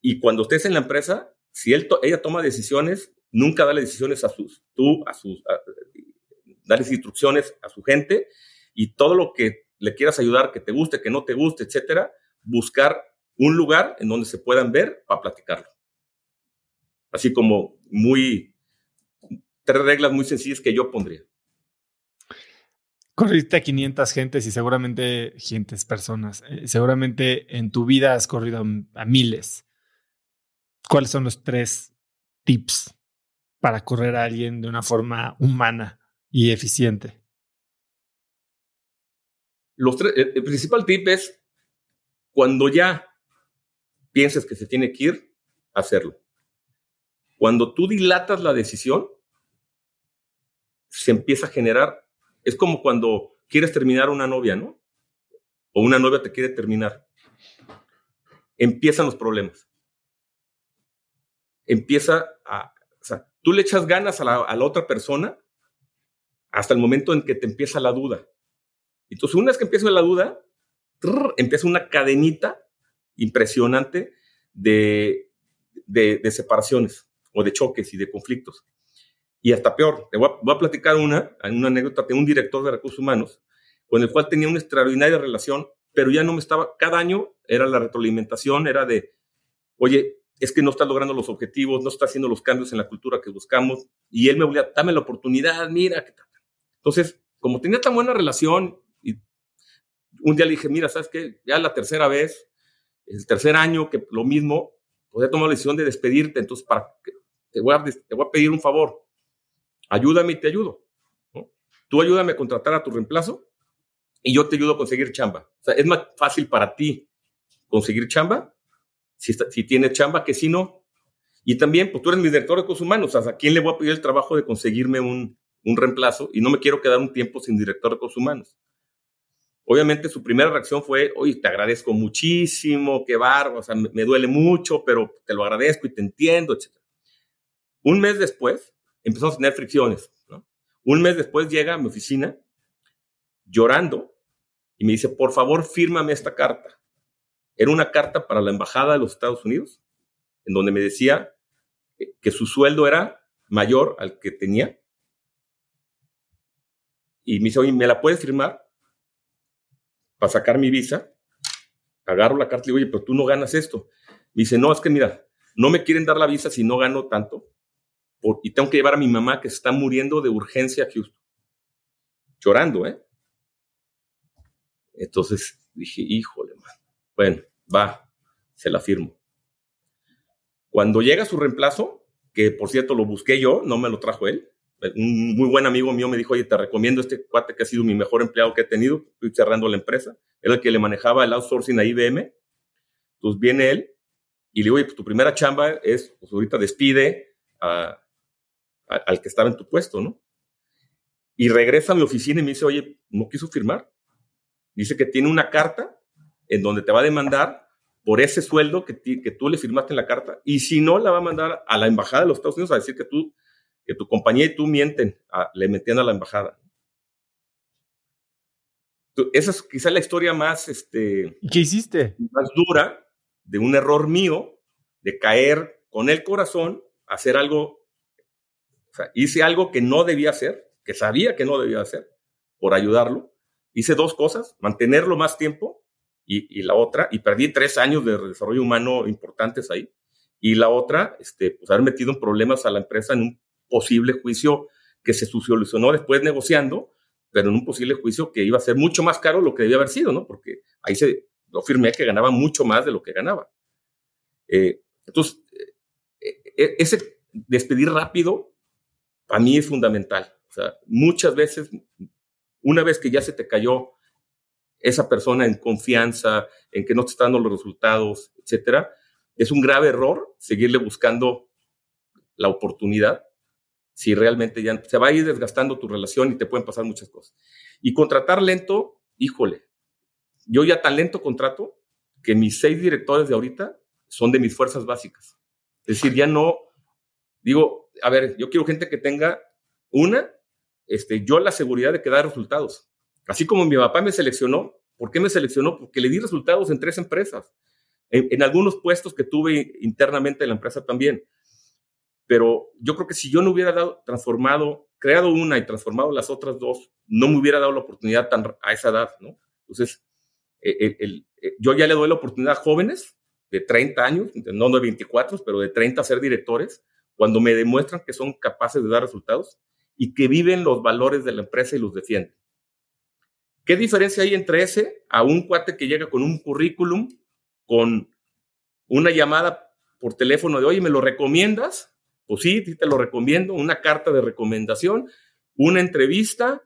y cuando estés en la empresa, si ella toma decisiones, nunca dale decisiones a sus, tú, a sus, darles instrucciones a su gente y todo lo que le quieras ayudar, que te guste, que no te guste, etcétera, buscar un lugar en donde se puedan ver para platicarlo. Así como muy, tres reglas muy sencillas que yo pondría. Corriste a 500 gentes y seguramente, gentes, personas, eh, seguramente en tu vida has corrido a miles. ¿cuáles son los tres tips para correr a alguien de una forma humana y eficiente? El principal tip es cuando ya pienses que se tiene que ir, hacerlo. Cuando tú dilatas la decisión, se empieza a generar, es como cuando quieres terminar una novia, ¿no? O una novia te quiere terminar. Empiezan los problemas empieza a, tú le echas ganas a la, otra persona hasta el momento en que te empieza la duda. Entonces, una vez que empieza la duda, empieza una cadenita impresionante de, de, separaciones o de choques y de conflictos. Y hasta peor, te voy a, platicar una, una anécdota de un director de recursos humanos con el cual tenía una extraordinaria relación, pero ya no me estaba, cada año era la retroalimentación, era de, oye, es que no está logrando los objetivos, no está haciendo los cambios en la cultura que buscamos. Y él me volvía, dame la oportunidad, mira. Entonces, como tenía tan buena relación, y un día le dije, mira, ¿sabes qué? Ya la tercera vez, el tercer año que lo mismo, pues he tomado la decisión de despedirte, entonces para te, voy a, pedir un favor. Ayúdame y te ayudo. Tú ayúdame a contratar a tu reemplazo y yo te ayudo a conseguir chamba. O sea, es más fácil para ti conseguir chamba si, tiene chamba, que si no. Y también, pues tú eres mi director de recursos humanos, ¿a quién le voy a pedir el trabajo de conseguirme un, un reemplazo? Y no me quiero quedar un tiempo sin director de recursos humanos. Obviamente su primera reacción fue, oye, te agradezco muchísimo, qué barro, o sea, me, duele mucho, pero te lo agradezco y te entiendo, etc. Un mes después empezamos a tener fricciones. ¿no? Un mes después llega a mi oficina llorando y me dice, por favor, fírmame esta carta. Era una carta para la Embajada de los Estados Unidos, en donde me decía que su sueldo era mayor al que tenía. Y me dice, oye, ¿me la puedes firmar? para sacar mi visa, agarro la carta y digo, oye, pero tú no ganas esto. Me dice, no, es que mira, no me quieren dar la visa si no gano tanto y tengo que llevar a mi mamá que está muriendo de urgencia a Houston. Llorando, ¿eh? Entonces dije, híjole, man. Bueno, va, se la firmo. Cuando llega su reemplazo, que por cierto lo busqué yo, no me lo trajo él, un muy buen amigo mío me dijo, oye, te recomiendo este cuate que ha sido mi mejor empleado que he tenido, estoy cerrando la empresa, era el que le manejaba el outsourcing a IBM, entonces viene él y le digo, oye, pues tu primera chamba es, pues ahorita despide al que estaba en tu puesto, ¿no? Y regresa a mi oficina y me dice, oye, no quiso firmar. Dice que tiene una carta en donde te va a demandar por ese sueldo que, que tú le firmaste en la carta y si no, la va a mandar a la embajada de los Estados Unidos a decir que tú que tu compañía y tú mienten, le metían a la embajada. Esa es quizá la historia más, este, ¿Qué hiciste? Más dura de un error mío, de caer con el corazón, hacer algo, o sea, hice algo que no debía hacer, que sabía que no debía hacer, por ayudarlo. Hice dos cosas, mantenerlo más tiempo y, y la otra, y perdí tres años de desarrollo humano importantes ahí. Y la otra, este, pues haber metido en problemas a la empresa en un posible juicio que se solucionó después negociando, pero en un posible juicio que iba a ser mucho más caro lo que debía haber sido, ¿no? Porque ahí se lo firmé que ganaba mucho más de lo que ganaba. Eh, entonces, eh, eh, ese despedir rápido para mí es fundamental. O sea, muchas veces, una vez que ya se te cayó esa persona en confianza, en que no te están dando los resultados, etcétera, es un grave error seguirle buscando la oportunidad si realmente ya se va a ir desgastando tu relación y te pueden pasar muchas cosas. Y contratar lento, híjole, yo ya tan lento contrato que mis seis directores de ahorita son de mis fuerzas básicas. Es decir, ya no, digo, a ver, yo quiero gente que tenga una, este, yo la seguridad de que da resultados. Así como mi papá me seleccionó, ¿por qué me seleccionó? Porque le di resultados en tres empresas, en, algunos puestos que tuve internamente en la empresa también. Pero yo creo que si yo no hubiera dado, transformado, creado una y transformado las otras dos, no me hubiera dado la oportunidad tan, a esa edad, ¿no? Entonces, eh, el, eh, yo ya le doy la oportunidad a jóvenes de 30 años, no de 24, pero de 30 a ser directores, cuando me demuestran que son capaces de dar resultados y que viven los valores de la empresa y los defienden. ¿Qué diferencia hay entre ese a un cuate que llega con un currículum, con una llamada por teléfono de, oye, ¿me lo recomiendas? Pues sí, te lo recomiendo, una carta de recomendación, una entrevista,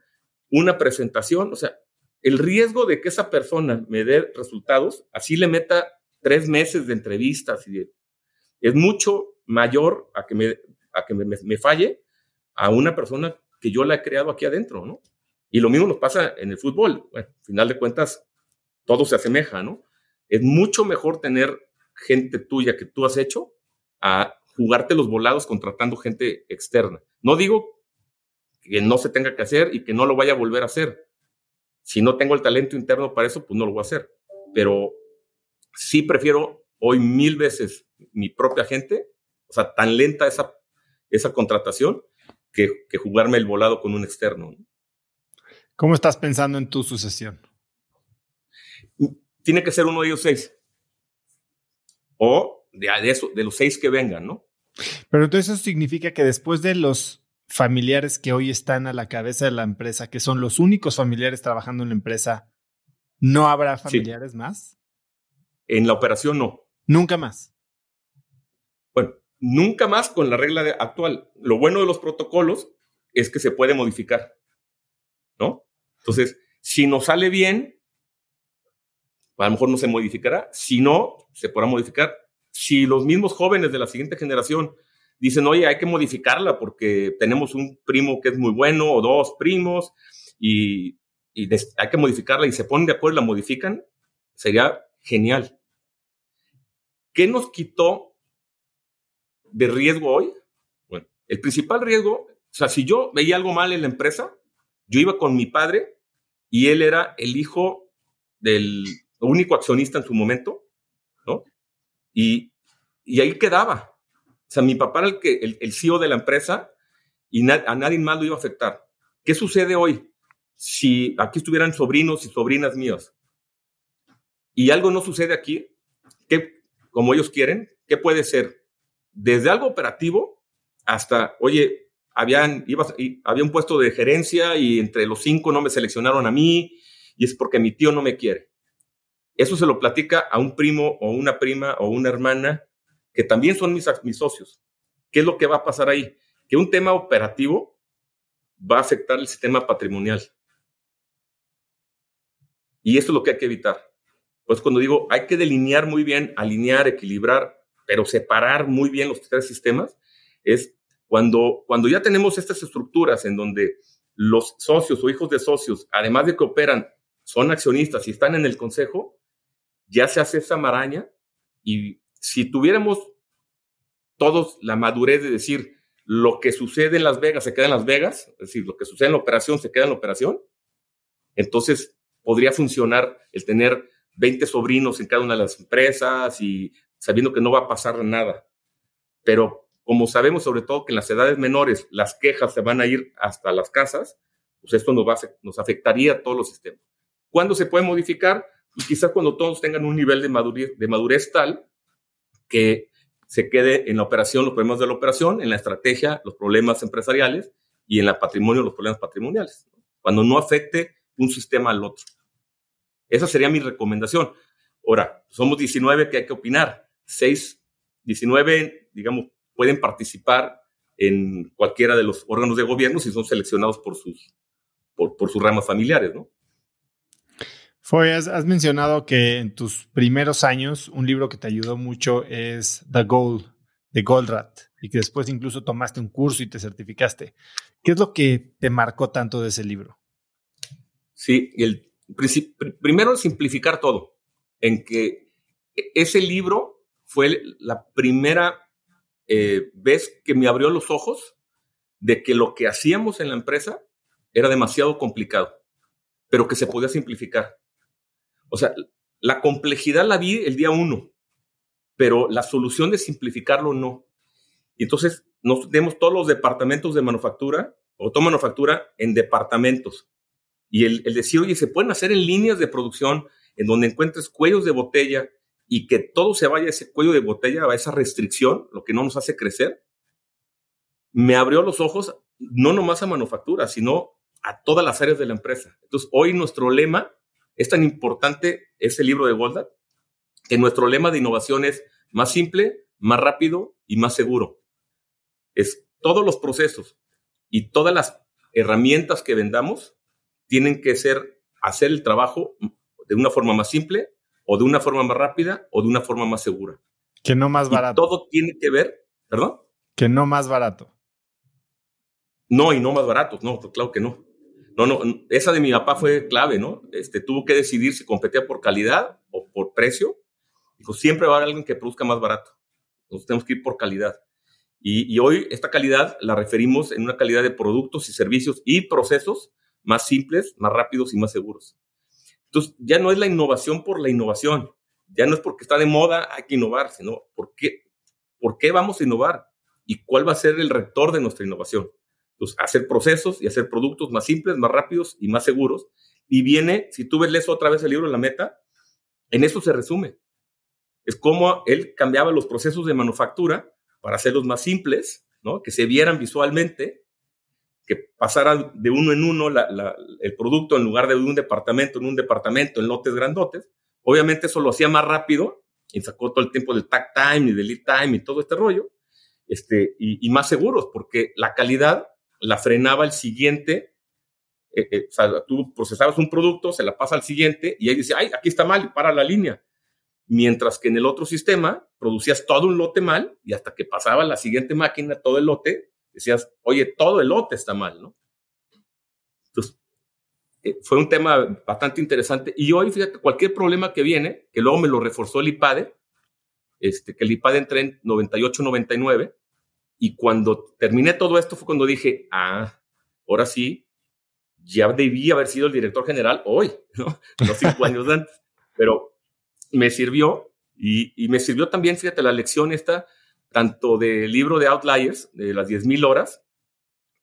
una presentación, o sea, el riesgo de que esa persona me dé resultados, así le meta tres meses de entrevistas, y es mucho mayor a que, me, a que me, falle a una persona que yo la he creado aquí adentro, ¿no? Y lo mismo nos pasa en el fútbol. Bueno, al final de cuentas, todo se asemeja, ¿no? Es mucho mejor tener gente tuya que tú has hecho a jugarte los volados contratando gente externa. No digo que no se tenga que hacer y que no lo vaya a volver a hacer. Si no tengo el talento interno para eso, pues no lo voy a hacer. Pero sí prefiero hoy mil veces mi propia gente, o sea, tan lenta esa, esa contratación, que, que jugarme el volado con un externo. ¿Cómo estás pensando en tu sucesión? Tiene que ser uno de ellos seis. O de, eso, de los seis que vengan, ¿no? Pero entonces eso significa que después de los familiares que hoy están a la cabeza de la empresa, que son los únicos familiares trabajando en la empresa, ¿no habrá familiares más? En la operación no. Nunca más. Bueno, nunca más con la regla actual. Lo bueno de los protocolos es que se puede modificar, ¿no? Entonces, si nos sale bien, a lo mejor no se modificará. Si no, se podrá modificar si los mismos jóvenes de la siguiente generación dicen, oye, hay que modificarla porque tenemos un primo que es muy bueno o dos primos y, hay que modificarla y se ponen de acuerdo y la modifican, sería genial. ¿Qué nos quitó de riesgo hoy? Bueno, el principal riesgo, o sea, si yo veía algo mal en la empresa, yo iba con mi padre y él era el hijo del único accionista en su momento, ¿no? Y, ahí quedaba. O sea, mi papá era el, que, el, CEO de la empresa y a nadie más lo iba a afectar. ¿Qué sucede hoy? Si aquí estuvieran sobrinos y sobrinas mías, y algo no sucede aquí, que como ellos quieren, ¿qué puede ser? Desde algo operativo hasta, oye, habían, había un puesto de gerencia y entre los cinco no me seleccionaron a mí y es porque mi tío no me quiere. Eso se lo platica a un primo o una prima o una hermana que también son mis, mis socios. ¿Qué es lo que va a pasar ahí? Que un tema operativo va a afectar el sistema patrimonial. Y esto es lo que hay que evitar. Pues cuando digo, hay que delinear muy bien, alinear, equilibrar, pero separar muy bien los tres sistemas, es cuando, cuando ya tenemos estas estructuras en donde los socios o hijos de socios, además de que operan, son accionistas y están en el consejo, ya se hace esa maraña y si tuviéramos todos la madurez de decir lo que sucede en Las Vegas se queda en Las Vegas, es decir, lo que sucede en la operación se queda en la operación, entonces podría funcionar el tener 20 sobrinos en cada una de las empresas y sabiendo que no va a pasar nada. Pero como sabemos sobre todo que en las edades menores las quejas se van a ir hasta las casas, pues esto nos, va nos afectaría a todos los sistemas. ¿Cuándo se puede modificar? Pues quizás cuando todos tengan un nivel de madurez, de madurez tal que se quede en la operación los problemas de la operación, en la estrategia los problemas empresariales y en la patrimonio los problemas patrimoniales. Cuando no afecte un sistema al otro. Esa sería mi recomendación. Ahora, somos 19 que hay que opinar. 6, 19, digamos, pueden participar en cualquiera de los órganos de gobierno si son seleccionados por sus, por, sus ramas familiares, ¿no? Foy, has, mencionado que en tus primeros años un libro que te ayudó mucho es The Gold, de Goldratt, y que después incluso tomaste un curso y te certificaste. ¿Qué es lo que te marcó tanto de ese libro? Sí, el, primero simplificar todo, en que ese libro fue la primera eh, vez que me abrió los ojos de que lo que hacíamos en la empresa era demasiado complicado, pero que se podía simplificar. O sea, la complejidad la vi el día uno, pero la solución de simplificarlo no. Entonces nos tenemos todos los departamentos de manufactura, o manufactura en departamentos. Y el, decir, oye, se pueden hacer en líneas de producción en donde encuentres cuellos de botella y que todo se vaya a ese cuello de botella, a esa restricción, lo que no nos hace crecer, me abrió los ojos no nomás a manufactura, sino a todas las áreas de la empresa. Entonces, hoy nuestro lema es tan importante, ese libro de Goldat, que nuestro lema de innovación es más simple, más rápido y más seguro. Es todos los procesos y todas las herramientas que vendamos tienen que ser hacer el trabajo de una forma más simple o de una forma más rápida o de una forma más segura. Que no más barato. todo tiene que ver, perdón. Que no más barato. No, y no más baratos, no, claro que no. No, no, esa de mi papá fue clave, ¿no? Este, tuvo que decidir si competía por calidad o por precio. Dijo, siempre va a haber alguien que produzca más barato. Entonces tenemos que ir por calidad. Y, y hoy esta calidad la referimos en una calidad de productos y servicios y procesos más simples, más rápidos y más seguros. Entonces, ya no es la innovación por la innovación, ya no es porque está de moda, hay que innovar, sino ¿por qué, por qué vamos a innovar y cuál va a ser el rector de nuestra innovación. Entonces, hacer procesos y hacer productos más simples, más rápidos y más seguros. Y viene, si tú ves otra vez el libro La Meta, en eso se resume. Es como él cambiaba los procesos de manufactura para hacerlos más simples, ¿no? que se vieran visualmente que pasara de uno en uno el producto en lugar de un departamento en un departamento en lotes grandotes. Obviamente eso lo hacía más rápido y sacó todo el tiempo del tag time y del lead time y todo este rollo, este, y, más seguros, porque la calidad la frenaba el siguiente. Eh, eh, o sea, tú procesabas un producto, se la pasa al siguiente y ahí dice, ay, aquí está mal, para la línea. Mientras que en el otro sistema producías todo un lote mal y hasta que pasaba la siguiente máquina todo el lote, decías, oye, todo el lote está mal, ¿no? Entonces, eh, fue un tema bastante interesante. Y hoy, fíjate, cualquier problema que viene, que luego me lo reforzó el IPADE, este, que el IPADE entré en 98, 99, y cuando terminé todo esto fue cuando dije, ah, ahora sí, ya debía haber sido el director general hoy, ¿no? Los cinco años antes. Pero me sirvió y, y, me sirvió también, fíjate, la lección esta tanto del libro de Outliers, de las 10.000 horas,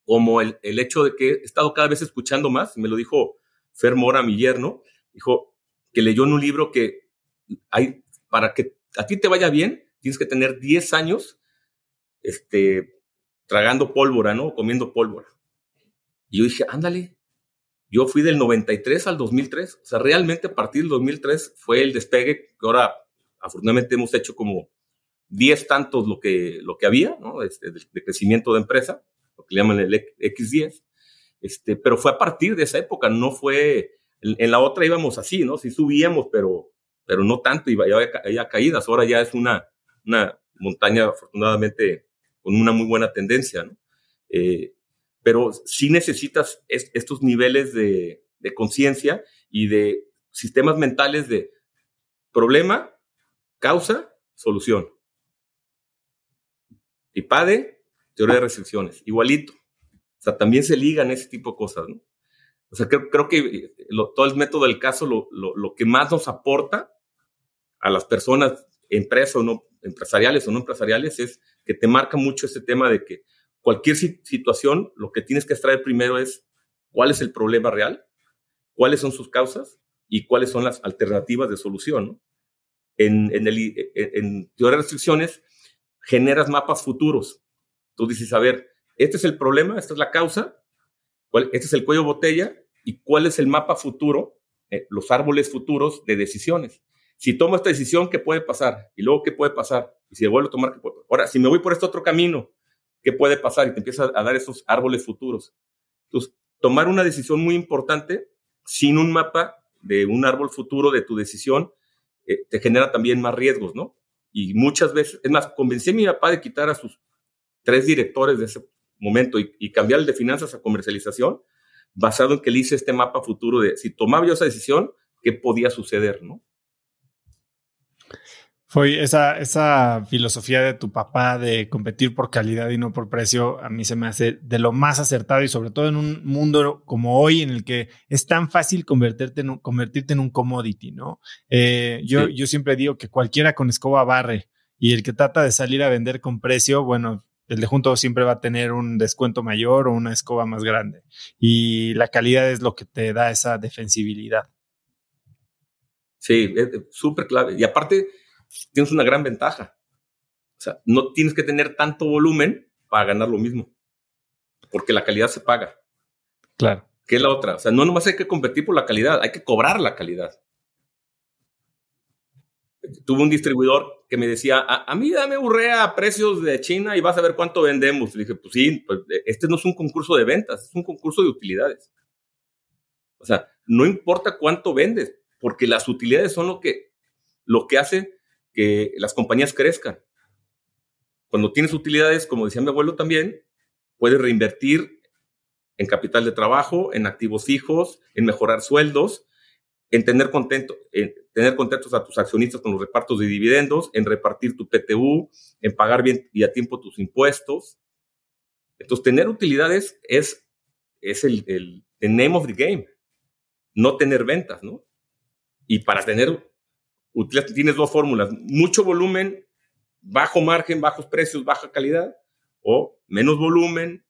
como el, el, hecho de que he estado cada vez escuchando más, me lo dijo Fer Mora, mi yerno, dijo que leyó en un libro que hay, para que a ti te vaya bien, tienes que tener 10 años este, tragando pólvora, ¿no? Comiendo pólvora. Y yo dije, ándale, yo fui del 93 al 2003, o sea, realmente a partir del 2003 fue el despegue que ahora afortunadamente hemos hecho como 10 tantos lo que, lo que había, ¿no? Este, de, crecimiento de empresa, lo que le llaman el X10. Este, pero fue a partir de esa época, no fue, en, la otra íbamos así, ¿no? Sí subíamos, pero, pero no tanto, ya había caídas, ahora ya es una, una montaña afortunadamente con una muy buena tendencia, ¿no? Eh, pero sí necesitas estos niveles de, conciencia y de sistemas mentales de problema, causa, solución. IPADE, teoría de restricciones, igualito. O sea, también se ligan ese tipo de cosas, ¿no? O sea, creo, creo que todo el método del caso, lo, lo, que más nos aporta a las personas, empresas o no, empresariales o no empresariales, es que te marca mucho ese tema de que cualquier situación, lo que tienes que extraer primero es cuál es el problema real, cuáles son sus causas y cuáles son las alternativas de solución. En, en, el, en, teoría de restricciones, generas mapas futuros. Tú dices, a ver, este es el problema, esta es la causa, cuál, este es el cuello botella y cuál es el mapa futuro, eh, los árboles futuros de decisiones. Si tomo esta decisión, ¿qué puede pasar? Y luego, ¿qué puede pasar? Y si vuelvo a tomar, ¿qué puede Ahora, si me voy por este otro camino, qué puede pasar y te empieza a dar esos árboles futuros. Entonces, tomar una decisión muy importante sin un mapa de un árbol futuro de tu decisión eh, te genera también más riesgos, ¿no? Y muchas veces, es más, convencí a mi papá de quitar a sus tres directores de ese momento y, y cambiar el de finanzas a comercialización, basado en que le hice este mapa futuro de si tomaba yo esa decisión, qué podía suceder, ¿no? Fue esa, esa filosofía de tu papá de competir por calidad y no por precio, a mí se me hace de lo más acertado y sobre todo en un mundo como hoy en el que es tan fácil convertirte en un, convertirte en un commodity, ¿no? Eh, yo, yo siempre digo que cualquiera con escoba barre y el que trata de salir a vender con precio, bueno, el de junto siempre va a tener un descuento mayor o una escoba más grande. Y la calidad es lo que te da esa defensibilidad. Sí, súper clave. Y aparte, tienes una gran ventaja. O sea, no tienes que tener tanto volumen para ganar lo mismo, porque la calidad se paga. Claro. ¿Qué es la otra? O sea, no nomás hay que competir por la calidad, hay que cobrar la calidad. Tuve un distribuidor que me decía, a, mí dame urrea a precios de China y vas a ver cuánto vendemos. Le dije, pues sí, pues, este no es un concurso de ventas, es un concurso de utilidades. O sea, no importa cuánto vendes, porque las utilidades son lo que, lo que hace que las compañías crezcan. Cuando tienes utilidades, como decía mi abuelo también, puedes reinvertir en capital de trabajo, en activos fijos, en mejorar sueldos, en tener, contento, en tener contentos a tus accionistas con los repartos de dividendos, en repartir tu PTU, en pagar bien y a tiempo tus impuestos. Entonces, tener utilidades es, es el, el, el name of the game, no tener ventas, ¿no? Y para tener tienes dos fórmulas, mucho volumen, bajo margen, bajos precios, baja calidad, o menos volumen,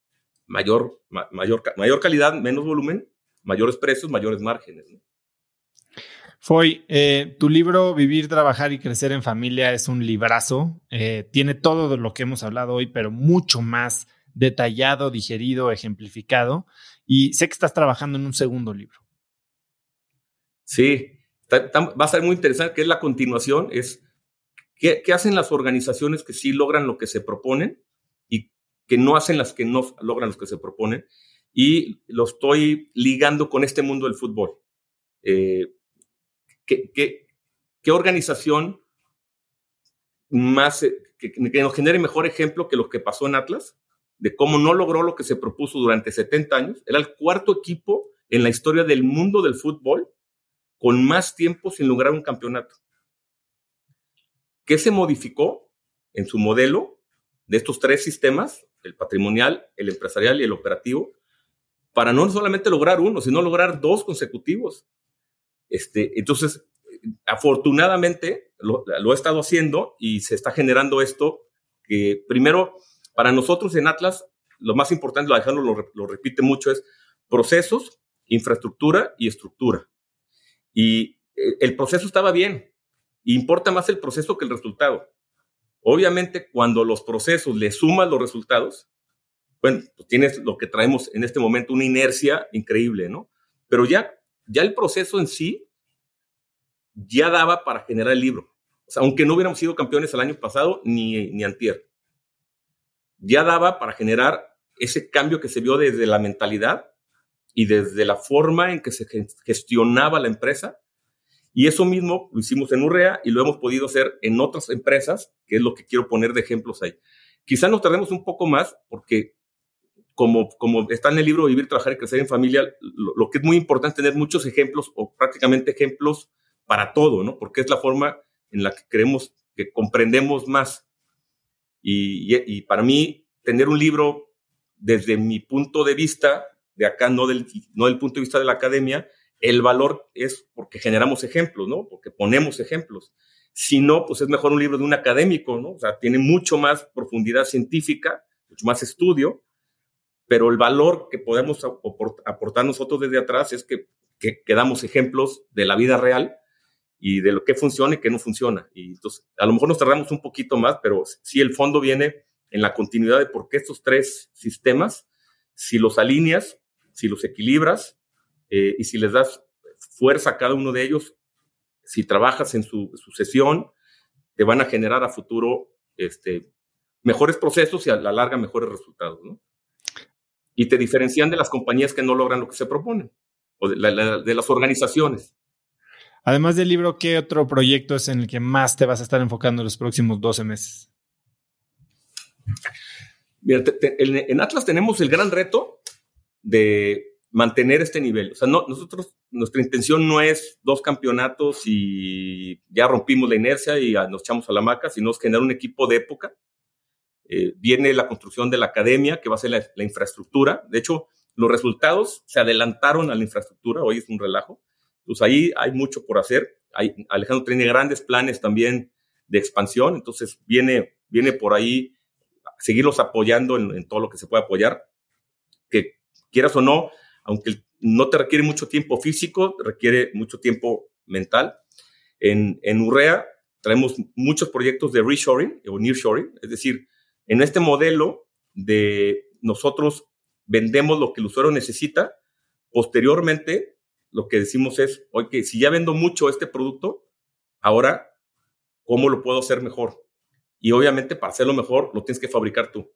mayor, mayor, mayor calidad, menos volumen, mayores precios, mayores márgenes. Foy, eh, tu libro Vivir, Trabajar y Crecer en Familia es un librazo. Eh, tiene todo de lo que hemos hablado hoy, pero mucho más detallado, digerido, ejemplificado. Y sé que estás trabajando en un segundo libro. Sí, va a ser muy interesante, que es la continuación, es ¿qué, hacen las organizaciones que sí logran lo que se proponen y que no hacen las que no logran lo que se proponen. Y lo estoy ligando con este mundo del fútbol. Eh, ¿qué, qué, organización más, eh, que, que, nos genere mejor ejemplo que lo que pasó en Atlas, de cómo no logró lo que se propuso durante 70 años? Era el cuarto equipo en la historia del mundo del fútbol con más tiempo sin lograr un campeonato. ¿Qué se modificó en su modelo de estos tres sistemas, el patrimonial, el empresarial y el operativo, para no solamente lograr uno, sino lograr dos consecutivos? Este, entonces, afortunadamente lo, lo he estado haciendo y se está generando esto que primero, para nosotros en Atlas, lo más importante, Alejandro lo, lo repite mucho, es procesos, infraestructura y estructura. Y eh, el proceso estaba bien, importa más el proceso que el resultado. Obviamente, cuando los procesos le suman los resultados, bueno, pues tienes lo que traemos en este momento, una inercia increíble, ¿no? Pero ya, ya el proceso en sí ya daba para generar el libro. O sea, aunque no hubiéramos sido campeones el año pasado ni, ni antier, ya daba para generar ese cambio que se vio desde la mentalidad y desde la forma en que se gestionaba la empresa. Y eso mismo lo hicimos en Urrea y lo hemos podido hacer en otras empresas, que es lo que quiero poner de ejemplos ahí. Quizá nos tardemos un poco más porque como, como está en el libro Vivir, Trabajar y Crecer en Familia, lo, que es muy importante es tener muchos ejemplos o prácticamente ejemplos para todo, ¿no? Porque es la forma en la que creemos que comprendemos más. Y, y para mí, tener un libro desde mi punto de vista, de acá, no del, no del punto de vista de la academia, el valor es porque generamos ejemplos, ¿no? Porque ponemos ejemplos. Si no, pues es mejor un libro de un académico, ¿no? O sea, tiene mucho más profundidad científica, mucho más estudio, pero el valor que podemos aportar nosotros desde atrás es que, que, damos ejemplos de la vida real y de lo que funciona y que no funciona. Y entonces, a lo mejor nos tardamos un poquito más, pero sí el fondo viene en la continuidad de por qué estos tres sistemas, si los alineas, si los equilibras eh, y si les das fuerza a cada uno de ellos, si trabajas en su sucesión, te van a generar a futuro este, mejores procesos y a la larga mejores resultados. ¿no? Y te diferencian de las compañías que no logran lo que se proponen o de, la, de las organizaciones. Además del libro, ¿qué otro proyecto es en el que más te vas a estar enfocando en los próximos 12 meses? Mira, te, te, en, en, Atlas tenemos el gran reto de mantener este nivel. O sea, no, nosotros, nuestra intención no es dos campeonatos y ya rompimos la inercia y nos echamos a la maca, sino es generar un equipo de época. Eh, viene la construcción de la academia, que va a ser la, la, infraestructura. De hecho, los resultados se adelantaron a la infraestructura, hoy es un relajo. Pues ahí hay mucho por hacer. Hay, Alejandro tiene grandes planes también de expansión, entonces viene, viene por ahí seguirlos apoyando en, en, todo lo que se puede apoyar, que quieras o no, aunque no te requiere mucho tiempo físico, requiere mucho tiempo mental. En, en Urrea traemos muchos proyectos de reshoring o nearshoring, es decir, en este modelo de nosotros vendemos lo que el usuario necesita, posteriormente lo que decimos es, oye, si ya vendo mucho este producto, ahora, ¿cómo lo puedo hacer mejor? Y obviamente para hacerlo mejor lo tienes que fabricar tú.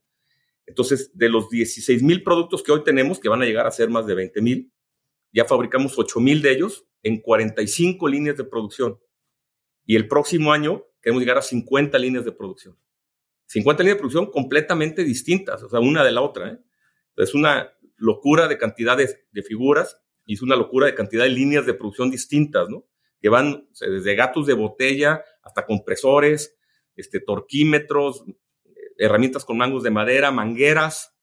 Entonces, de los 16 mil productos que hoy tenemos, que van a llegar a ser más de 20 mil, ya fabricamos 8 mil de ellos en 45 líneas de producción. Y el próximo año queremos llegar a 50 líneas de producción. 50 líneas de producción completamente distintas, o sea, una de la otra. ¿eh? Es una locura de cantidades de figuras y es una locura de cantidad de líneas de producción distintas, ¿no? Que van desde gatos de botella hasta compresores, este, torquímetros, herramientas con mangos de madera, mangueras,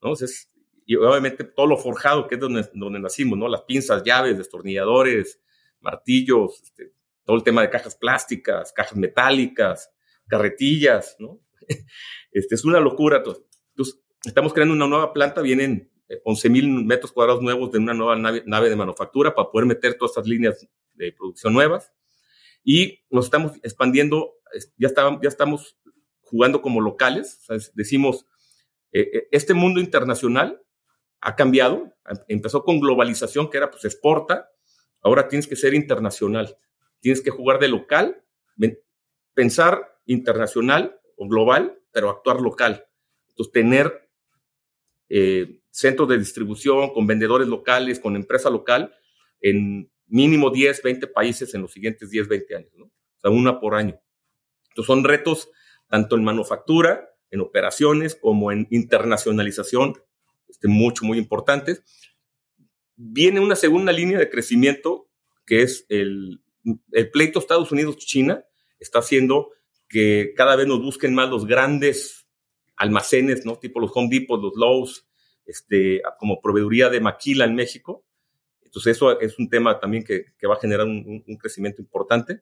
¿no? Entonces, y obviamente todo lo forjado, que es donde, donde nacimos, ¿no? Las pinzas, llaves, destornilladores, martillos, este, todo el tema de cajas plásticas, cajas metálicas, carretillas, ¿no? Este, es una locura. Entonces, estamos creando una nueva planta, vienen 11 mil metros cuadrados nuevos de una nueva nave, nave, de manufactura para poder meter todas estas líneas de producción nuevas. Y nos estamos expandiendo, ya, está, ya estamos jugando como locales. Decimos, eh, eh, este mundo internacional ha cambiado, empezó con globalización, que era pues exporta, ahora tienes que ser internacional, tienes que jugar de local, pensar internacional o global, pero actuar local. Entonces, tener eh, centros de distribución con vendedores locales, con empresa local, en mínimo 10, 20 países en los siguientes 10, 20 años, una por año. Entonces, son retos tanto en manufactura, en operaciones, como en internacionalización, este, mucho, muy importantes. Viene una segunda línea de crecimiento que es el, pleito Estados Unidos-China, está haciendo que cada vez nos busquen más los grandes almacenes, ¿no? Tipo los Home Depot, los Lowe's, este, como proveeduría de maquila en México. Entonces eso es un tema también que, que va a generar un, un, crecimiento importante.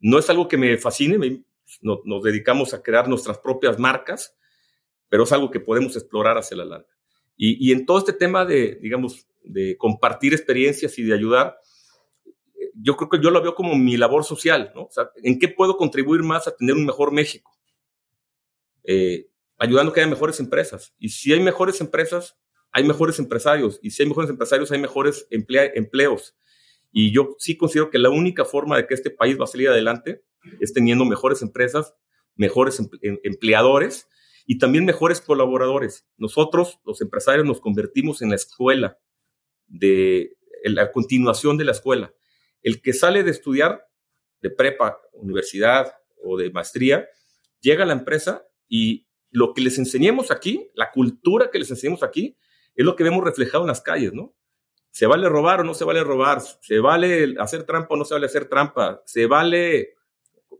No es algo que me fascine, me, no, nos dedicamos a crear nuestras propias marcas, pero es algo que podemos explorar hacia la larga. Y, y en todo este tema de, digamos, de compartir experiencias y de ayudar, yo creo que yo lo veo como mi labor social, ¿no? O sea, ¿en qué puedo contribuir más a tener un mejor México? Eh, ayudando a que haya mejores empresas. Y si hay mejores empresas, hay mejores empresarios. Y si hay mejores empresarios, hay mejores empleos. Y yo sí considero que la única forma de que este país va a salir adelante es teniendo mejores empresas, mejores em, empleadores y también mejores colaboradores. Nosotros, los empresarios, nos convertimos en la escuela, de en la continuación de la escuela. El que sale de estudiar de prepa, universidad o de maestría, llega a la empresa y lo que les enseñemos aquí, la cultura que les enseñemos aquí, es lo que vemos reflejado en las calles, ¿no? ¿Se vale robar o no se vale robar? ¿Se vale hacer trampa o no se vale hacer trampa? ¿Se vale,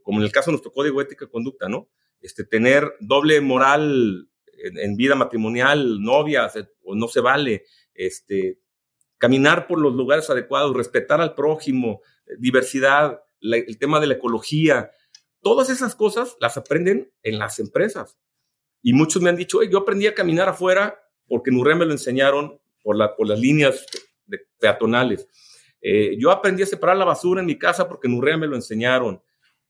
como en el caso de nuestro código ética y conducta, ¿no? Este, tener doble moral en, vida matrimonial, novia, o no se vale, este, caminar por los lugares adecuados, respetar al prójimo, diversidad, el tema de la ecología, todas esas cosas las aprenden en las empresas. Y muchos me han dicho, yo aprendí a caminar afuera porque en me lo enseñaron por, la, por las líneas peatonales. Eh, yo aprendí a separar la basura en mi casa porque en me lo enseñaron.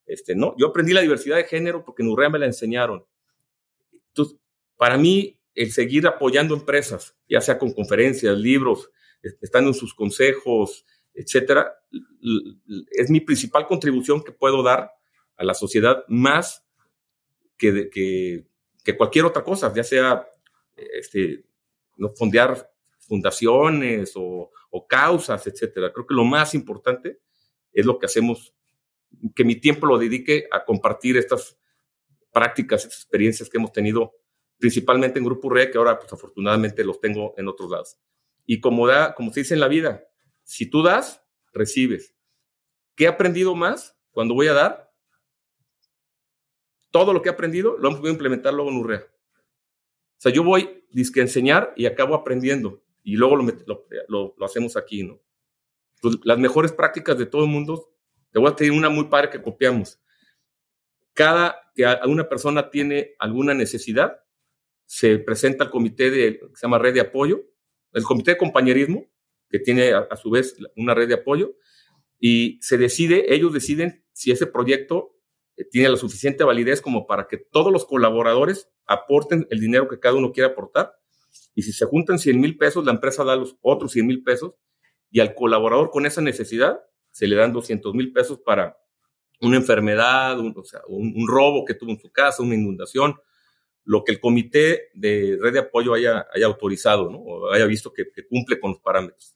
Este, ¿no? Yo aprendí la diversidad de género porque en Urrea me la enseñaron. Entonces, para mí, el seguir apoyando empresas, ya sea con conferencias, libros, estando en sus consejos, etcétera, es mi principal contribución que puedo dar a la sociedad más que, que, que cualquier otra cosa, ya sea este, no fondear fundaciones o, o, causas, etcétera. Creo que lo más importante es lo que hacemos, que mi tiempo lo dedique a compartir estas prácticas, estas experiencias que hemos tenido principalmente en Grupo RE, que ahora pues afortunadamente los tengo en otros lados. Y como, da, como se dice en la vida, si tú das, recibes. ¿Qué he aprendido más cuando voy a dar? Todo lo que he aprendido lo voy a implementar luego en Urrea. O sea, yo voy a enseñar y acabo aprendiendo y luego lo, lo, hacemos aquí, ¿no? Pues, las mejores prácticas de todo el mundo, te voy a tener una muy padre que copiamos. Cada que una persona tiene alguna necesidad, se presenta al comité de, que se llama red de apoyo, el comité de compañerismo, que tiene a, su vez una red de apoyo, y se decide, ellos deciden si ese proyecto eh, tiene la suficiente validez como para que todos los colaboradores aporten el dinero que cada uno quiera aportar. Y si se juntan 100 mil pesos, la empresa da los otros 100 mil pesos y al colaborador con esa necesidad se le dan 200 mil pesos para una enfermedad, un, o sea, un, robo que tuvo en su casa, una inundación, lo que el comité de red de apoyo haya, haya autorizado, ¿no? O haya visto que, cumple con los parámetros.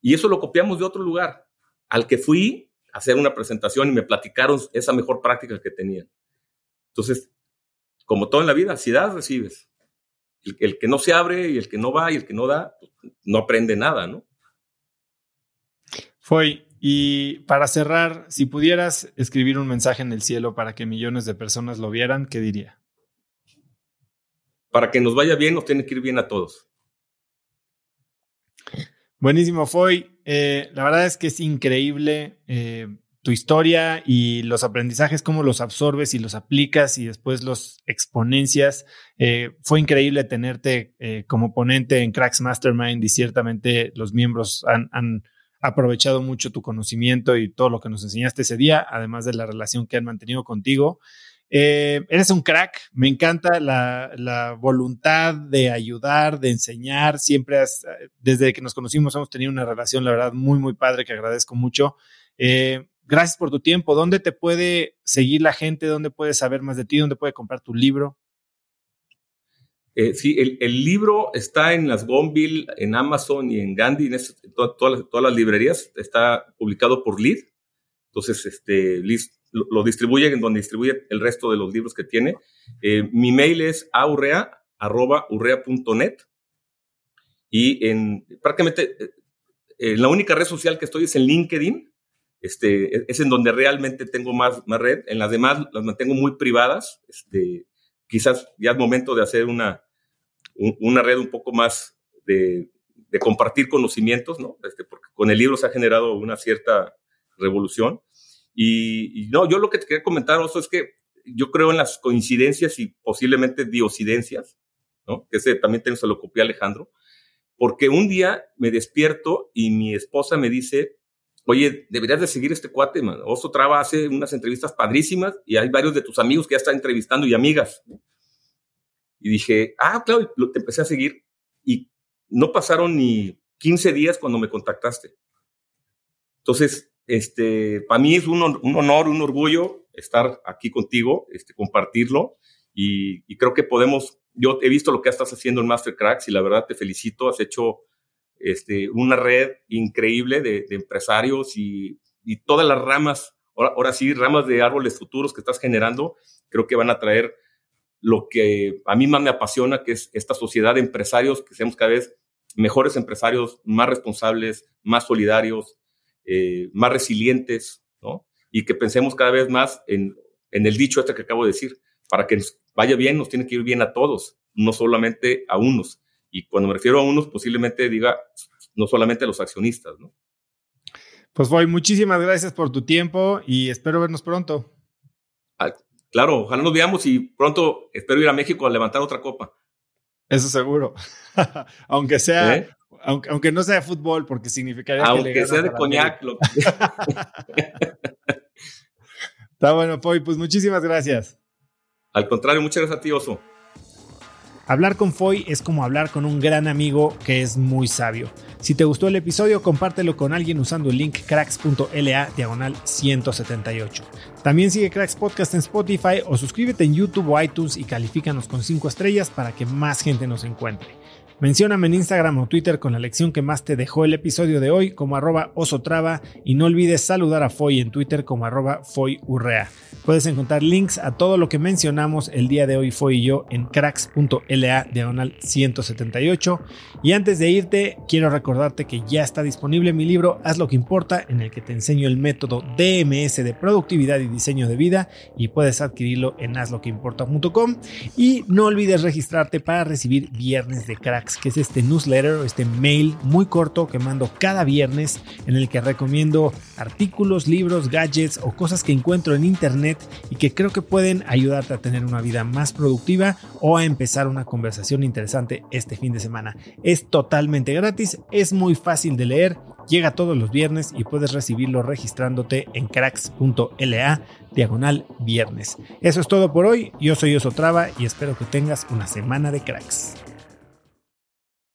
Y eso lo copiamos de otro lugar, al que fui a hacer una presentación y me platicaron esa mejor práctica que tenían. Entonces, como todo en la vida, si das, recibes. El, que no se abre y el que no va y el que no da, pues, no aprende nada, ¿no? Fue, y para cerrar, si pudieras escribir un mensaje en el cielo para que millones de personas lo vieran, ¿qué diría? para que nos vaya bien, nos tiene que ir bien a todos. Buenísimo, Foy. Eh, la verdad es que es increíble eh, tu historia y los aprendizajes, cómo los absorbes y los aplicas y después los exponencias. Eh, fue increíble tenerte como ponente en Cracks Mastermind y ciertamente los miembros han, han aprovechado mucho tu conocimiento y todo lo que nos enseñaste ese día, además de la relación que han mantenido contigo. Eh, eres un crack, me encanta la, voluntad de ayudar, de enseñar. Siempre, desde que nos conocimos, hemos tenido una relación, la verdad, muy, muy padre, que agradezco mucho. Eh, gracias por tu tiempo. ¿Dónde te puede seguir la gente? ¿Dónde puede saber más de ti? ¿Dónde puede comprar tu libro? Eh, sí, el, libro está en las Gonville, en Amazon y en Gandhi, en, todas, las librerías. Está publicado por Lid. Entonces, este, Lid lo, distribuye en donde distribuye el resto de los libros que tiene. Eh, mi mail es aurrea.urrea.net y en prácticamente en eh, la única red social que estoy es en LinkedIn. Este, es en donde realmente tengo más, más red. En las demás las mantengo muy privadas. Este, quizás ya es momento de hacer una, una red un poco más de, compartir conocimientos, ¿no? Este, porque con el libro se ha generado una cierta revolución. Y, no, yo lo que te quería comentar, Oso, es que yo creo en las coincidencias y posiblemente diosidencias, ¿no? Que ese también se lo copié a Alejandro, porque un día me despierto y mi esposa me dice, oye, deberías de seguir este cuate, man. Oso Traba hace unas entrevistas padrísimas y hay varios de tus amigos que ya están entrevistando y amigas. Y dije, ah, claro, te empecé a seguir y no pasaron ni 15 días cuando me contactaste. Entonces, este, para mí es un, un, honor, un orgullo estar aquí contigo, este, compartirlo y, y, creo que podemos, yo he visto lo que estás haciendo en Master Cracks y la verdad te felicito, has hecho este, una red increíble de, empresarios y, todas las ramas, ahora, sí, ramas de árboles futuros que estás generando, creo que van a traer lo que a mí más me apasiona, que es esta sociedad de empresarios, que seamos cada vez mejores empresarios, más responsables, más solidarios, eh, más resilientes. Y que pensemos cada vez más en, en el dicho este que acabo de decir, para que nos vaya bien, nos tiene que ir bien a todos, no solamente a unos. Y cuando me refiero a unos, posiblemente diga no solamente a los accionistas, ¿no? Pues voy, muchísimas gracias por tu tiempo y espero vernos pronto. Ah, claro, ojalá nos veamos y pronto espero ir a México a levantar otra copa. Eso seguro. aunque sea, ¿Eh? aunque, aunque, no sea fútbol, porque significaría aunque que sea de coñac. Está bueno, Poy, pues muchísimas gracias. Al contrario, muchas gracias a ti, Oso. Hablar con Foy es como hablar con un gran amigo que es muy sabio. Si te gustó el episodio, compártelo con alguien usando el link cracks.la diagonal 178. También sigue Cracks Podcast en Spotify o suscríbete en YouTube o iTunes y califícanos con 5 estrellas para que más gente nos encuentre. Mencióname en Instagram o Twitter con la lección que más te dejó el episodio de hoy como arroba osotrava y no olvides saludar a Foy en Twitter como arroba Foyurrea. Puedes encontrar links a todo lo que mencionamos el día de hoy Foy y yo en cracks.la diagonal 178. Y antes de irte, quiero recordarte que ya está disponible mi libro Haz lo que importa en el que te enseño el método DMS de productividad y diseño de vida y puedes adquirirlo en hazloqueimporta.com y no olvides registrarte para recibir viernes de cracks que es este newsletter, este mail muy corto que mando cada viernes en el que recomiendo artículos, libros, gadgets o cosas que encuentro en internet y que creo que pueden ayudarte a tener una vida más productiva o a empezar una conversación interesante este fin de semana. Es totalmente gratis, es muy fácil de leer, llega todos los viernes y puedes recibirlo registrándote en cracks.la diagonal viernes. Eso es todo por hoy, yo soy Osotrava y espero que tengas una semana de cracks.